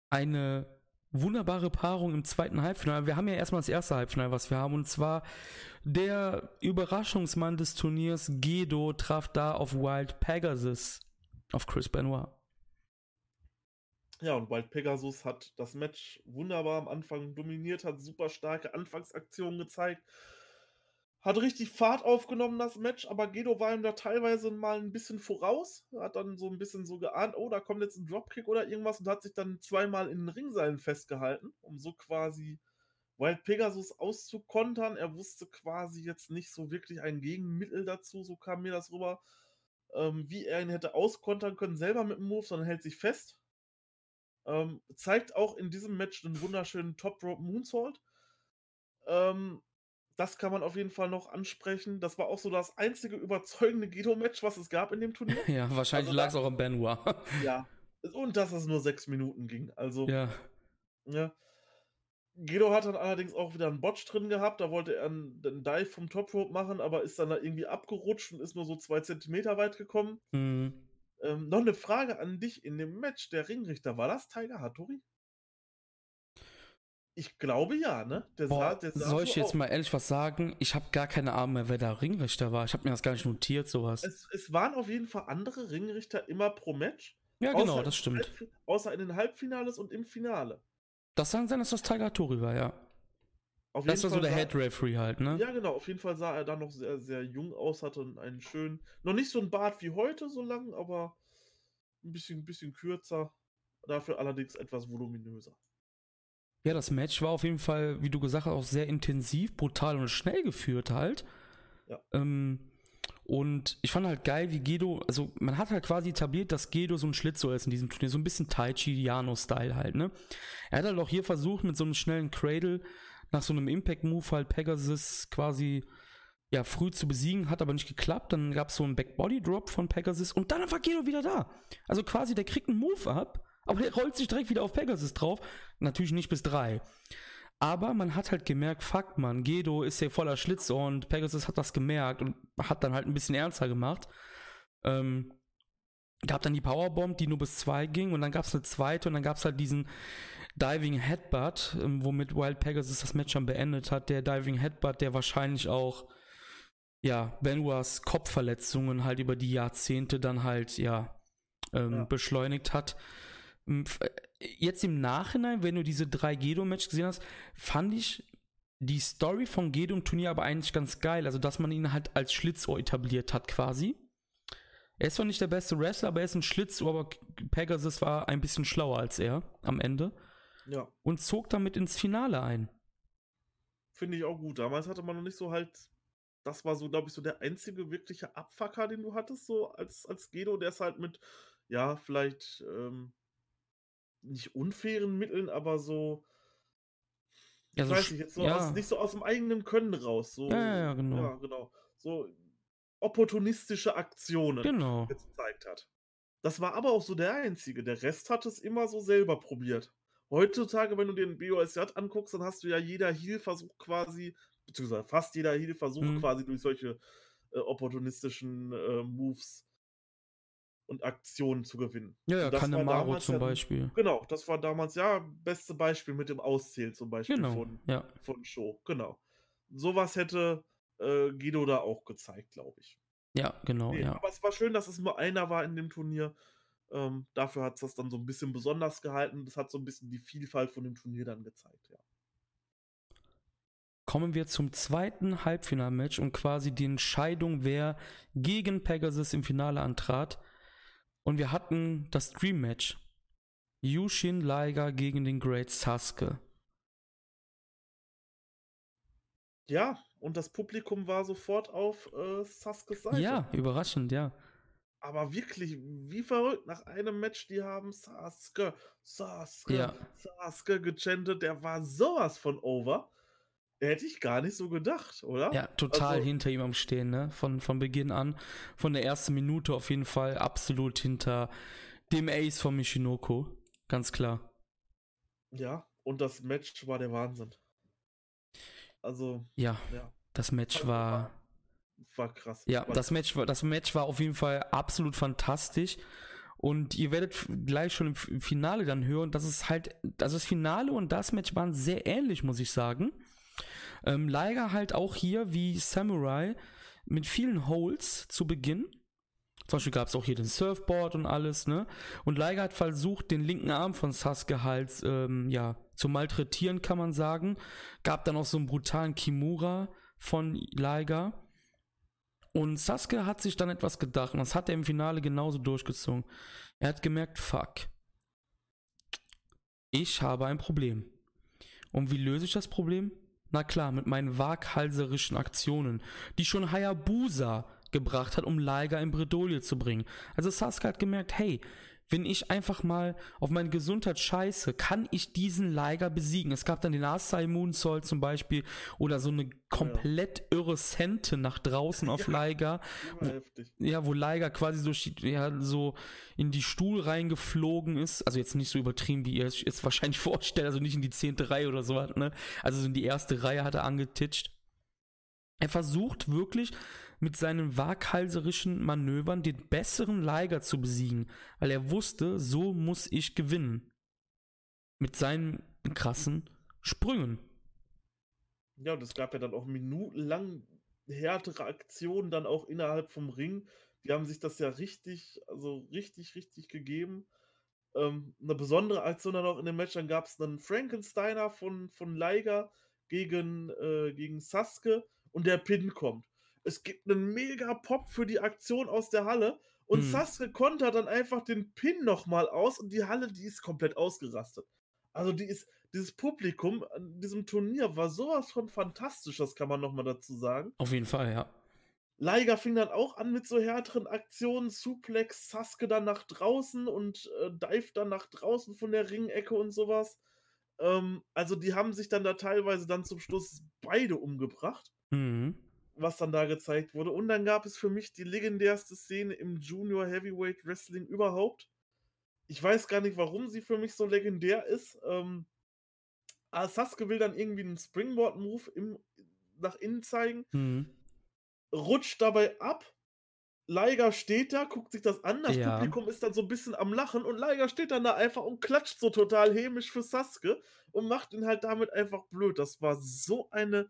eine wunderbare Paarung im zweiten Halbfinale. Wir haben ja erstmal das erste Halbfinale, was wir haben, und zwar der Überraschungsmann des Turniers, Gedo, traf da auf Wild Pegasus, auf Chris Benoit. Ja, und Wild Pegasus hat das Match wunderbar am Anfang dominiert, hat super starke Anfangsaktionen gezeigt, hat richtig Fahrt aufgenommen, das Match, aber Gedo war ihm da teilweise mal ein bisschen voraus, hat dann so ein bisschen so geahnt, oh, da kommt jetzt ein Dropkick oder irgendwas und hat sich dann zweimal in den Ringseilen festgehalten, um so quasi Wild Pegasus auszukontern. Er wusste quasi jetzt nicht so wirklich ein Gegenmittel dazu, so kam mir das rüber, ähm, wie er ihn hätte auskontern können, selber mit dem Move, sondern hält sich fest. Ähm, zeigt auch in diesem Match einen wunderschönen Top Rope Moonsault. Ähm, das kann man auf jeden Fall noch ansprechen. Das war auch so das einzige überzeugende Guido-Match, was es gab in dem Turnier. <laughs> Ja, wahrscheinlich Also lag es auch am Benoit. <laughs> ja. Und dass es nur sechs Minuten ging. Also, ja. ja. Guido hat dann allerdings auch wieder einen Botch drin gehabt. Da wollte er einen, einen Dive vom Top Rope machen, aber ist dann da irgendwie abgerutscht und ist nur so zwei Zentimeter weit gekommen. Mhm. Ähm, noch eine Frage an dich in dem Match. Der Ringrichter, war das Tiger Hattori? Ich glaube ja, ne? Der Boah, der sah soll ich jetzt aus. mal ehrlich was sagen? Ich habe gar keine Ahnung mehr, wer da Ringrichter war. Ich habe mir das gar nicht notiert, sowas. Es, es waren auf jeden Fall andere Ringrichter immer pro Match. ja, genau, das im stimmt. Halbfi- Außer in den Halbfinales und im Finale. Das kann sein, dass das Tiger Tori war, ja. Auf Das war so der sah- Head Referee halt, ne? Ja, genau. Auf jeden Fall sah er da noch sehr, sehr jung aus, hatte einen schönen, noch nicht so ein Bart wie heute so lang, aber ein bisschen, bisschen kürzer. Dafür allerdings etwas voluminöser. Ja, das Match war auf jeden Fall, wie du gesagt hast, auch sehr intensiv, brutal und schnell geführt halt. Ja. Ähm, Und ich fand halt geil, wie Gedo, also man hat halt quasi etabliert, dass Gedo so ein Schlitzohr ist in diesem Turnier, so ein bisschen Tai Chi Yano-Style halt, ne? Er hat halt auch hier versucht, mit so einem schnellen Cradle nach so einem Impact-Move halt Pegasus quasi ja, früh zu besiegen, hat aber nicht geklappt. Dann gab es so einen Back-Body-Drop von Pegasus und dann war Gedo wieder da. Also quasi, der kriegt einen Move ab, aber der rollt sich direkt wieder auf Pegasus drauf. Natürlich nicht bis drei. Aber man hat halt gemerkt, fuck man, Gedo ist hier voller Schlitzohr und Pegasus hat das gemerkt und hat dann halt ein bisschen ernster gemacht. Ähm, gab dann die Powerbomb, die nur bis zwei ging und dann gab es eine zweite und dann gab es halt diesen Diving Headbutt, ähm, womit Wild Pegasus das Match dann beendet hat. Der Diving Headbutt, der wahrscheinlich auch ja, Benoits Kopfverletzungen halt über die Jahrzehnte dann halt ja, ähm, ja. beschleunigt hat. Äh, jetzt im Nachhinein, wenn du diese drei Gedo-Matches gesehen hast, fand ich die Story von Gedo im Turnier aber eigentlich ganz geil. Also, dass man ihn halt als Schlitzohr etabliert hat, quasi. Er ist zwar nicht der beste Wrestler, aber er ist ein Schlitzohr, aber Pegasus war ein bisschen schlauer als er am Ende. Ja. Und zog damit ins Finale ein. Finde ich auch gut. Damals hatte man noch nicht so halt. Das war so, glaube ich, so der einzige wirkliche Abfucker, den du hattest, so als, als Gedo, der ist halt mit, ja, vielleicht ähm, nicht unfairen Mitteln, aber so. Ich ja, weiß nicht, jetzt so ja. aus, nicht so aus dem eigenen Können raus. So, ja, ja, genau. Ja, genau. So opportunistische Aktionen genau. gezeigt hat. Das war aber auch so der einzige. Der Rest hat es immer so selber probiert. Heutzutage, wenn du dir den BOSJ anguckst, dann hast du ja jeder Heal-Versuch quasi, beziehungsweise fast jeder Heal-Versuch mhm. quasi durch solche äh, opportunistischen äh, Moves und Aktionen zu gewinnen. Ja, ja Kanemaru zum ja, Beispiel. Genau, das war damals ja beste Beispiel mit dem Auszählen zum Beispiel genau, von, ja. von Show. Genau. Sowas hätte äh, Guido da auch gezeigt, glaube ich. Ja, genau, nee, ja. Aber es war schön, dass es nur einer war in dem Turnier. Ähm, dafür hat es das dann so ein bisschen besonders gehalten. Das hat so ein bisschen die Vielfalt von dem Turnier dann gezeigt, ja. Kommen wir zum zweiten Halbfinalmatch und quasi die Entscheidung, wer gegen Pegasus im Finale antrat. Und wir hatten das Dream Match. Yushin Liger gegen den Great Sasuke. Ja, und das Publikum war sofort auf äh, Sasuke's Seite. Ja, überraschend, ja. Aber wirklich, wie verrückt, nach einem Match, die haben Sasuke, Sasuke, ja. Sasuke gechantet, der war sowas von over. Hätte ich gar nicht so gedacht, oder? Ja, total also, hinter ihm am Stehen, ne? Von, von Beginn an. Von der ersten Minute auf jeden Fall absolut hinter dem Ace von Mishinoko. Ganz klar. Ja, und das Match war der Wahnsinn. Also. Ja, ja. das Match war. War krass. Ja, war das, Match, das Match war auf jeden Fall absolut fantastisch. Und ihr werdet gleich schon im Finale dann hören, dass es halt, also das Finale und das Match waren sehr ähnlich, muss ich sagen. Ähm, Liger halt auch hier wie Samurai mit vielen Holes zu Beginn. Zum Beispiel gab es auch hier den Surfboard und alles, ne? Und Liger hat versucht, den linken Arm von Sasuke halt, ähm, ja, zu malträtieren, kann man sagen. Gab dann auch so einen brutalen Kimura von Liger. Und Sasuke hat sich dann etwas gedacht und das hat er im Finale genauso durchgezogen. Er hat gemerkt, fuck. Ich habe ein Problem. Und wie löse ich das Problem? Na klar, mit meinen waghalserischen Aktionen, die schon Hayabusa gebracht hat, um Liger in Bredouille zu bringen. Also Sasuke hat gemerkt, hey, wenn ich einfach mal auf meine Gesundheit scheiße, kann ich diesen Liger besiegen. Es gab dann den Asai Moonsault zum Beispiel oder so eine komplett ja. irre Sente nach draußen auf <laughs> ja, Liger. Ja, wo Liger quasi so, ja, so in die Stuhl reingeflogen ist. Also jetzt nicht so übertrieben, wie ihr es jetzt wahrscheinlich <laughs> vorstellt, also nicht in die zehnte Reihe oder so, ne? Also so in die erste Reihe hat er angetitscht. Er versucht wirklich mit seinen waghalserischen Manövern den besseren Liger zu besiegen, weil er wusste, so muss ich gewinnen. Mit seinen krassen Sprüngen. Ja, und es gab ja dann auch minutenlang härtere Aktionen dann auch innerhalb vom Ring. Die haben sich das ja richtig, also richtig, richtig gegeben. Ähm, eine besondere Aktion dann auch in dem Match, dann gab es einen Frankensteiner von, von Liger gegen, äh, gegen Sasuke und der Pin kommt es gibt einen mega Pop für die Aktion aus der Halle und hm. Sasuke kontert dann einfach den Pin nochmal aus und die Halle, die ist komplett ausgerastet. Also die ist, dieses Publikum an diesem Turnier war sowas von fantastisch, das kann man nochmal dazu sagen. Auf jeden Fall, ja. Liger fing dann auch an mit so härteren Aktionen, Suplex, Sasuke dann nach draußen und äh, Dive dann nach draußen von der Ringecke und sowas. Ähm, also die haben sich dann da teilweise dann zum Schluss beide umgebracht, Mhm. Was dann da gezeigt wurde. Und dann gab es für mich die legendärste Szene im Junior Heavyweight Wrestling überhaupt. Ich weiß gar nicht, warum sie für mich so legendär ist. Ähm, aber Sasuke will dann irgendwie einen Springboard-Move nach innen zeigen Mhm. rutscht dabei ab. Liger steht da, guckt sich das an, das Ja. Publikum ist dann so ein bisschen am Lachen und Liger steht dann da einfach und klatscht so total hämisch für Sasuke und macht ihn halt damit einfach blöd. Das war so eine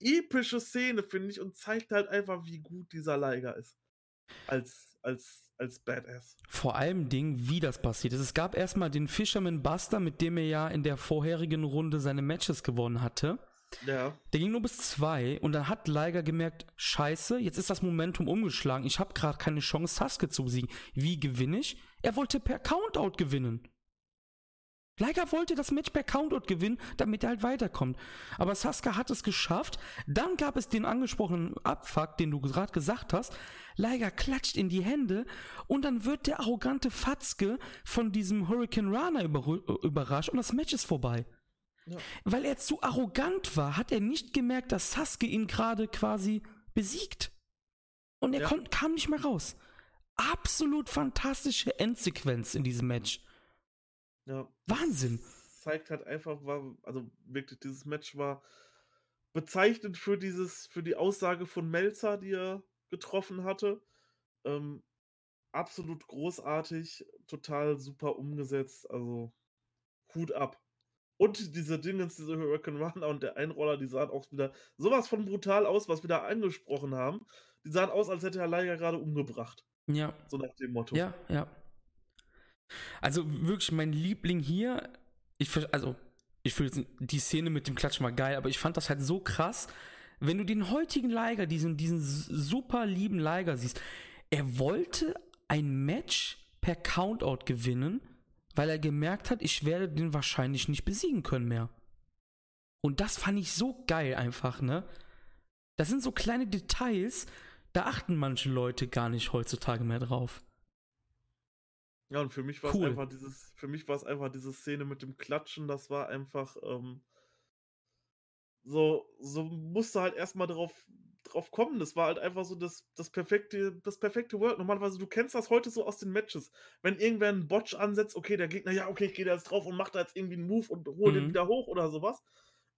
epische Szene, finde ich, und zeigt halt einfach, wie gut dieser Liger ist. Als, als, als Badass. Vor allem Ding, wie das passiert ist. Es gab erstmal den Fisherman Buster, mit dem er ja in der vorherigen Runde seine Matches gewonnen hatte. Ja. Der ging nur bis zwei und dann hat Liger gemerkt, scheiße, jetzt ist das Momentum umgeschlagen. Ich habe gerade keine Chance, Sasuke zu besiegen. Wie gewinne ich? Er wollte per Countout gewinnen. Liger wollte das Match per Countout gewinnen, damit er halt weiterkommt. Aber Sasuke hat es geschafft. Dann gab es den angesprochenen Abfuck, den du gerade gesagt hast. Liger klatscht in die Hände und dann wird der arrogante Fatzke von diesem Hurricane Rana über überrascht und das Match ist vorbei. Ja. Weil er zu arrogant war, hat er nicht gemerkt, dass Sasuke ihn gerade quasi besiegt. Und er Ja. kam nicht mehr raus. Absolut fantastische Endsequenz in diesem Match. Ja. Wahnsinn. Das zeigt halt einfach, war, also wirklich, dieses Match war bezeichnend für dieses, für die Aussage von Melzer, die er getroffen hatte. Ähm, absolut großartig, total super umgesetzt, also Hut ab. Und diese Dingens, diese Hurricane Runner und der Einroller, die sahen auch wieder sowas von brutal aus, was wir da angesprochen haben. Die sahen aus, als hätte Herr Leiger gerade umgebracht. Ja, So nach dem Motto. ja, ja. Also wirklich mein Liebling hier, ich also ich finde die Szene mit dem Klatschen war geil, aber ich fand das halt so krass, wenn du den heutigen Liger, diesen diesen super lieben Liger siehst, er wollte ein Match per Countout gewinnen, weil er gemerkt hat, ich werde den wahrscheinlich nicht besiegen können mehr. Und das fand ich so geil einfach, ne? Das sind so kleine Details, da achten manche Leute gar nicht heutzutage mehr drauf. Ja, und für mich war Cool. es einfach dieses, für mich war es einfach diese Szene mit dem Klatschen, das war einfach, ähm, so, so musste halt erstmal drauf, drauf kommen. Das war halt einfach so das, das perfekte, das perfekte Work. Normalerweise, du kennst das heute so aus den Matches. Wenn irgendwer einen Botch ansetzt, okay, der Gegner, ja, okay, ich gehe da jetzt drauf und macht da jetzt irgendwie einen Move und hol den Mhm. wieder hoch oder sowas.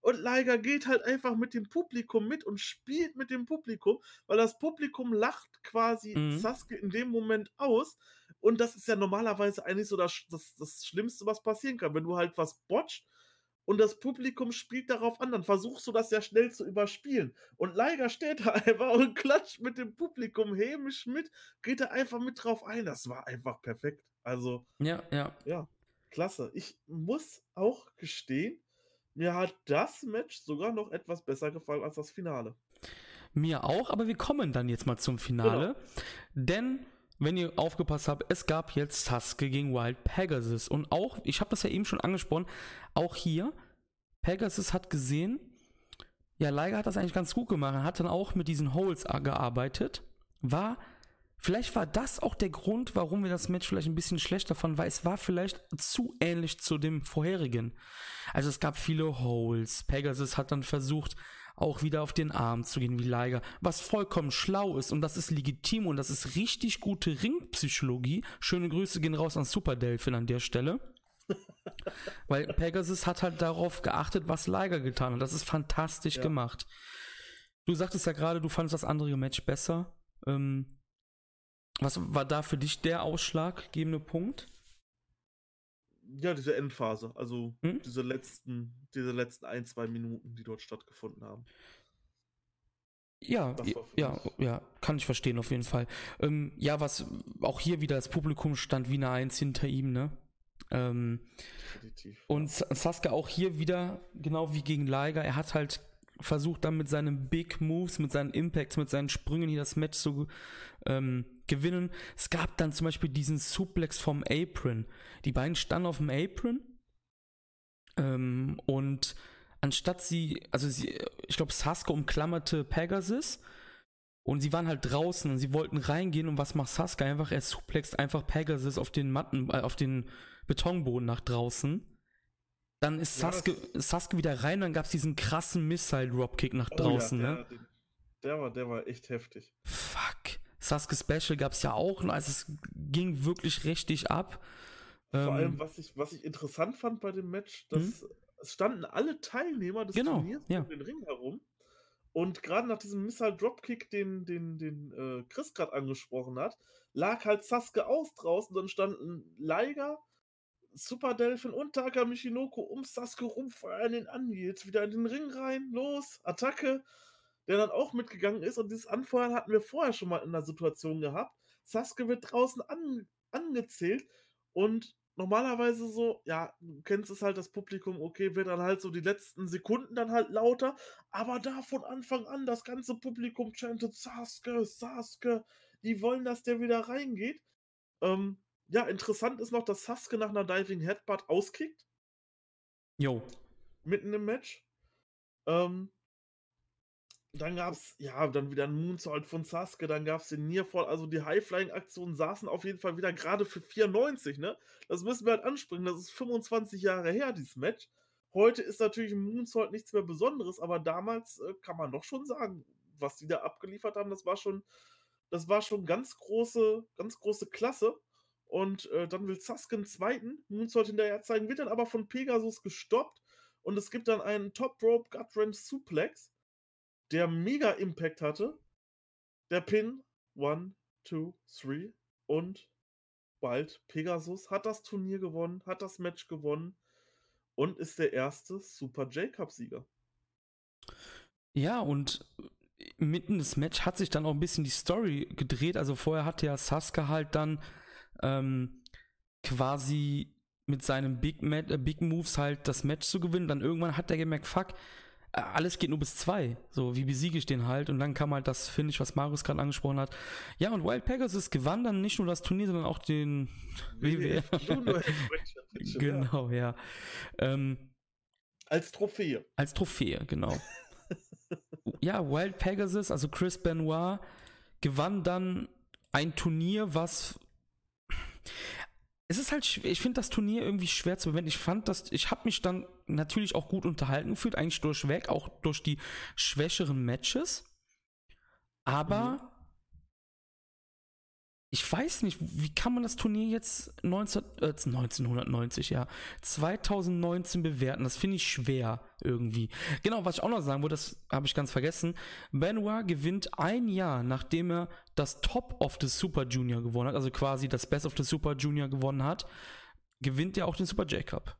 Und Liger geht halt einfach mit dem Publikum mit und spielt mit dem Publikum, weil das Publikum lacht quasi Mhm. Sasuke in dem Moment aus. Und das ist ja normalerweise eigentlich so das, das, das Schlimmste, was passieren kann. Wenn du halt was botcht und das Publikum spielt darauf an, dann versuchst du das ja schnell zu überspielen. Und Liger steht <laughs> da einfach und klatscht mit dem Publikum hämisch mit, geht da einfach mit drauf ein. Das war einfach perfekt. Also, Ja, ja. ja, klasse. Ich muss auch gestehen, mir hat das Match sogar noch etwas besser gefallen als das Finale. Mir auch, aber wir kommen dann jetzt mal zum Finale. Denn, wenn ihr aufgepasst habt, es gab jetzt Sasuke gegen Wild Pegasus. Und auch, ich habe das ja eben schon angesprochen, auch hier, Pegasus hat gesehen, ja, Liger hat das eigentlich ganz gut gemacht. Er hat dann auch mit diesen Holes gearbeitet. War, vielleicht war das auch der Grund, warum wir das Match vielleicht ein bisschen schlechter fanden, weil es war vielleicht zu ähnlich zu dem vorherigen. Also es gab viele Holes. Pegasus hat dann versucht, auch wieder auf den Arm zu gehen wie Liger, was vollkommen schlau ist und das ist legitim und das ist richtig gute Ringpsychologie. Schöne Grüße gehen raus an Super Delphin an der Stelle. <laughs> Weil Pegasus hat halt darauf geachtet, was Liger getan hat. Das ist fantastisch Ja. gemacht. Du sagtest ja gerade, du fandest das andere Match besser. Ähm, was war da für dich der ausschlaggebende Punkt? Ja, diese Endphase, also Hm? diese letzten, diese letzten ein, zwei Minuten, die dort stattgefunden haben. Ja, ja, ja, kann ich verstehen auf jeden Fall. Ähm, ja, was auch hier wieder das Publikum stand wie eine Eins hinter ihm, ne? Ähm, und Sasuke auch hier wieder, genau wie gegen Liger, er hat halt versucht dann mit seinen Big Moves, mit seinen Impacts, mit seinen Sprüngen hier das Match zu ähm, gewinnen. Es gab dann zum Beispiel diesen Suplex vom Apron. Die beiden standen auf dem Apron ähm, und anstatt sie, also sie, ich glaube Sasuke umklammerte Pegasus Und sie waren halt draußen und sie wollten reingehen und was macht Sasuke einfach? Er suplext einfach Pegasus auf den Matten, äh, auf den Betonboden nach draußen. Dann ist Ja, Sasuke, Sasuke wieder rein, dann gab es diesen krassen Missile-Dropkick nach Oh draußen, ja, ne? der, der, war, der war echt heftig. Fuck. Sasuke Special gab es ja auch, und also es ging wirklich richtig ab. Vor Ähm, allem, was ich, was ich interessant fand bei dem Match, dass es standen alle Teilnehmer des Genau, Turniers ja. um den Ring herum. Und gerade nach diesem Missile Dropkick, den, den, den äh, Chris gerade angesprochen hat, lag halt Sasuke aus draußen. Dann standen Liger, Super Delphin und Taka Michinoku um Sasuke rum, feuern ihn an. Jetzt wieder in den Ring rein, los, Attacke. Der dann auch mitgegangen ist. Und dieses Anfeuern hatten wir vorher schon mal in der Situation gehabt. Sasuke wird draußen an, angezählt. Und normalerweise so, ja, du kennst es halt, das Publikum, okay, wird dann halt so die letzten Sekunden dann halt lauter, aber da von Anfang an das ganze Publikum chantet Sasuke, Sasuke, die wollen, dass der wieder reingeht. Ähm, ja, interessant ist noch, dass Sasuke nach einer Diving Headbutt auskickt, Jo. mitten im Match. Ähm, dann gab es, ja, dann wieder ein Moonsault von Sasuke, dann gab es den Nearfall, also die High-Flying-Aktionen saßen auf jeden Fall wieder gerade für 94, ne? Das müssen wir halt anspringen, das ist 25 Jahre her, dieses Match. Heute ist natürlich ein Moonsault nichts mehr Besonderes, aber damals äh, kann man doch schon sagen, was die da abgeliefert haben, das war schon, das war schon ganz große, ganz große Klasse. Und äh, dann will Sasuke einen zweiten Moonsault hinterher zeigen, wird dann aber von Pegasus gestoppt und es gibt dann einen Top Rope Gut Wrench Suplex, der mega Impact hatte. Der Pin, one, two, three und bald Pegasus hat das Turnier gewonnen, hat das Match gewonnen und ist der erste Super J-Cup-Sieger. Ja, und mitten des Match hat sich dann auch ein bisschen die Story gedreht. Also vorher hatte ja Sasuke halt dann ähm, quasi mit seinen Big, Mat äh, Big Moves halt das Match zu gewinnen. Dann irgendwann hat er gemerkt, fuck, alles geht nur bis zwei. So, wie besiege ich den halt? Und dann kam halt das Finish, was Marius gerade angesprochen hat. Ja, und Wild Pegasus gewann dann nicht nur das Turnier, sondern auch den <laughs> WWF. <laughs> Genau, ja. Ähm, Als Trophäe. als Trophäe, genau. <laughs> ja, Wild Pegasus, also Chris Benoit, gewann dann ein Turnier, was. Es ist halt, ich finde das Turnier irgendwie schwer zu bewerten. Ich fand das, ich habe mich dann natürlich auch gut unterhalten gefühlt, eigentlich durchweg, auch durch die schwächeren Matches. Aber ich weiß nicht, wie kann man das Turnier jetzt 19, äh, 1990, ja, 2019 bewerten? Das finde ich schwer irgendwie. Genau, was ich auch noch sagen wollte, das habe ich ganz vergessen. Benoit gewinnt ein Jahr, nachdem er das Top of the Super Junior gewonnen hat, also quasi das Best of the Super Junior gewonnen hat, gewinnt er auch den Super J Cup.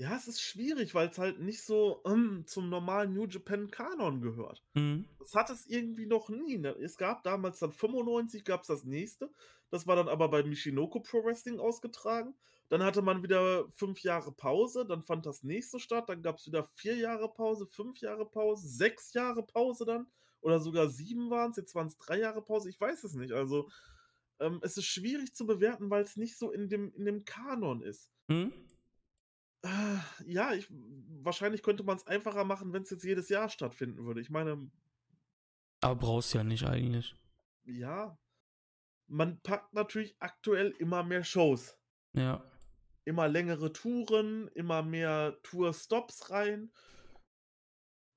Ja, es ist schwierig, weil es halt nicht so ähm, zum normalen New Japan Kanon gehört. Mhm. Das hat es irgendwie noch nie. Ne? Es gab damals dann 95, gab es das nächste. Das war dann aber bei Michinoku Pro Wrestling ausgetragen. Dann hatte man wieder fünf Jahre Pause, dann fand das nächste statt, dann gab es wieder vier Jahre Pause, fünf Jahre Pause, sechs Jahre Pause dann. Oder sogar sieben waren es, jetzt waren es drei Jahre Pause, ich weiß es nicht. Also ähm, es ist schwierig zu bewerten, weil es nicht so in dem, in dem Kanon ist. Mhm. Äh, ja, ich, wahrscheinlich könnte man es einfacher machen, wenn es jetzt jedes Jahr stattfinden würde. Ich meine, Aber brauchst ja nicht eigentlich. ja, man packt natürlich aktuell immer mehr Shows. Ja. Immer längere Touren, immer mehr Tour-Stops rein.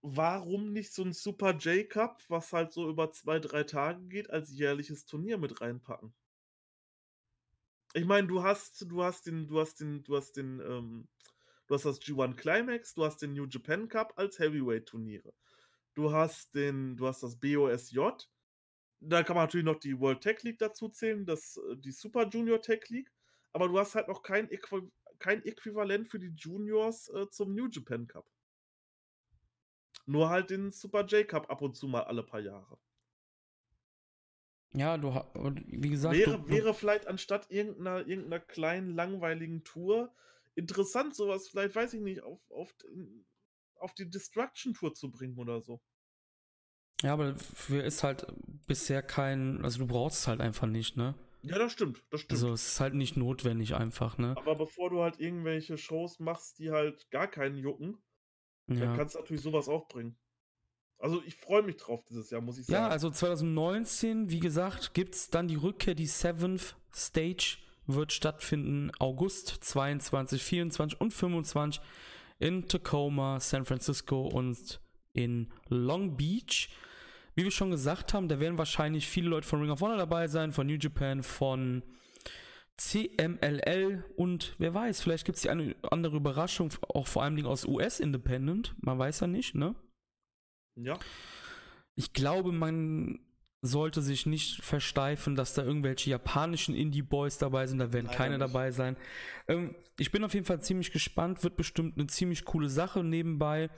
Warum nicht so ein Super J-Cup, was halt so über zwei, drei Tage geht, als jährliches Turnier mit reinpacken? Ich meine, du hast, du hast den, du hast den, du hast den, ähm, du hast das G1 Climax, du hast den New Japan Cup als Heavyweight-Turniere. Du hast den, du hast das BOSJ. Da kann man natürlich noch die World Tech League dazu zählen, das, äh, die Super Junior Tech League. Aber du hast halt noch kein, Äqui kein Äquivalent für die Juniors äh, zum New Japan Cup. Nur halt den Super J Cup ab und zu mal alle paar Jahre. Ja, du wie gesagt, Wäre, du, wäre vielleicht anstatt irgendeiner, irgendeiner kleinen, langweiligen Tour interessant, sowas vielleicht, weiß ich nicht, auf, auf, auf die Destruction Tour zu bringen oder so. ja, aber für ist halt bisher kein, also du brauchst es halt einfach nicht, ne? Ja, das stimmt, das stimmt. Also es ist halt nicht notwendig einfach, ne? Aber bevor du halt irgendwelche Shows machst, die halt gar keinen jucken, dann Ja. kannst du natürlich sowas auch bringen. Also ich freue mich drauf dieses Jahr, muss ich sagen. Ja, also 2019, wie gesagt, gibt es dann die Rückkehr, die Seventh Stage wird stattfinden, August 22, 24 und 25 in Tacoma, San Francisco und in Long Beach. Wie wir schon gesagt haben, da werden wahrscheinlich viele Leute von Ring of Honor dabei sein, von New Japan, von CMLL und wer weiß, vielleicht gibt es die eine andere Überraschung, auch vor allem aus US Independent. Man weiß ja nicht, ne? Ja. Ich glaube, man sollte sich nicht versteifen, dass da irgendwelche japanischen Indie-Boys dabei sind. Da werden Leider keine nicht. dabei sein. Ähm, ich bin auf jeden Fall ziemlich gespannt. Wird bestimmt eine ziemlich coole Sache nebenbei.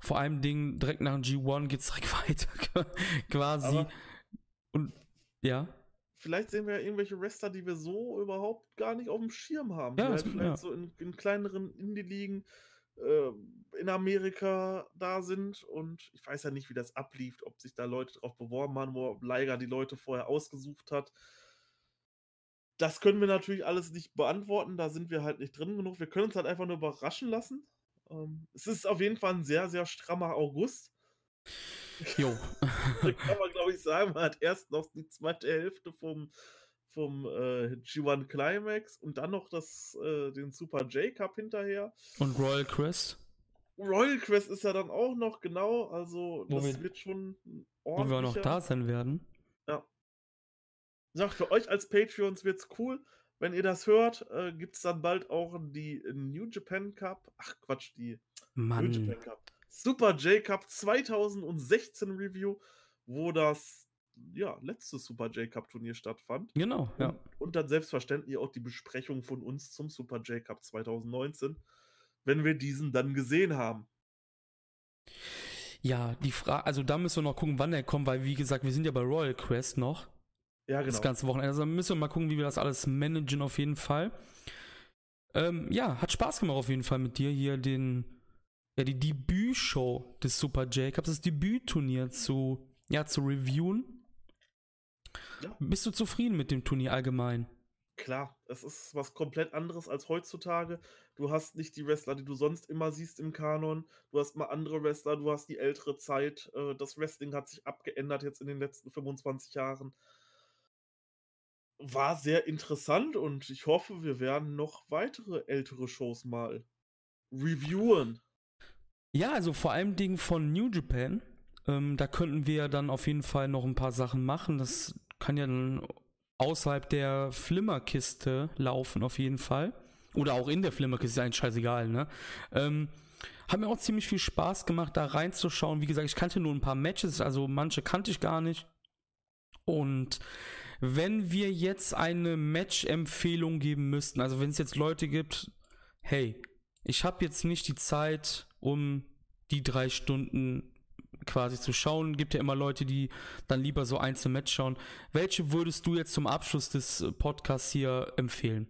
Vor allem Ding, direkt nach dem G1 geht es direkt <laughs> weiter, quasi. Aber Und ja. Vielleicht sehen wir ja irgendwelche Wrestler, die wir so überhaupt gar nicht auf dem Schirm haben. Ja, vielleicht, vielleicht ja. so in, in kleineren Indie-Ligen in Amerika da sind und ich weiß ja nicht, wie das ablief, ob sich da Leute drauf beworben haben, wo Leiger die Leute vorher ausgesucht hat. Das können wir natürlich alles nicht beantworten, da sind wir halt nicht drin genug. Wir können uns halt einfach nur überraschen lassen. Ähm, es ist auf jeden Fall ein sehr, sehr strammer August. Jo. <laughs> da kann man, glaube ich, sagen, man hat erst noch die zweite Hälfte vom, vom äh, G1 Climax und dann noch das, äh, den Super J Cup hinterher. Und Royal Quest. Royal Quest ist ja dann auch noch, genau, also Wo das wir- wird schon Wo wir auch noch da sein werden. Ja, für euch als Patreons wird's cool. Wenn ihr das hört, äh, gibt's dann bald auch die New Japan Cup. Ach Quatsch, die New Mann. Japan Cup. Super J Cup 2016 Review, wo das ja, letzte Super J Cup Turnier stattfand. Genau, ja. Und, und dann selbstverständlich auch die Besprechung von uns zum Super J Cup 2019, wenn wir diesen dann gesehen haben. Ja, die Frage, also da müssen wir noch gucken, wann der kommt, weil wie gesagt, wir sind ja bei Royal Quest noch. Ja, Das genau. ganze Wochenende. Also müssen wir mal gucken, wie wir das alles managen auf jeden Fall. Ähm, ja, hat Spaß gemacht auf jeden Fall mit dir hier den, ja, die Debütshow des Super J Cups, das Debütturnier zu, ja, zu reviewen. Ja. Bist du zufrieden mit dem Turnier allgemein? Klar, es ist was komplett anderes als heutzutage. Du hast nicht die Wrestler, die du sonst immer siehst im Kanon. Du hast mal andere Wrestler, du hast die ältere Zeit. Äh, Das Wrestling hat sich abgeändert jetzt in den letzten 25 Jahren. War sehr interessant und ich hoffe, wir werden noch weitere ältere Shows mal reviewen. Ja, also vor allem Dingen von New Japan. Ähm, da könnten wir dann auf jeden Fall noch ein paar Sachen machen. Das kann ja dann außerhalb der Flimmerkiste laufen, auf jeden Fall. Oder auch in der Flimmerkiste, ist eigentlich scheißegal, ne? Ähm, hat mir auch ziemlich viel Spaß gemacht, da reinzuschauen. Wie gesagt, ich kannte nur ein paar Matches, also manche kannte ich gar nicht. Und wenn wir jetzt eine Match-Empfehlung geben müssten, also wenn es jetzt Leute gibt, hey, ich habe jetzt nicht die Zeit, um die drei Stunden quasi zu schauen. Gibt ja immer Leute, die dann lieber so einzelne Match schauen. Welche würdest du jetzt zum Abschluss des Podcasts hier empfehlen?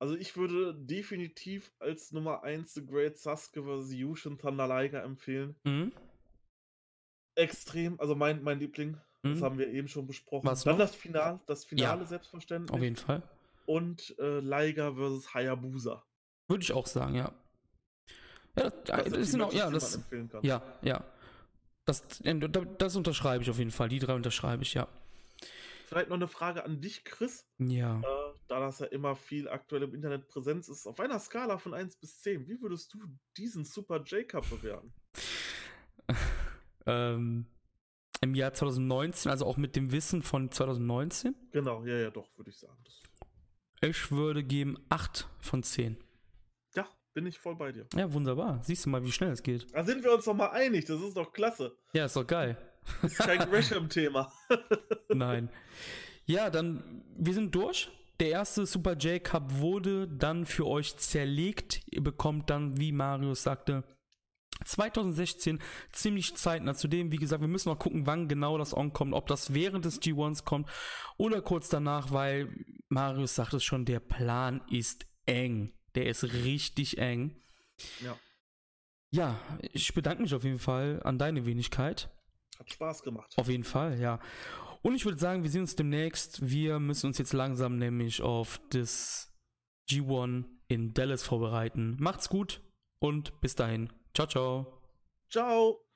Also ich würde definitiv als Nummer 1 The Great Sasuke vs. Yushin Thunder Liger empfehlen. Mhm. Extrem, also mein, mein Liebling. Das Mhm. haben wir eben schon besprochen. Was Dann noch? das Finale, das Finale Ja. selbstverständlich. Auf jeden Fall. Und äh, Liger versus Hayabusa. Würde ich auch sagen, ja. Ja, das, Das das, auch, Matches, ja, das, ja, ja. Das, äh, das unterschreibe ich auf jeden Fall. Die drei unterschreibe ich, ja. Vielleicht noch eine Frage an dich, Chris. Ja. Äh, da das ja immer viel aktuell im Internet Präsenz ist, auf einer Skala von 1 bis 10, wie würdest du diesen Super J-Cup bewerten? <laughs> Ähm, Im Jahr 2019, also auch mit dem Wissen von 2019, Genau, ja, ja, doch, würde ich sagen. Ich würde geben 8 von 10. bin ich voll bei dir. Ja, wunderbar. Siehst du mal, wie schnell es geht. Da sind wir uns doch mal einig, das ist doch klasse. Ja, ist doch geil. Ist kein <laughs> Gresham-Thema. Nein. Ja, dann, wir sind durch. Der erste Super J Cup wurde dann für euch zerlegt. Ihr bekommt dann, wie Marius sagte, 2016 ziemlich zeitnah. Zudem, wie gesagt, wir müssen noch gucken, wann genau das On kommt, ob das während des G1s kommt oder kurz danach, weil Marius sagt es schon, der Plan ist eng. Der ist richtig eng. ja, Ja, ich bedanke mich auf jeden Fall an deine Wenigkeit. hat Spaß gemacht. Auf jeden Fall, ja. Und ich würde sagen, wir sehen uns demnächst. Wir müssen uns jetzt langsam nämlich auf das G1 in Dallas vorbereiten. Macht's gut und bis dahin. Ciao, ciao. Ciao.